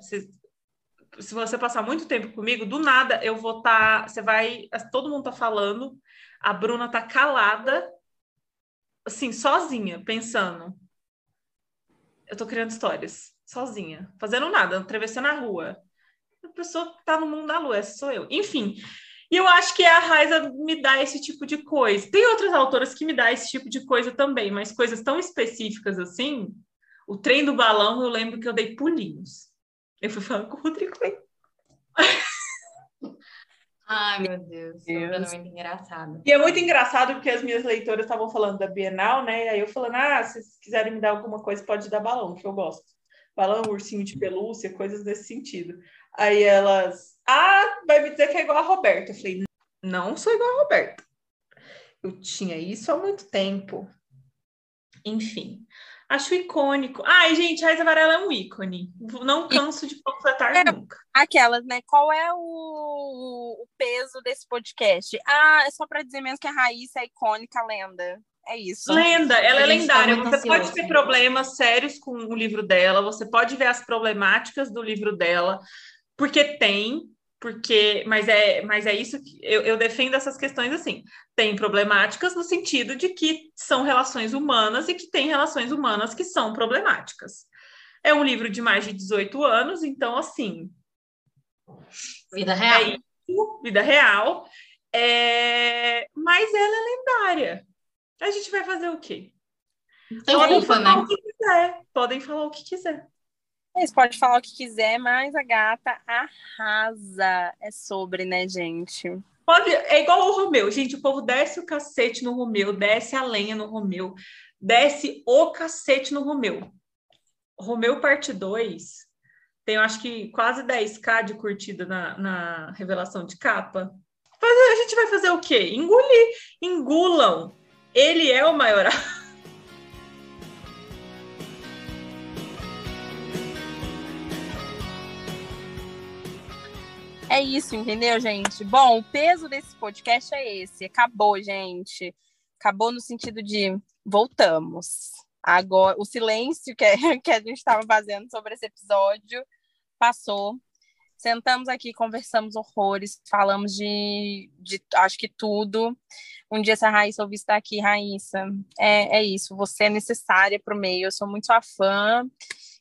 se você passar muito tempo comigo, do nada eu vou estar. Tá, você vai. Todo mundo tá falando, a Bruna tá calada, assim, sozinha, pensando. Eu tô criando histórias, sozinha, fazendo nada, atravessando a rua. A pessoa tá no mundo da lua, essa sou eu. Enfim. E eu acho que a Raiza me dá esse tipo de coisa. Tem outras autoras que me dá esse tipo de coisa também, mas coisas tão específicas assim. O trem do balão, eu lembro que eu dei pulinhos. Eu fui falando com o Rodrigo. Ai, meu Deus, Deus. muito engraçado. E é muito engraçado porque as minhas leitoras estavam falando da Bienal, né? E aí eu falando, ah, se vocês quiserem me dar alguma coisa, pode dar balão, que eu gosto. Balão, ursinho de pelúcia, coisas desse sentido. Aí elas, ah, vai me dizer que é igual a Roberta. Eu falei, não sou igual a Roberta. Eu tinha isso há muito tempo. Enfim. Acho icônico. Ai, gente, a Raíssa Varela é um ícone. Não canso de completar é, nunca. Aquelas, né? Qual é o, o peso desse podcast? Ah, é só para dizer mesmo que a Raíssa é icônica, lenda. É isso. Lenda, ela é lendária. Você pode ter problemas sérios com o livro dela, você pode ver as problemáticas do livro dela, porque tem, porque, mas é, mas é isso que eu, eu, defendo essas questões assim. Tem problemáticas no sentido de que são relações humanas e que tem relações humanas que são problemáticas. É um livro de mais de 18 anos, então assim. Vida real. É isso, vida real. É... Mas ela é lendária. A gente vai fazer o quê? Tem Podem falar né? o que quiser. Podem falar o que quiser. Eles podem falar o que quiser, mas a gata arrasa. É sobre, né, gente? Pode, é igual o Romeu, gente. O povo desce o cacete no Romeu, desce a lenha no Romeu, desce o cacete no Romeu. Romeu parte 2 tem, acho que quase 10k de curtida na, na revelação de capa. a gente vai fazer o quê? Engolir. Engulam. Ele é o maior. É isso, entendeu, gente? Bom, o peso desse podcast é esse. Acabou, gente. Acabou no sentido de voltamos. Agora, o silêncio que, que a gente estava fazendo sobre esse episódio passou. Sentamos aqui, conversamos horrores, falamos de, de acho que tudo. Um dia, se a Raíssa ouvir estar aqui, Raíssa, é, é isso. Você é necessária para o meio. Eu sou muito sua fã.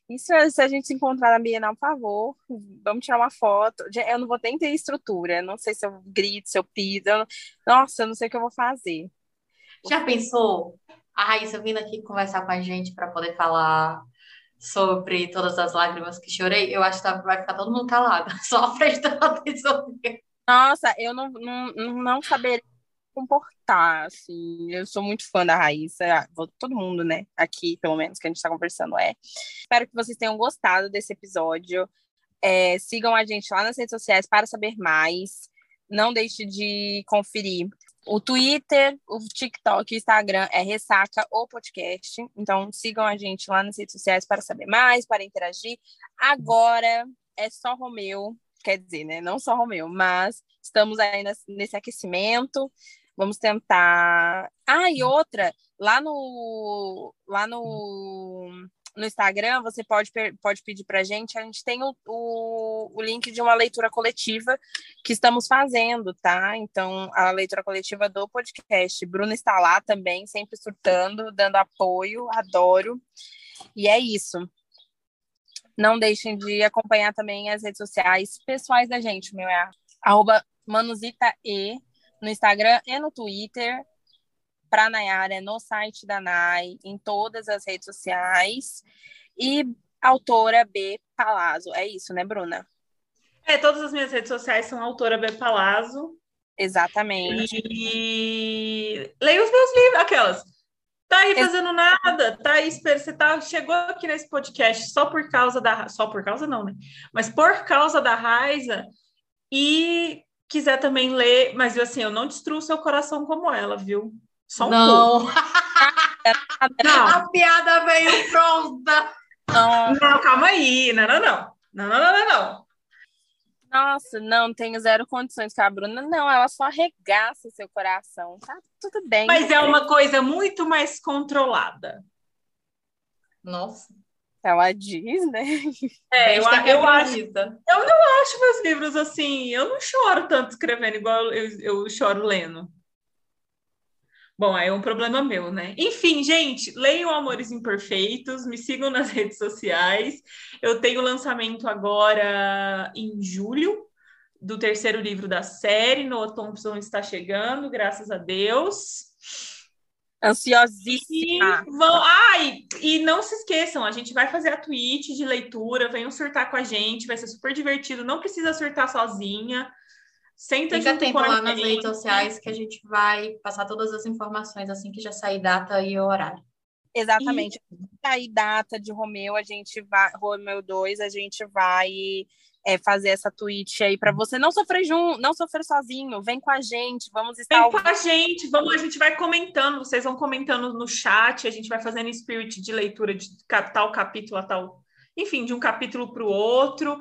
E se, se, a gente se encontrar na Bienal, por favor, vamos tirar uma foto. Eu não vou nem ter estrutura, não sei se eu grito, se eu piso. Eu... Nossa, eu não sei o que eu vou fazer. Já pensou a Raíssa vindo aqui conversar com a gente para poder falar sobre todas as lágrimas que chorei? Eu acho que vai ficar todo mundo calado, só prestando atenção. Nossa, eu não, não, não saberia comportar, assim. Eu sou muito fã da Raíssa, ah, todo mundo, né? Aqui, pelo menos, que a gente está conversando é. Espero que vocês tenham gostado desse episódio. É, sigam a gente lá nas redes sociais para saber mais. Não deixe de conferir o Twitter, o TikTok, o Instagram é Ressaca ou Podcast. Então sigam a gente lá nas redes sociais para saber mais, para interagir. Agora é só Romeu, quer dizer, né? Não só Romeu, mas estamos ainda nesse aquecimento. Vamos tentar. Ah, e outra, lá no lá no, no Instagram, você pode, pode pedir para a gente. A gente tem o, o, o, link de uma leitura coletiva que estamos fazendo, tá? Então, a leitura coletiva do podcast. Bruna está lá também, sempre surtando, dando apoio, adoro. E é isso. Não deixem de acompanhar também as redes sociais pessoais da gente. O meu é arroba manusitae no Instagram e no Twitter. Para Nayara, no site da Nay, em todas as redes sociais. E autora B Palazzo. É isso, né, Bruna? É, todas as minhas redes sociais são autora B Palazzo. Exatamente. E leia os meus livros, aquelas. Tá aí fazendo nada, tá aí, você tá, chegou aqui nesse podcast só por causa da. Só por causa, não, né? Mas por causa da Raiza. E quiser também ler, mas assim, eu não destruo seu coração como ela, viu? Só um não. pouco. não. A piada veio pronta. Não. não, calma aí. Não, não, não. Não, não, não, não, não. Nossa, não, tenho zero condições com a Bruna. Não, ela só arregaça seu coração. Tá tudo bem. Mas é uma coisa muito mais controlada. Nossa. Ela diz, né? É, eu, eu acho. Eu não acho meus livros assim. Eu não choro tanto escrevendo igual eu, eu choro lendo. Bom, aí é um problema meu, né? Enfim, gente, leiam Amores Imperfeitos, me sigam nas redes sociais. Eu tenho lançamento agora em julho do terceiro livro da série. Noah Thompson está chegando, graças a Deus. E Ansiosíssima. vão. Ai, e não se esqueçam, a gente vai fazer a tweet de leitura, venham surtar com a gente, vai ser super divertido. Não precisa surtar sozinha. Senta Fica junto a lá nas redes sociais que a gente vai passar todas as informações assim que já sair data e horário. Exatamente. Aí, data de Romeu, a gente vai. Romeu 2, a gente vai é, fazer essa tweet aí para você não sofrer junto, não sofrer sozinho. Vem com a gente, vamos estar. Vem com a gente, vamos, a gente vai comentando, vocês vão comentando no chat, a gente vai fazendo spirit de leitura de tal capítulo a tal, enfim, de um capítulo para o outro.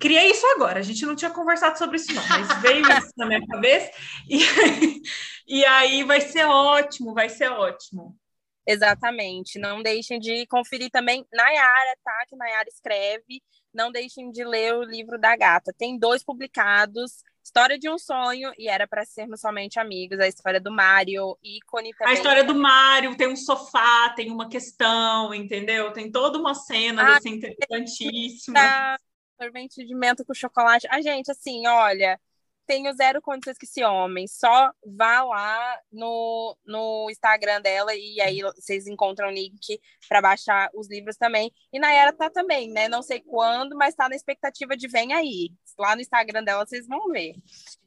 Criei isso agora, a gente não tinha conversado sobre isso, não, mas veio isso na minha cabeça, e, e aí vai ser ótimo, vai ser ótimo. Exatamente. Não deixem de conferir também Nayara, tá? Que Nayara escreve. Não deixem de ler o livro da gata. Tem dois publicados. História de um sonho e era para sermos somente amigos. A história do Mário, ícone também. A história do Mário tem um sofá, tem uma questão, entendeu? Tem toda uma cena Ah, assim, interessantíssima. Sorvete de menta com chocolate. A gente, assim, olha, tenho zero condições que esse homem. Só vá lá no, no Instagram dela e aí vocês encontram o link para baixar os livros também. E Nayara tá também, né? Não sei quando, mas tá na expectativa de vem aí. Lá no Instagram dela vocês vão ver.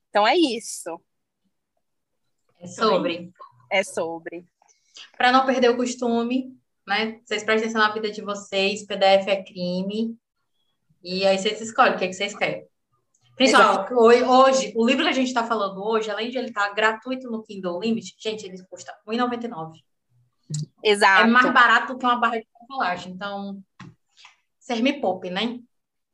Então é isso. É sobre. É sobre. Para não perder o costume, né? Vocês prestem atenção na vida de vocês, PDF é crime. E aí vocês escolhem o que, é que vocês querem. Pessoal, hoje, o livro que a gente está falando hoje, além de ele estar gratuito no Kindle Limit, gente, ele custa R$ 1,99. Exato. É mais barato do que uma barra de chocolate. Então, vocês me poupem, né?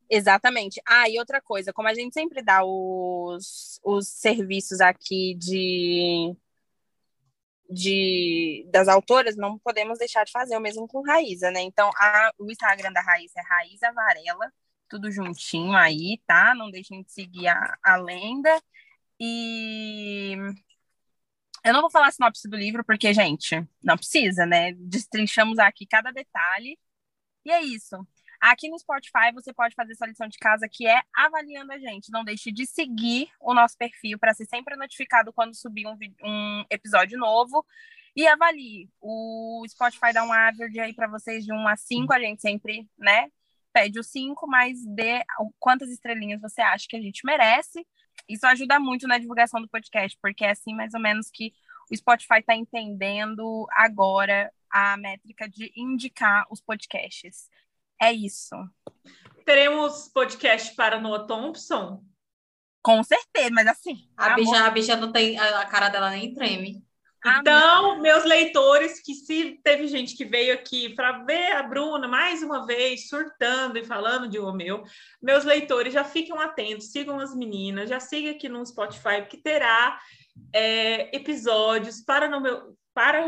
Exatamente. Ah, e outra coisa, como a gente sempre dá os, os serviços aqui de, de das autoras, não podemos deixar de fazer o mesmo com Raíza, né? Então, a, o Instagram da Raíza é Raíza Varela, tudo juntinho aí, tá? Não deixem de seguir a, a lenda. E eu não vou falar a sinopse do livro, porque, gente, não precisa, né? Destrinchamos aqui cada detalhe. E é isso. Aqui no Spotify você pode fazer sua lição de casa, que é avaliando a gente. Não deixe de seguir o nosso perfil para ser sempre notificado quando subir um, um episódio novo. E avalie. O Spotify dá um average aí para vocês de 1 a 5. A gente sempre, né, pede o 5, mas dê quantas estrelinhas você acha que a gente merece. Isso ajuda muito na divulgação do podcast, porque é assim mais ou menos que o Spotify está entendendo agora a métrica de indicar os podcasts. É isso. Teremos podcast para Noah Thompson. Com certeza, mas assim. A bicha, a não tem. A a cara dela nem treme. Ah, Então, meus leitores, que se teve gente que veio aqui para ver a Bruna mais uma vez surtando e falando de Romeu, meus leitores já fiquem atentos, sigam as meninas, já siga aqui no Spotify, que terá é, episódios para no meu. Para.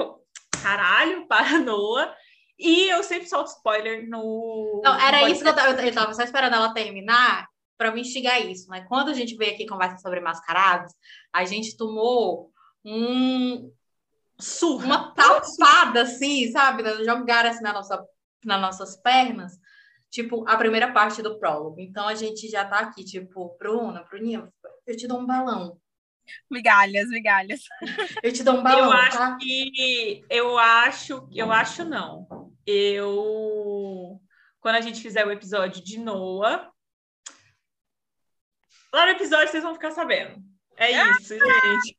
Caralho, para Noah. E eu sempre solto spoiler no. Não, era no isso que eu tava, eu tava só esperando ela terminar para me instigar isso. Mas quando a gente veio aqui conversar sobre mascarados, a gente tomou um, surra. uma tapada, assim, sabe? Jogaram assim na nossa, nas nossas pernas. Tipo, a primeira parte do prólogo. Então a gente já tá aqui, tipo, Bruna, Bruninha, eu te dou um balão. Migalhas, migalhas. Eu te dou um balão, eu acho tá? que eu acho, eu acho não. Eu quando a gente fizer o episódio de Noah, lá no episódio vocês vão ficar sabendo. É isso, gente.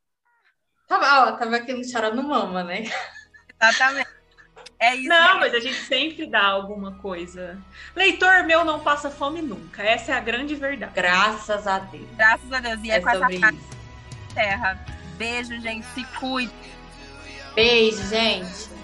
Tava, ó, tava aqui chorando mama, né? Exatamente. É isso. Não, mas a gente sempre dá alguma coisa. Leitor meu não passa fome nunca. Essa é a grande verdade. Graças a Deus. Graças a Deus. E é, É com essa terra. Beijo, gente. Se cuide. Beijo, gente.